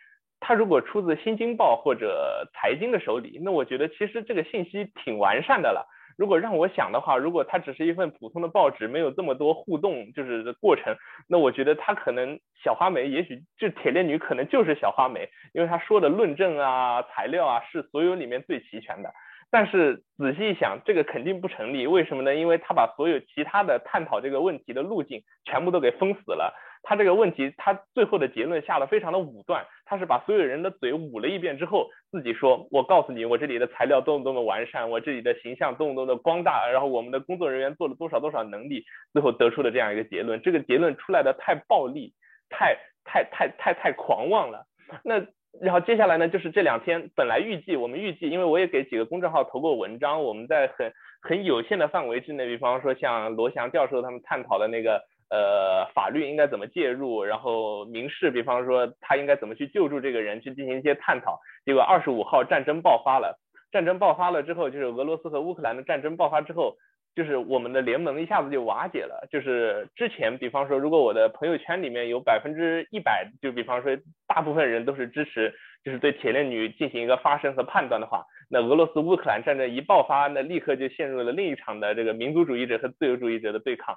它如果出自新京报或者财经的手里，那我觉得其实这个信息挺完善的了。如果让我想的话，如果它只是一份普通的报纸，没有这么多互动，就是过程，那我觉得它可能小花梅，也许就铁链女可能就是小花梅，因为她说的论证啊、材料啊是所有里面最齐全的。但是仔细一想，这个肯定不成立，为什么呢？因为他把所有其他的探讨这个问题的路径全部都给封死了。他这个问题，他最后的结论下的非常的武断，他是把所有人的嘴捂了一遍之后，自己说，我告诉你，我这里的材料多么多么完善，我这里的形象多么多么的光大，然后我们的工作人员做了多少多少能力，最后得出的这样一个结论，这个结论出来的太暴力，太太太太太狂妄了。那然后接下来呢，就是这两天本来预计我们预计，因为我也给几个公众号投过文章，我们在很很有限的范围之内，比方说像罗翔教授他们探讨的那个。呃，法律应该怎么介入？然后民事，比方说他应该怎么去救助这个人，去进行一些探讨。结果二十五号战争爆发了，战争爆发了之后，就是俄罗斯和乌克兰的战争爆发之后，就是我们的联盟一下子就瓦解了。就是之前，比方说，如果我的朋友圈里面有百分之一百，就比方说大部分人都是支持，就是对铁链女进行一个发声和判断的话，那俄罗斯乌克兰战争一爆发，那立刻就陷入了另一场的这个民族主义者和自由主义者的对抗。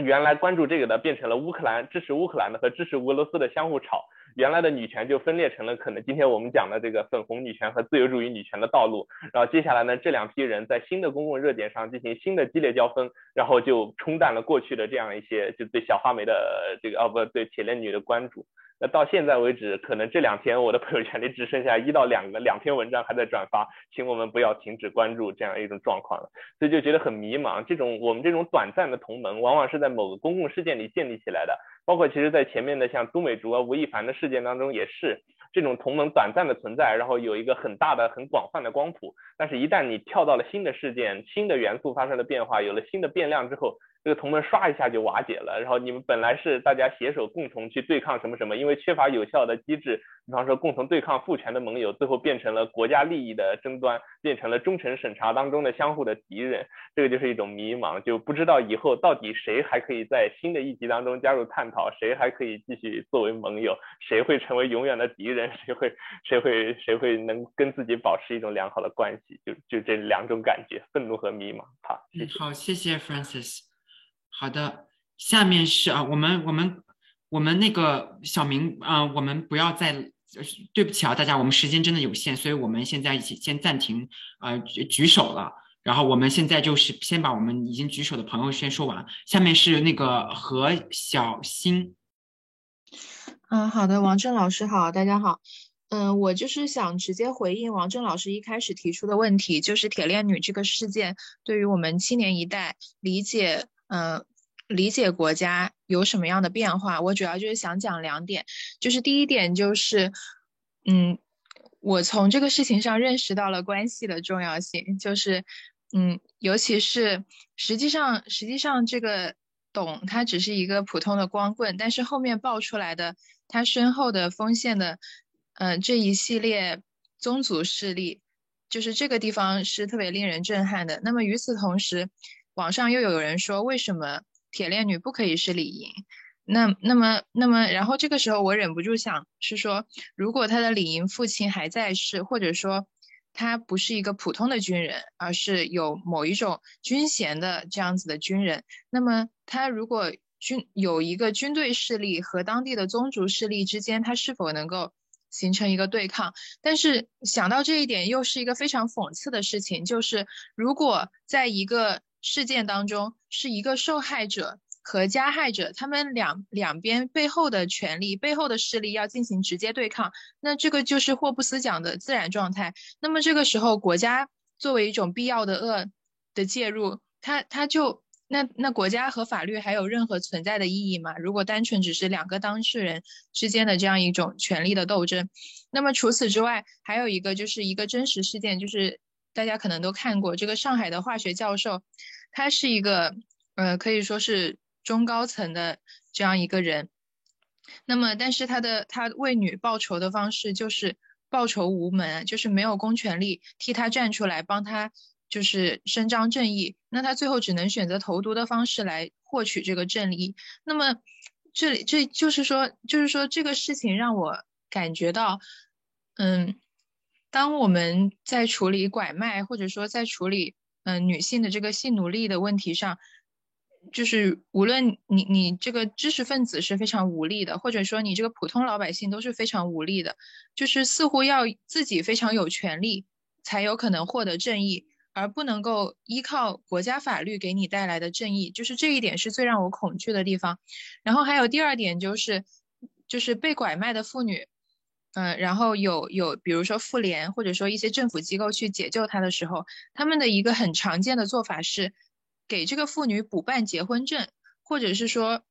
原来关注这个的变成了乌克兰支持乌克兰的和支持俄罗斯的相互吵，原来的女权就分裂成了可能今天我们讲的这个粉红女权和自由主义女权的道路。然后接下来呢，这两批人在新的公共热点上进行新的激烈交锋，然后就冲淡了过去的这样一些就对小花梅的这个哦不对铁链女的关注。那到现在为止，可能这两天我的朋友圈里只剩下一到两个两篇文章还在转发，请我们不要停止关注这样一种状况了，所以就觉得很迷茫。这种我们这种短暂的同盟，往往是在某个公共事件里建立起来的，包括其实在前面的像都美竹啊、吴亦凡的事件当中也是，这种同盟短暂的存在，然后有一个很大的、很广泛的光谱，但是一旦你跳到了新的事件、新的元素发生了变化，有了新的变量之后。这个同盟唰一下就瓦解了，然后你们本来是大家携手共同去对抗什么什么，因为缺乏有效的机制，比方说共同对抗父权的盟友，最后变成了国家利益的争端，变成了忠诚审查当中的相互的敌人，这个就是一种迷茫，就不知道以后到底谁还可以在新的议题当中加入探讨，谁还可以继续作为盟友，谁会成为永远的敌人，谁会谁会谁会能跟自己保持一种良好的关系，就就这两种感觉，愤怒和迷茫。好，好，谢谢 Francis。好的，下面是啊，我们我们我们那个小明啊，我们不要再，对不起啊，大家，我们时间真的有限，所以我们现在先暂停啊举举手了，然后我们现在就是先把我们已经举手的朋友先说完，下面是那个何小新。嗯，好的，王正老师好，大家好，嗯，我就是想直接回应王正老师一开始提出的问题，就是铁链女这个事件对于我们青年一代理解。嗯，理解国家有什么样的变化？我主要就是想讲两点，就是第一点就是，嗯，我从这个事情上认识到了关系的重要性，就是，嗯，尤其是实际上，实际上这个董他只是一个普通的光棍，但是后面爆出来的他身后的锋线的，嗯，这一系列宗族势力，就是这个地方是特别令人震撼的。那么与此同时，网上又有人说，为什么铁链女不可以是李莹？那那么那么，然后这个时候我忍不住想，是说，如果他的李莹父亲还在世，或者说他不是一个普通的军人，而是有某一种军衔的这样子的军人，那么他如果军有一个军队势力和当地的宗族势力之间，他是否能够形成一个对抗？但是想到这一点，又是一个非常讽刺的事情，就是如果在一个事件当中是一个受害者和加害者他们两两边背后的权利、背后的势力要进行直接对抗，那这个就是霍布斯讲的自然状态。那么这个时候，国家作为一种必要的恶的介入，它它就那那国家和法律还有任何存在的意义吗？如果单纯只是两个当事人之间的这样一种权力的斗争，那么除此之外，还有一个就是一个真实事件，就是大家可能都看过这个上海的化学教授，他是一个呃可以说是。中高层的这样一个人，那么但是他的他为女报仇的方式就是报仇无门，就是没有公权力替他站出来帮他就是伸张正义，那他最后只能选择投毒的方式来获取这个正义。那么这里这就是说就是说这个事情让我感觉到，嗯，当我们在处理拐卖或者说在处理嗯女性的这个性奴隶的问题上。就是无论你你这个知识分子是非常无力的，或者说你这个普通老百姓都是非常无力的，就是似乎要自己非常有权利才有可能获得正义，而不能够依靠国家法律给你带来的正义，就是这一点是最让我恐惧的地方。然后还有第二点就是，就是被拐卖的妇女，嗯，然后有有比如说妇联或者说一些政府机构去解救她的时候，他们的一个很常见的做法是。给这个妇女补办结婚证，或者是说，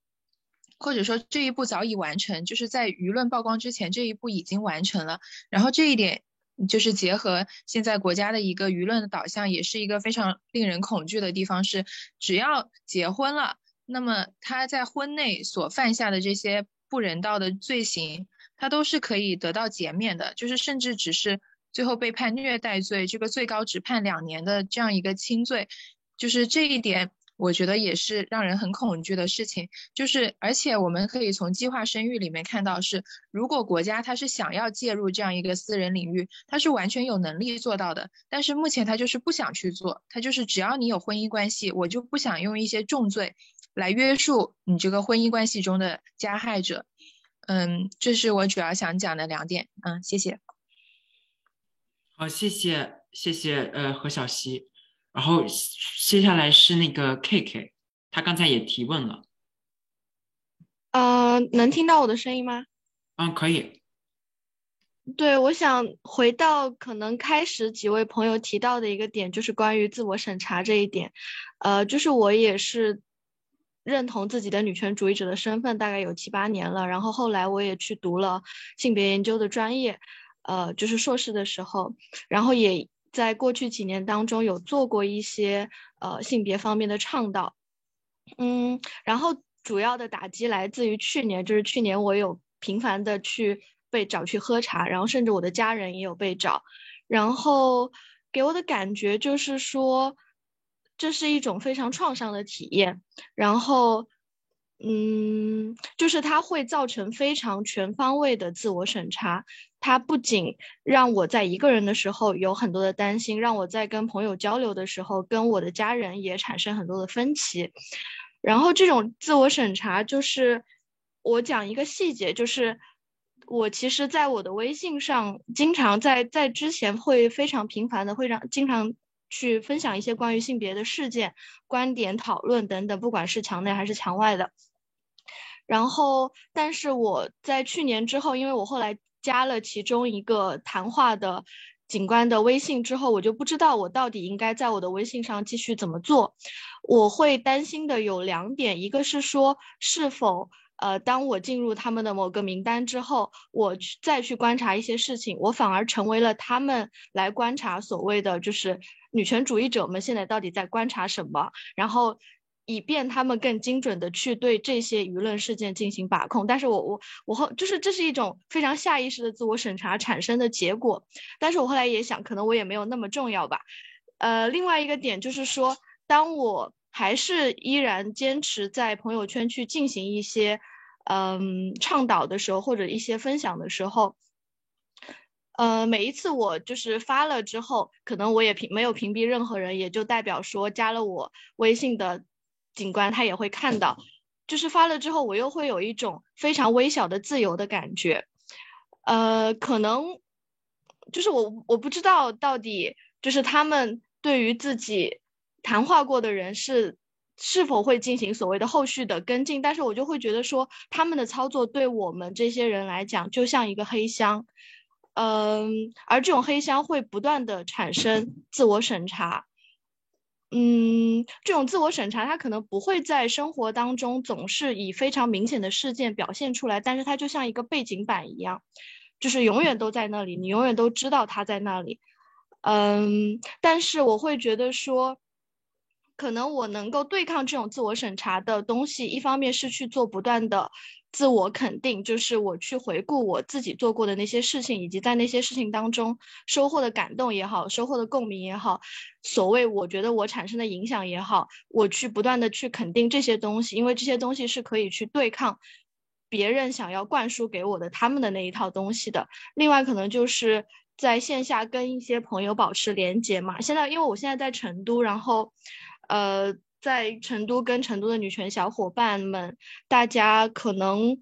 或者说这一步早已完成，就是在舆论曝光之前，这一步已经完成了。然后这一点就是结合现在国家的一个舆论的导向，也是一个非常令人恐惧的地方。是只要结婚了，那么他在婚内所犯下的这些不人道的罪行，他都是可以得到减免的，就是甚至只是最后被判虐待罪，这个最高只判两年的这样一个轻罪。就是这一点，我觉得也是让人很恐惧的事情。就是，而且我们可以从计划生育里面看到，是如果国家它是想要介入这样一个私人领域，它是完全有能力做到的。但是目前它就是不想去做，它就是只要你有婚姻关系，我就不想用一些重罪来约束你这个婚姻关系中的加害者。嗯，这是我主要想讲的两点。嗯，谢谢。好，谢谢，谢谢，呃，何小溪。然后接下来是那个 K K，他刚才也提问了。呃，能听到我的声音吗？嗯，可以。对，我想回到可能开始几位朋友提到的一个点，就是关于自我审查这一点。呃，就是我也是认同自己的女权主义者的身份，大概有七八年了。然后后来我也去读了性别研究的专业，呃，就是硕士的时候，然后也。在过去几年当中，有做过一些呃性别方面的倡导，嗯，然后主要的打击来自于去年，就是去年我有频繁的去被找去喝茶，然后甚至我的家人也有被找，然后给我的感觉就是说，这是一种非常创伤的体验，然后。嗯，就是它会造成非常全方位的自我审查。它不仅让我在一个人的时候有很多的担心，让我在跟朋友交流的时候，跟我的家人也产生很多的分歧。然后这种自我审查，就是我讲一个细节，就是我其实在我的微信上，经常在在之前会非常频繁的会让经常去分享一些关于性别的事件、观点讨论等等，不管是墙内还是墙外的。然后，但是我在去年之后，因为我后来加了其中一个谈话的警官的微信之后，我就不知道我到底应该在我的微信上继续怎么做。我会担心的有两点，一个是说是否呃，当我进入他们的某个名单之后，我去再去观察一些事情，我反而成为了他们来观察所谓的就是女权主义者们现在到底在观察什么，然后。以便他们更精准的去对这些舆论事件进行把控，但是我我我后就是这是一种非常下意识的自我审查产生的结果，但是我后来也想，可能我也没有那么重要吧。呃，另外一个点就是说，当我还是依然坚持在朋友圈去进行一些嗯倡导的时候，或者一些分享的时候，呃，每一次我就是发了之后，可能我也屏没有屏蔽任何人，也就代表说加了我微信的。警官他也会看到，就是发了之后，我又会有一种非常微小的自由的感觉，呃，可能就是我我不知道到底就是他们对于自己谈话过的人是是否会进行所谓的后续的跟进，但是我就会觉得说，他们的操作对我们这些人来讲，就像一个黑箱，嗯，而这种黑箱会不断的产生自我审查，嗯，这种自我审查，它可能不会在生活当中总是以非常明显的事件表现出来，但是它就像一个背景板一样，就是永远都在那里，你永远都知道它在那里，嗯，但是我会觉得说。可能我能够对抗这种自我审查的东西，一方面是去做不断的自我肯定，就是我去回顾我自己做过的那些事情，以及在那些事情当中收获的感动也好，收获的共鸣也好，所谓我觉得我产生的影响也好，我去不断的去肯定这些东西，因为这些东西是可以去对抗别人想要灌输给我的他们的那一套东西的。另外，可能就是在线下跟一些朋友保持连接嘛。现在因为我现在在成都，然后。呃，在成都跟成都的女权小伙伴们，大家可能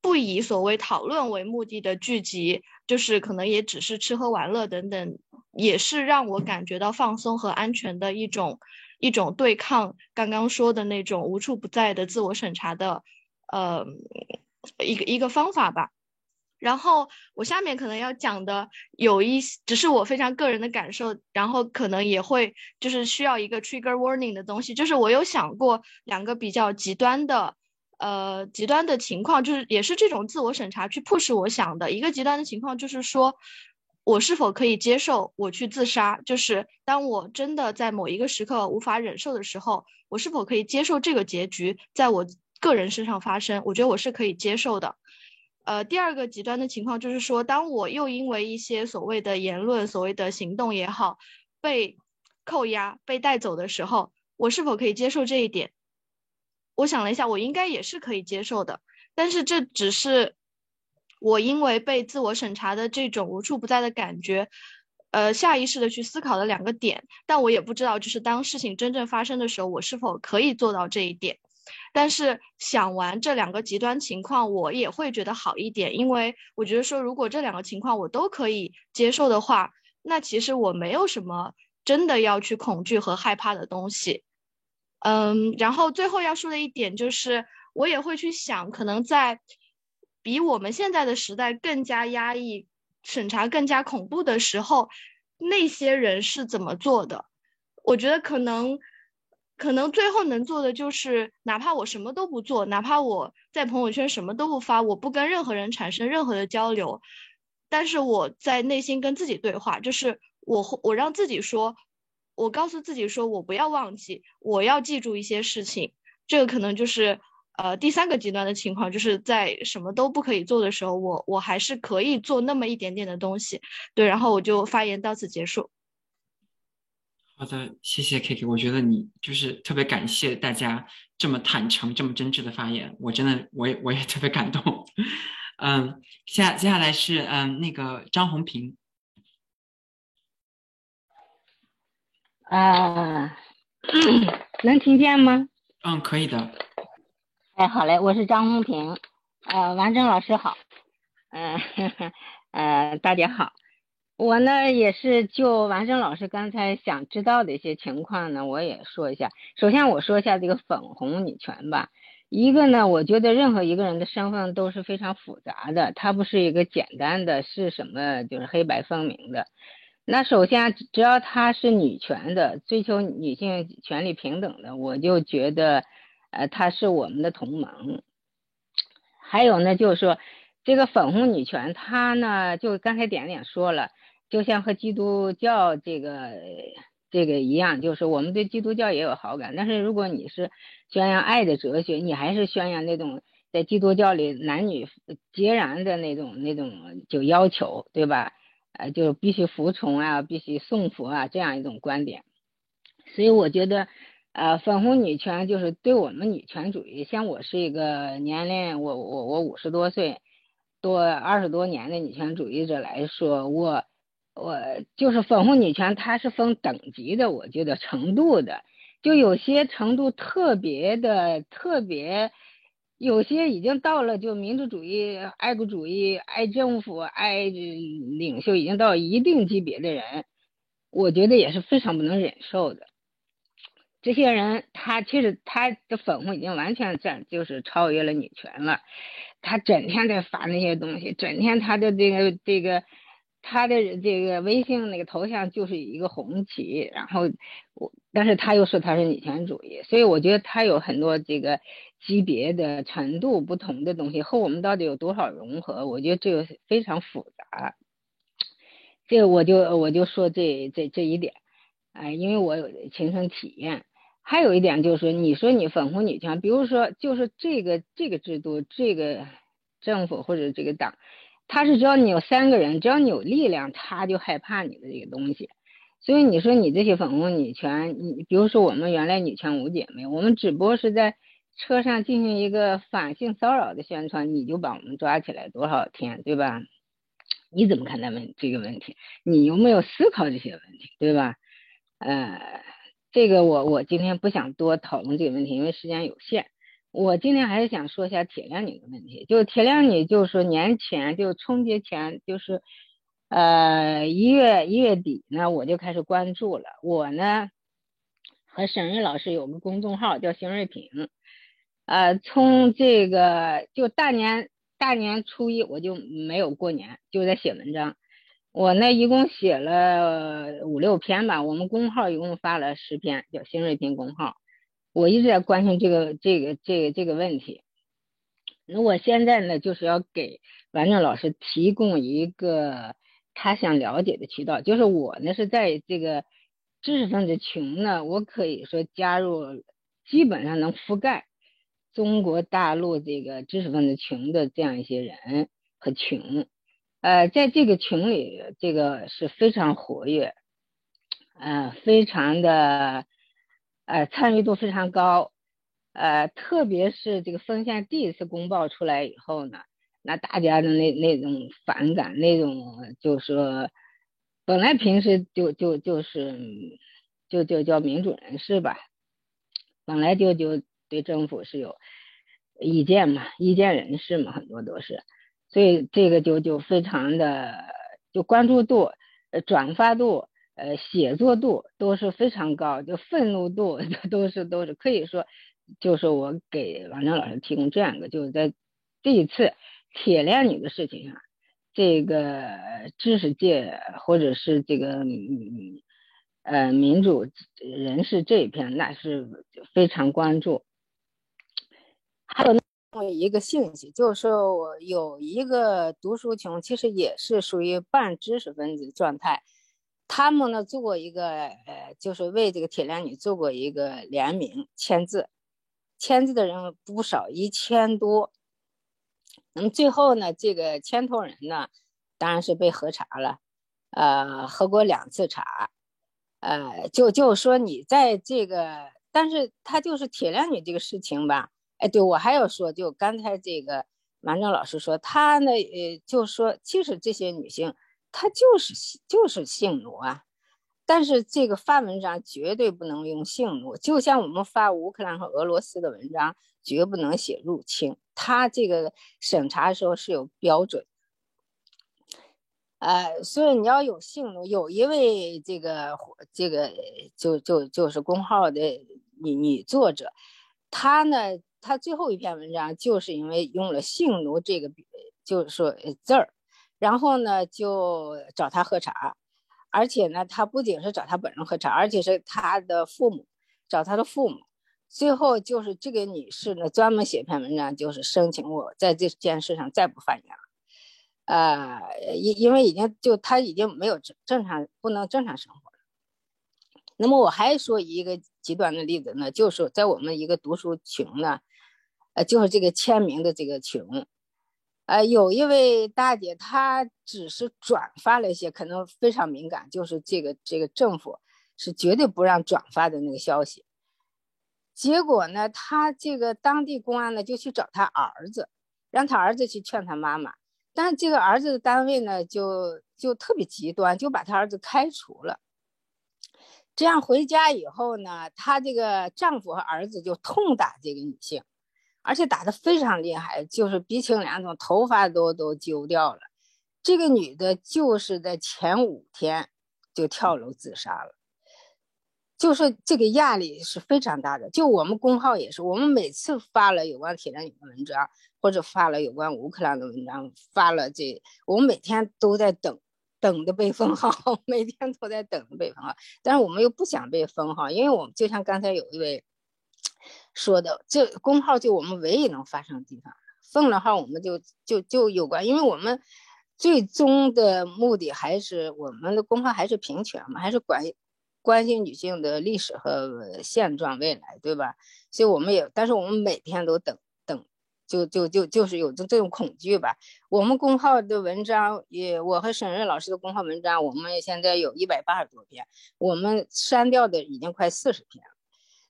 不以所谓讨论为目的的聚集，就是可能也只是吃喝玩乐等等，也是让我感觉到放松和安全的一种一种对抗刚刚说的那种无处不在的自我审查的呃一个一个方法吧。然后我下面可能要讲的有一只是我非常个人的感受，然后可能也会就是需要一个 trigger warning 的东西，就是我有想过两个比较极端的，呃，极端的情况，就是也是这种自我审查去迫使我想的一个极端的情况，就是说我是否可以接受我去自杀，就是当我真的在某一个时刻无法忍受的时候，我是否可以接受这个结局在我个人身上发生？我觉得我是可以接受的。呃，第二个极端的情况就是说，当我又因为一些所谓的言论、所谓的行动也好，被扣押、被带走的时候，我是否可以接受这一点？我想了一下，我应该也是可以接受的。但是这只是我因为被自我审查的这种无处不在的感觉，呃，下意识的去思考的两个点。但我也不知道，就是当事情真正发生的时候，我是否可以做到这一点。但是想完这两个极端情况，我也会觉得好一点，因为我觉得说，如果这两个情况我都可以接受的话，那其实我没有什么真的要去恐惧和害怕的东西。嗯，然后最后要说的一点就是，我也会去想，可能在比我们现在的时代更加压抑、审查更加恐怖的时候，那些人是怎么做的？我觉得可能。可能最后能做的就是，哪怕我什么都不做，哪怕我在朋友圈什么都不发，我不跟任何人产生任何的交流，但是我在内心跟自己对话，就是我我让自己说，我告诉自己说我不要忘记，我要记住一些事情。这个可能就是呃第三个极端的情况，就是在什么都不可以做的时候，我我还是可以做那么一点点的东西。对，然后我就发言到此结束。好的，谢谢 K K，我觉得你就是特别感谢大家这么坦诚、这么真挚的发言，我真的我也我也特别感动。嗯，下接下来是嗯那个张红平。啊，能听见吗？嗯，可以的。哎，好嘞，我是张红平。呃，王正老师好。嗯，呃，大家好。我呢也是就王生老师刚才想知道的一些情况呢，我也说一下。首先我说一下这个粉红女权吧。一个呢，我觉得任何一个人的身份都是非常复杂的，它不是一个简单的是什么就是黑白分明的。那首先只要她是女权的，追求女性权利平等的，我就觉得呃她是我们的同盟。还有呢，就是说这个粉红女权，她呢就刚才点点说了。就像和基督教这个这个一样，就是我们对基督教也有好感，但是如果你是宣扬爱的哲学，你还是宣扬那种在基督教里男女截然的那种那种就要求，对吧？呃，就必须服从啊，必须送佛啊，这样一种观点。所以我觉得，呃，粉红女权就是对我们女权主义，像我是一个年龄，我我我五十多岁，多二十多年的女权主义者来说，我。我就是粉红女权，它是分等级的，我觉得程度的，就有些程度特别的特别，有些已经到了就民族主义、爱国主义、爱政府、爱领袖已经到一定级别的人，我觉得也是非常不能忍受的。这些人他其实他的粉红已经完全占就是超越了女权了，他整天在发那些东西，整天他的这个这个。他的这个微信那个头像就是一个红旗，然后我，但是他又说他是女权主义，所以我觉得他有很多这个级别的程度不同的东西，和我们到底有多少融合，我觉得这个非常复杂。这个我就我就说这这这一点，哎，因为我有亲身体验。还有一点就是，你说你粉红女权，比如说就是这个这个制度，这个政府或者这个党。他是只要你有三个人，只要你有力量，他就害怕你的这个东西。所以你说你这些粉红女权，你比如说我们原来女权五姐妹，我们只不过是在车上进行一个反性骚扰的宣传，你就把我们抓起来多少天，对吧？你怎么看待问这个问题？你有没有思考这些问题，对吧？呃，这个我我今天不想多讨论这个问题，因为时间有限。我今天还是想说一下铁链女的问题，就铁链女，就是年前就春节前，就是呃一月一月底呢，我就开始关注了。我呢和沈瑞老师有个公众号叫邢瑞平，呃，从这个就大年大年初一我就没有过年，就在写文章。我呢一共写了五六篇吧，我们公号一共发了十篇，叫邢瑞平公号。我一直在关心这个这个这个这个问题。那我现在呢，就是要给王正老师提供一个他想了解的渠道。就是我呢是在这个知识分子群呢，我可以说加入，基本上能覆盖中国大陆这个知识分子群的这样一些人和群。呃，在这个群里，这个是非常活跃，呃，非常的。呃，参与度非常高，呃，特别是这个风向第一次公报出来以后呢，那大家的那那种反感，那种就是说，本来平时就就就是就就叫民主人士吧，本来就就对政府是有意见嘛，意见人士嘛，很多都是，所以这个就就非常的就关注度、呃转发度。呃，写作度都是非常高，就愤怒度 都是都是可以说，就是我给王正老师提供这样一个，就是在这一次铁链女的事情上，这个知识界或者是这个嗯呃民主人士这一片，那是非常关注。还有一个信息，就是我有一个读书群，其实也是属于半知识分子状态。他们呢做过一个，呃，就是为这个铁链女做过一个联名签字，签字的人不少，一千多。那么最后呢，这个牵头人呢，当然是被核查了，呃，喝过两次茶，呃，就就说你在这个，但是他就是铁链女这个事情吧，哎，对我还要说，就刚才这个马正老师说，他呢，呃，就说其实这些女性。他就是就是性奴啊，但是这个发文章绝对不能用性奴，就像我们发乌克兰和俄罗斯的文章，绝不能写入侵。他这个审查的时候是有标准，呃，所以你要有性奴。有一位这个这个就就就是公号的女女作者，她呢，她最后一篇文章就是因为用了性奴这个，就是说字儿。然后呢，就找他喝茶，而且呢，他不仅是找他本人喝茶，而且是他的父母找他的父母。最后就是这个女士呢，专门写篇文章，就是申请我在这件事上再不发言了。呃，因因为已经就他已经没有正正常不能正常生活了。那么我还说一个极端的例子呢，就是在我们一个读书群呢，呃，就是这个签名的这个群。呃，有一位大姐，她只是转发了一些可能非常敏感，就是这个这个政府是绝对不让转发的那个消息。结果呢，她这个当地公安呢就去找他儿子，让他儿子去劝他妈妈，但这个儿子的单位呢就就特别极端，就把他儿子开除了。这样回家以后呢，她这个丈夫和儿子就痛打这个女性。而且打得非常厉害，就是鼻青脸肿，头发都都揪掉了。这个女的就是在前五天就跳楼自杀了。就是这个压力是非常大的。就我们公号也是，我们每次发了有关铁链女的文章，或者发了有关乌克兰的文章，发了这，我们每天都在等，等着被封号，每天都在等着被封号。但是我们又不想被封号，因为我们就像刚才有一位说的，这公号就我们唯一能发声的地方，封了号我们就就就有关，因为我们。最终的目的还是我们的公号还是平权嘛，还是关关心女性的历史和现状未来，对吧？所以我们也，但是我们每天都等等，就就就就是有这这种恐惧吧。我们公号的文章也，我和沈瑞老师的公号文章，我们现在有一百八十多篇，我们删掉的已经快四十篇了。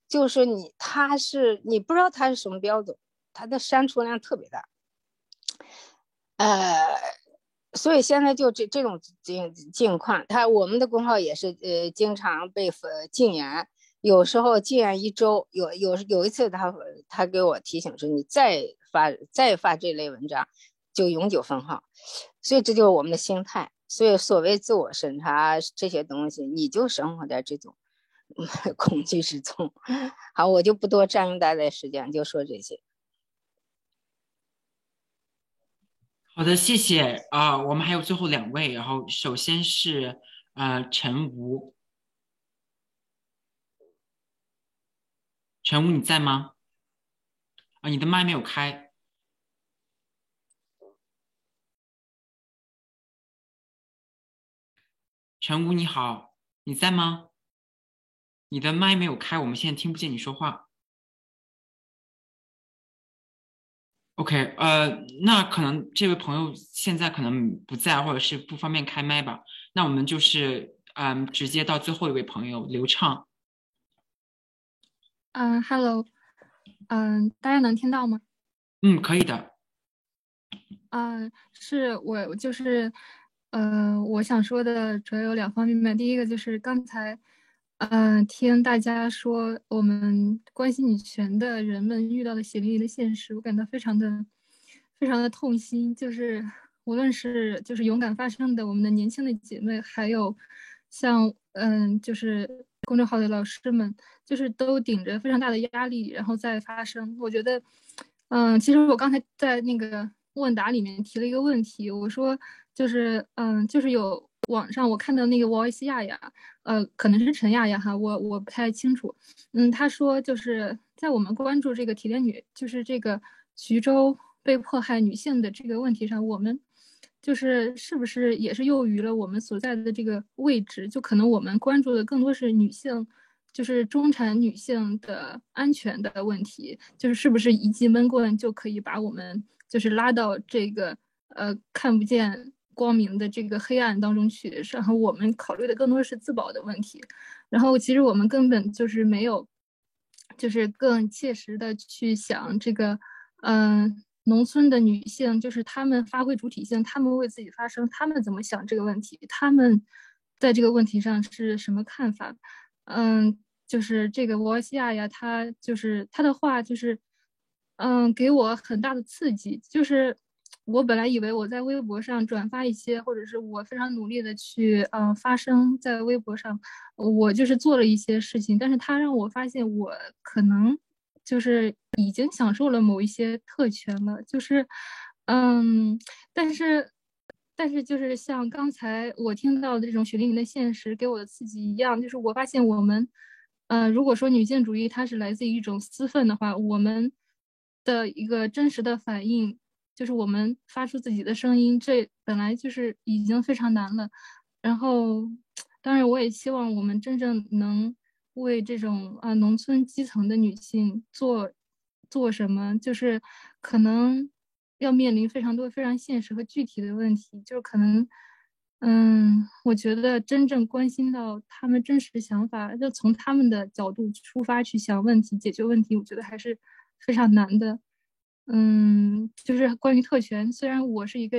就是你，他是你不知道他是什么标准，他的删除量特别大，呃。所以现在就这这种境境况，他我们的公号也是呃经常被封禁言，有时候禁言一周，有有有一次他他给我提醒说你再发再发这类文章就永久封号，所以这就是我们的心态。所以所谓自我审查这些东西，你就生活在这种 恐惧之中。好，我就不多占用大家的时间，就说这些。好的，谢谢啊，我们还有最后两位，然后首先是呃陈吴，陈吴你在吗？啊，你的麦没有开。陈吴你好，你在吗？你的麦没有开，我们现在听不见你说话。OK，呃，那可能这位朋友现在可能不在，或者是不方便开麦吧。那我们就是，嗯，直接到最后一位朋友刘畅。嗯，Hello，嗯，大家能听到吗？嗯，可以的。嗯，是我就是，呃，我想说的主要有两方面。第一个就是刚才。嗯，听大家说我们关心女权的人们遇到的血淋淋的现实，我感到非常的、非常的痛心。就是无论是就是勇敢发声的我们的年轻的姐妹，还有像嗯，就是公众号的老师们，就是都顶着非常大的压力，然后再发声。我觉得，嗯，其实我刚才在那个问答里面提了一个问题，我说就是嗯，就是有。网上我看到那个 Voice 亚亚，呃，可能是陈亚亚哈，我我不太清楚。嗯，他说就是在我们关注这个铁链女，就是这个徐州被迫害女性的这个问题上，我们就是是不是也是囿于了我们所在的这个位置？就可能我们关注的更多是女性，就是中产女性的安全的问题，就是是不是一记闷棍就可以把我们就是拉到这个呃看不见。光明的这个黑暗当中去，然后我们考虑的更多是自保的问题，然后其实我们根本就是没有，就是更切实的去想这个，嗯，农村的女性，就是她们发挥主体性，她们为自己发声，她们怎么想这个问题，她们在这个问题上是什么看法？嗯，就是这个沃西亚呀，她就是她的话，就是嗯，给我很大的刺激，就是。我本来以为我在微博上转发一些，或者是我非常努力的去，嗯，发声在微博上，我就是做了一些事情，但是他让我发现我可能就是已经享受了某一些特权了，就是，嗯，但是，但是就是像刚才我听到的这种血淋淋的现实给我的刺激一样，就是我发现我们，呃，如果说女性主义它是来自于一种私愤的话，我们的一个真实的反应。就是我们发出自己的声音，这本来就是已经非常难了。然后，当然，我也希望我们真正能为这种啊农村基层的女性做做什么。就是可能要面临非常多非常现实和具体的问题。就是可能，嗯，我觉得真正关心到他们真实想法，就从他们的角度出发去想问题、解决问题，我觉得还是非常难的。嗯，就是关于特权。虽然我是一个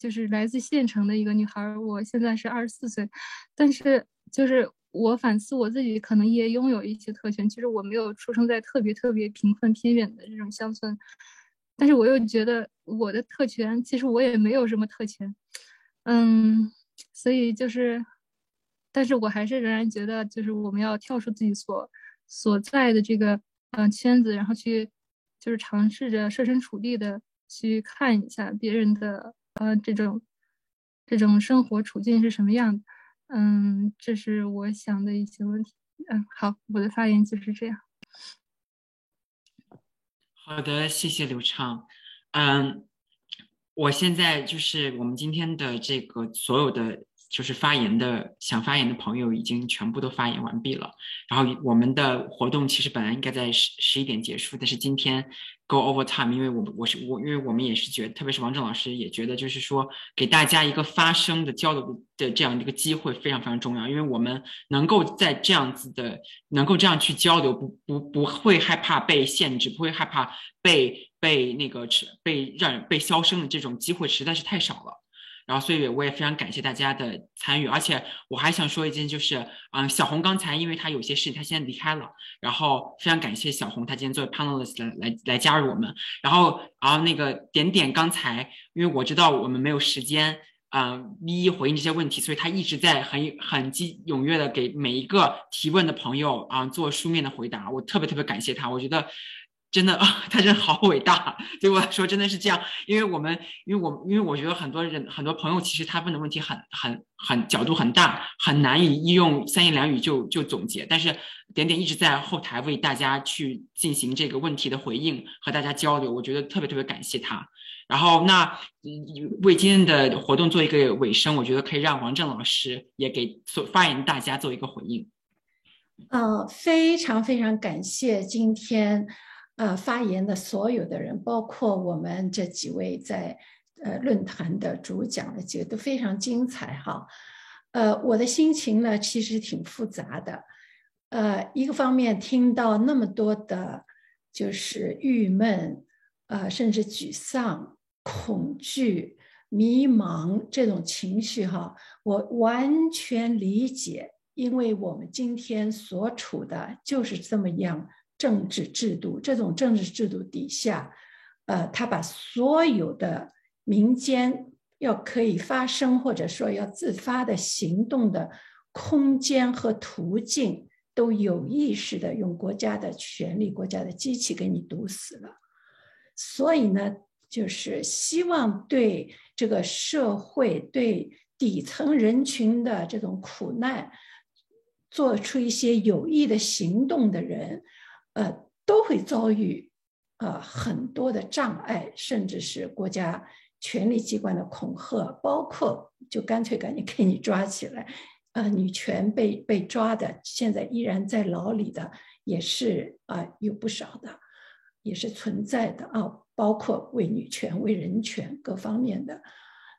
就是来自县城的一个女孩，我现在是二十四岁，但是就是我反思我自己，可能也拥有一些特权。其实我没有出生在特别特别贫困偏远的这种乡村，但是我又觉得我的特权，其实我也没有什么特权。嗯，所以就是但是我还是仍然觉得，就是我们要跳出自己所所在的这个嗯圈子，然后去就是尝试着设身处地的去看一下别人的呃这种这种生活处境是什么样。嗯，这是我想的一些问题。嗯，好，我的发言就是这样。好的，谢谢刘畅。嗯，我现在就是我们今天的这个所有的。就是发言的想发言的朋友已经全部都发言完毕了，然后我们的活动其实本来应该在十十一点结束，但是今天 go over time，因为我我是我，因为我们也是觉得，特别是王正老师也觉得，就是说给大家一个发声的交流的这样一个机会非常非常重要，因为我们能够在这样子的能够这样去交流，不不不会害怕被限制，不会害怕被被那个被让被消声的这种机会实在是太少了。然后，所以我也非常感谢大家的参与，而且我还想说一件，就是，嗯，小红刚才因为她有些事情，她现在离开了，然后非常感谢小红，她今天作为 panelist 来来来加入我们。然后，然后那个点点刚才，因为我知道我们没有时间，嗯，一一回应这些问题，所以他一直在很很激踊跃的给每一个提问的朋友啊做书面的回答，我特别特别感谢他，我觉得。真的啊，他真的好伟大。对我来说，真的是这样，因为我们，因为我，因为我觉得很多人，很多朋友，其实他问的问题很、很、很角度很大，很难以用三言两语就就总结。但是点点一直在后台为大家去进行这个问题的回应和大家交流，我觉得特别特别感谢他。然后那为今天的活动做一个尾声，我觉得可以让王正老师也给所发言大家做一个回应。呃，非常非常感谢今天。呃，发言的所有的人，包括我们这几位在呃论坛的主讲的几个都非常精彩哈。呃，我的心情呢其实挺复杂的。呃，一个方面听到那么多的，就是郁闷，呃，甚至沮丧、恐惧、迷茫这种情绪哈，我完全理解，因为我们今天所处的就是这么样。政治制度，这种政治制度底下，呃，他把所有的民间要可以发声或者说要自发的行动的空间和途径，都有意识的用国家的权力、国家的机器给你堵死了。所以呢，就是希望对这个社会、对底层人群的这种苦难，做出一些有益的行动的人。呃，都会遭遇呃很多的障碍，甚至是国家权力机关的恐吓，包括就干脆赶紧给你抓起来。呃，女权被被抓的，现在依然在牢里的，也是啊有不少的，也是存在的啊，包括为女权、为人权各方面的。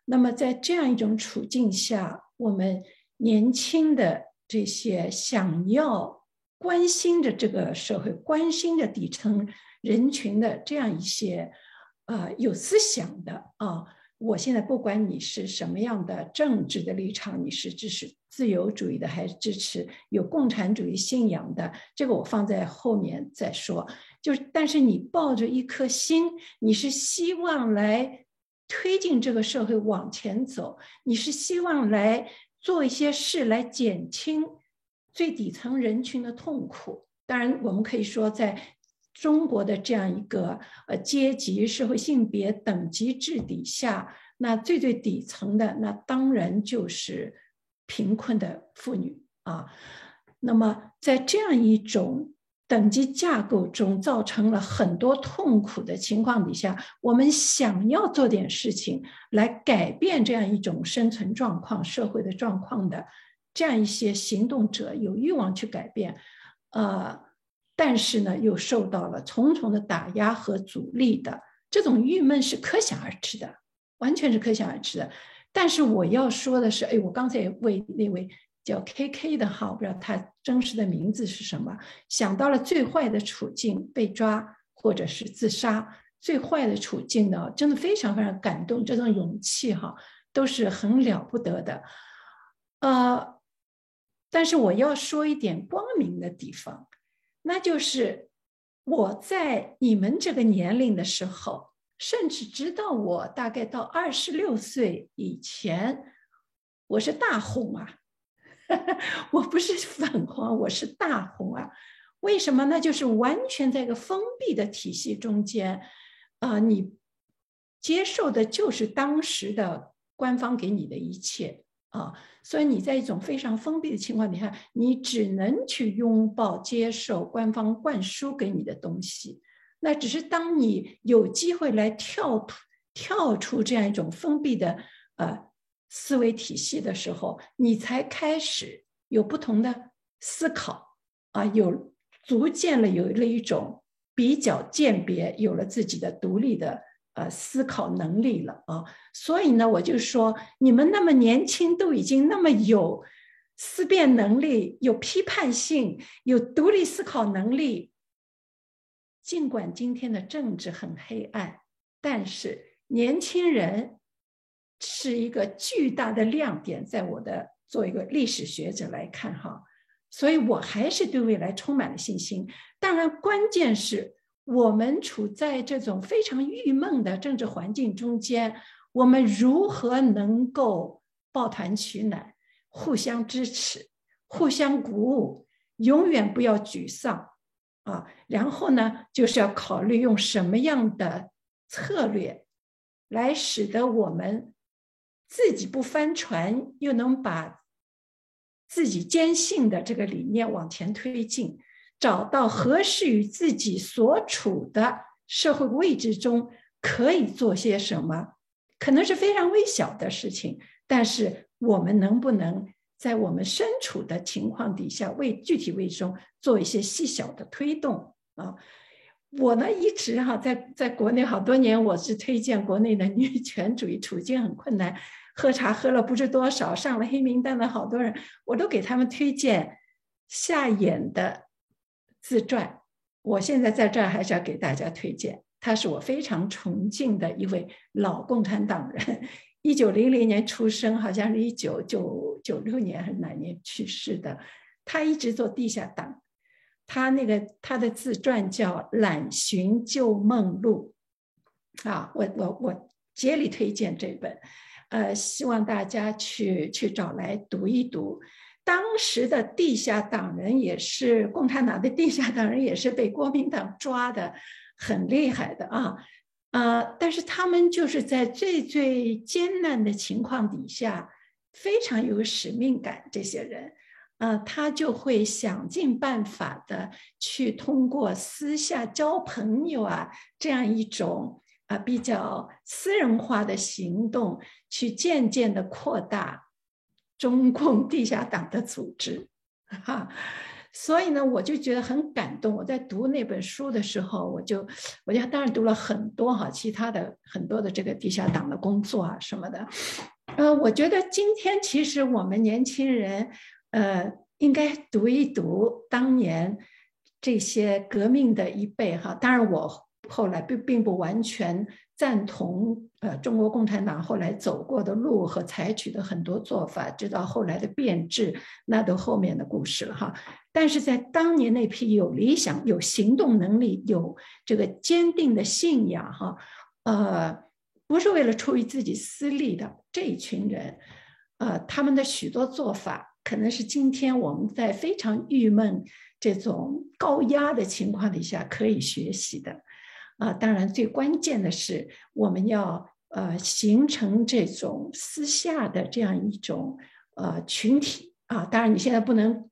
那么在这样一种处境下，我们年轻的这些想要。关心着这个社会，关心着底层人群的这样一些，呃，有思想的啊。我现在不管你是什么样的政治的立场，你是支持自由主义的，还是支持有共产主义信仰的，这个我放在后面再说。就是，但是你抱着一颗心，你是希望来推进这个社会往前走，你是希望来做一些事来减轻。最底层人群的痛苦，当然我们可以说，在中国的这样一个呃阶级、社会、性别等级制底下，那最最底层的，那当然就是贫困的妇女啊。那么在这样一种等级架构中，造成了很多痛苦的情况底下，我们想要做点事情来改变这样一种生存状况、社会的状况的。这样一些行动者有欲望去改变，呃，但是呢，又受到了重重的打压和阻力的这种郁闷是可想而知的，完全是可想而知的。但是我要说的是，哎，我刚才也为那位叫 K K 的哈，我不知道他真实的名字是什么，想到了最坏的处境，被抓或者是自杀，最坏的处境呢，真的非常非常感动，这种勇气哈，都是很了不得的，呃。但是我要说一点光明的地方，那就是我在你们这个年龄的时候，甚至直到我大概到二十六岁以前，我是大红啊，我不是粉红，我是大红啊。为什么呢？就是完全在一个封闭的体系中间，啊，你接受的就是当时的官方给你的一切啊，所以你在一种非常封闭的情况底下，你只能去拥抱、接受官方灌输给你的东西。那只是当你有机会来跳出、跳出这样一种封闭的呃思维体系的时候，你才开始有不同的思考啊，有。逐渐了，有了一种比较鉴别，有了自己的独立的呃思考能力了啊。所以呢，我就说，你们那么年轻，都已经那么有思辨能力、有批判性、有独立思考能力。尽管今天的政治很黑暗，但是年轻人是一个巨大的亮点。在我的作为一个历史学者来看，哈。所以我还是对未来充满了信心。当然，关键是我们处在这种非常郁闷的政治环境中间，我们如何能够抱团取暖、互相支持、互相鼓舞，永远不要沮丧啊！然后呢，就是要考虑用什么样的策略，来使得我们自己不翻船，又能把。自己坚信的这个理念往前推进，找到合适于自己所处的社会位置中可以做些什么，可能是非常微小的事情，但是我们能不能在我们身处的情况底下，为具体位置中做一些细小的推动啊？我呢一直哈在在国内好多年，我是推荐国内的女权主义处境很困难。喝茶喝了不知多少，上了黑名单的好多人，我都给他们推荐夏衍的自传。我现在在这儿还是要给大家推荐，他是我非常崇敬的一位老共产党人，一九零零年出生，好像是一九九九六年还是哪年去世的。他一直做地下党，他那个他的自传叫《揽寻旧梦录》，啊，我我我竭力推荐这本。呃，希望大家去去找来读一读。当时的地下党人也是共产党的地下党人，也是被国民党抓的很厉害的啊啊！但是他们就是在最最艰难的情况底下，非常有使命感。这些人，啊，他就会想尽办法的去通过私下交朋友啊这样一种。啊，比较私人化的行动，去渐渐的扩大中共地下党的组织，哈，所以呢，我就觉得很感动。我在读那本书的时候，我就，我就当然读了很多哈，其他的很多的这个地下党的工作啊什么的，呃，我觉得今天其实我们年轻人，呃，应该读一读当年这些革命的一辈哈，当然我。后来并并不完全赞同，呃，中国共产党后来走过的路和采取的很多做法，直到后来的变质，那都后面的故事了哈。但是在当年那批有理想、有行动能力、有这个坚定的信仰哈，呃，不是为了出于自己私利的这一群人，呃，他们的许多做法，可能是今天我们在非常郁闷、这种高压的情况底下可以学习的。啊，当然，最关键的是我们要呃形成这种私下的这样一种呃群体啊。当然，你现在不能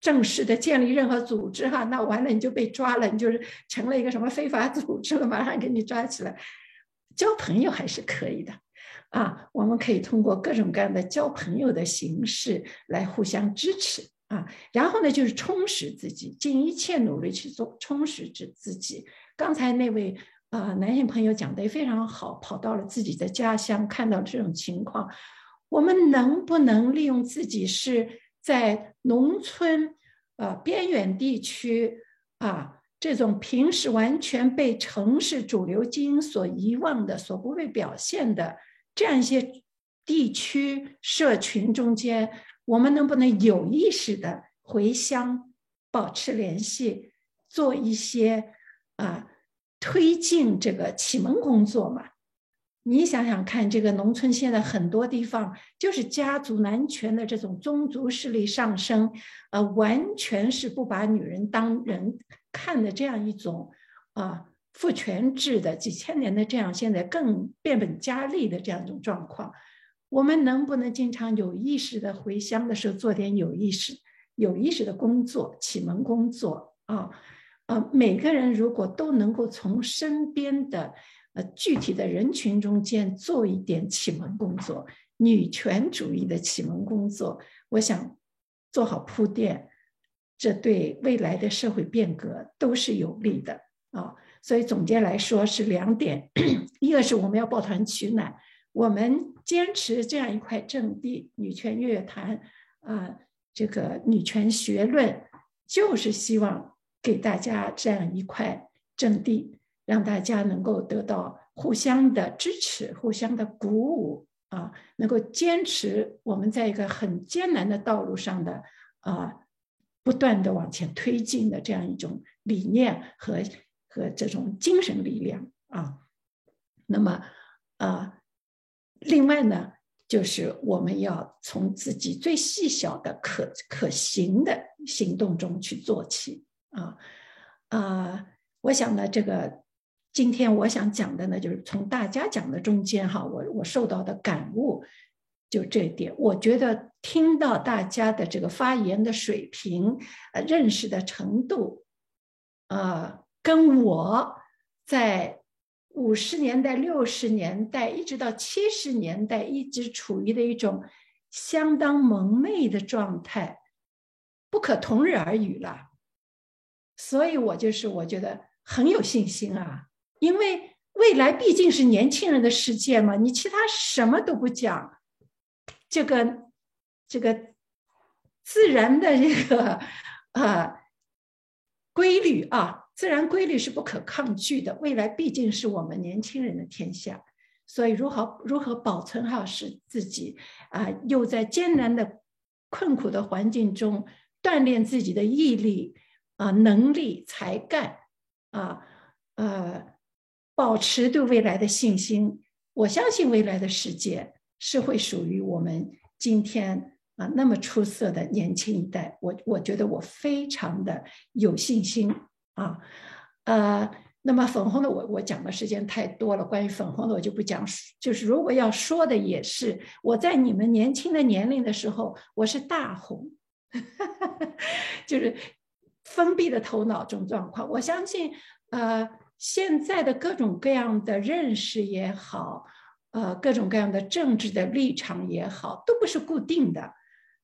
正式的建立任何组织哈，那完了你就被抓了，你就是成了一个什么非法组织了，马上给你抓起来。交朋友还是可以的啊，我们可以通过各种各样的交朋友的形式来互相支持啊。然后呢，就是充实自己，尽一切努力去做充实自自己。刚才那位呃男性朋友讲的也非常好，跑到了自己的家乡，看到这种情况，我们能不能利用自己是在农村呃边远地区啊这种平时完全被城市主流精英所遗忘的、所不被表现的这样一些地区社群中间，我们能不能有意识的回乡，保持联系，做一些啊？推进这个启蒙工作嘛，你想想看，这个农村现在很多地方就是家族男权的这种宗族势力上升，呃，完全是不把女人当人看的这样一种啊父权制的几千年的这样，现在更变本加厉的这样一种状况。我们能不能经常有意识的回乡的时候做点有意识、有意识的工作、启蒙工作啊？呃每个人如果都能够从身边的。呃，具体的人群中间做一点启蒙工作，女权主义的启蒙工作，我想做好铺垫，这对未来的社会变革都是有利的啊。所以总结来说是两点：一个是我们要抱团取暖，我们坚持这样一块阵地——女权乐坛啊，这个女权学论，就是希望给大家这样一块阵地。让大家能够得到互相的支持、互相的鼓舞啊，能够坚持我们在一个很艰难的道路上的啊，不断的往前推进的这样一种理念和和这种精神力量啊。那么啊，另外呢，就是我们要从自己最细小的可可行的行动中去做起啊啊，我想呢，这个。今天我想讲的呢，就是从大家讲的中间哈，我我受到的感悟就这一点。我觉得听到大家的这个发言的水平、呃认识的程度，呃，跟我在五十年代、六十年代一直到七十年代一直处于的一种相当蒙昧的状态，不可同日而语了。所以我就是我觉得很有信心啊。因为未来毕竟是年轻人的世界嘛，你其他什么都不讲，这个这个自然的这个呃规律啊，自然规律是不可抗拒的。未来毕竟是我们年轻人的天下，所以如何如何保存好是自己啊，又在艰难的困苦的环境中锻炼自己的毅力啊、能力、才干啊，呃。保持对未来的信心，我相信未来的世界是会属于我们今天啊那么出色的年轻一代。我我觉得我非常的有信心啊，呃，那么粉红的我我讲的时间太多了，关于粉红的我就不讲。就是如果要说的也是，我在你们年轻的年龄的时候，我是大红，就是封闭的头脑这种状况。我相信，呃。现在的各种各样的认识也好，呃，各种各样的政治的立场也好，都不是固定的。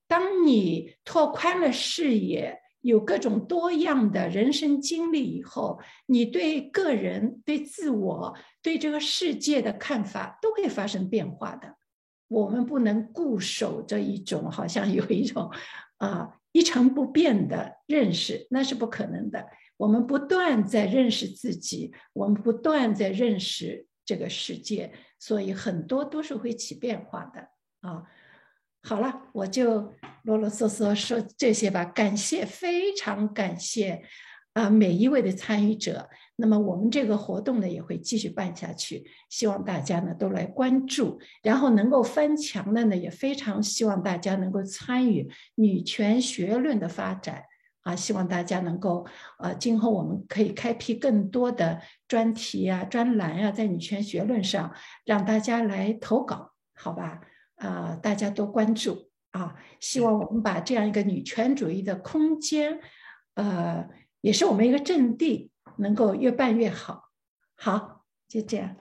当你拓宽了视野，有各种多样的人生经历以后，你对个人、对自我、对这个世界的看法都会发生变化的。我们不能固守着一种好像有一种啊一成不变的认识，那是不可能的。我们不断在认识自己，我们不断在认识这个世界，所以很多都是会起变化的啊。好了，我就啰啰嗦嗦说这些吧。感谢，非常感谢啊每一位的参与者。那么我们这个活动呢也会继续办下去，希望大家呢都来关注，然后能够翻墙的呢也非常希望大家能够参与女权学论的发展。啊，希望大家能够，呃，今后我们可以开辟更多的专题啊、专栏啊，在女权学论上让大家来投稿，好吧？啊，大家多关注啊！希望我们把这样一个女权主义的空间，呃，也是我们一个阵地，能够越办越好。好，就这样。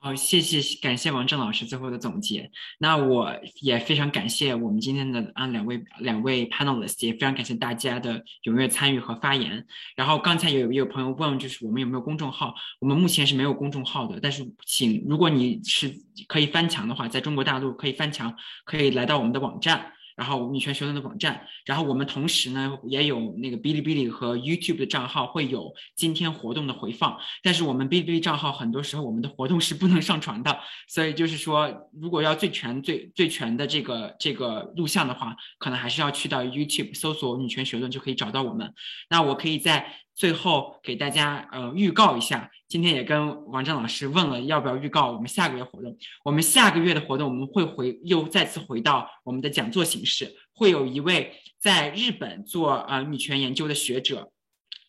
好，谢谢，感谢王正老师最后的总结。那我也非常感谢我们今天的啊两位两位 panelists，也非常感谢大家的踊跃参与和发言。然后刚才有有朋友问，就是我们有没有公众号？我们目前是没有公众号的，但是请如果你是可以翻墙的话，在中国大陆可以翻墙，可以来到我们的网站。然后女权学论的网站，然后我们同时呢也有那个哔哩哔哩和 YouTube 的账号，会有今天活动的回放。但是我们哔哩哔哩账号很多时候我们的活动是不能上传的，所以就是说，如果要最全、最最全的这个这个录像的话，可能还是要去到 YouTube 搜索女权学论就可以找到我们。那我可以在。最后给大家呃预告一下，今天也跟王正老师问了要不要预告我们下个月活动。我们下个月的活动我们会回又再次回到我们的讲座形式，会有一位在日本做呃女权研究的学者，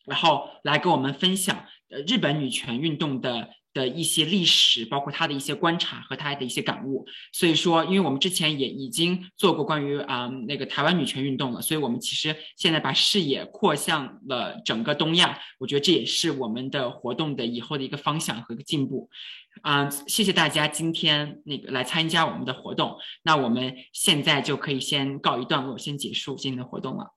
然后来跟我们分享呃日本女权运动的。的一些历史，包括他的一些观察和他的一些感悟。所以说，因为我们之前也已经做过关于啊那个台湾女权运动了，所以我们其实现在把视野扩向了整个东亚。我觉得这也是我们的活动的以后的一个方向和一个进步。啊，谢谢大家今天那个来参加我们的活动。那我们现在就可以先告一段落，先结束今天的活动了。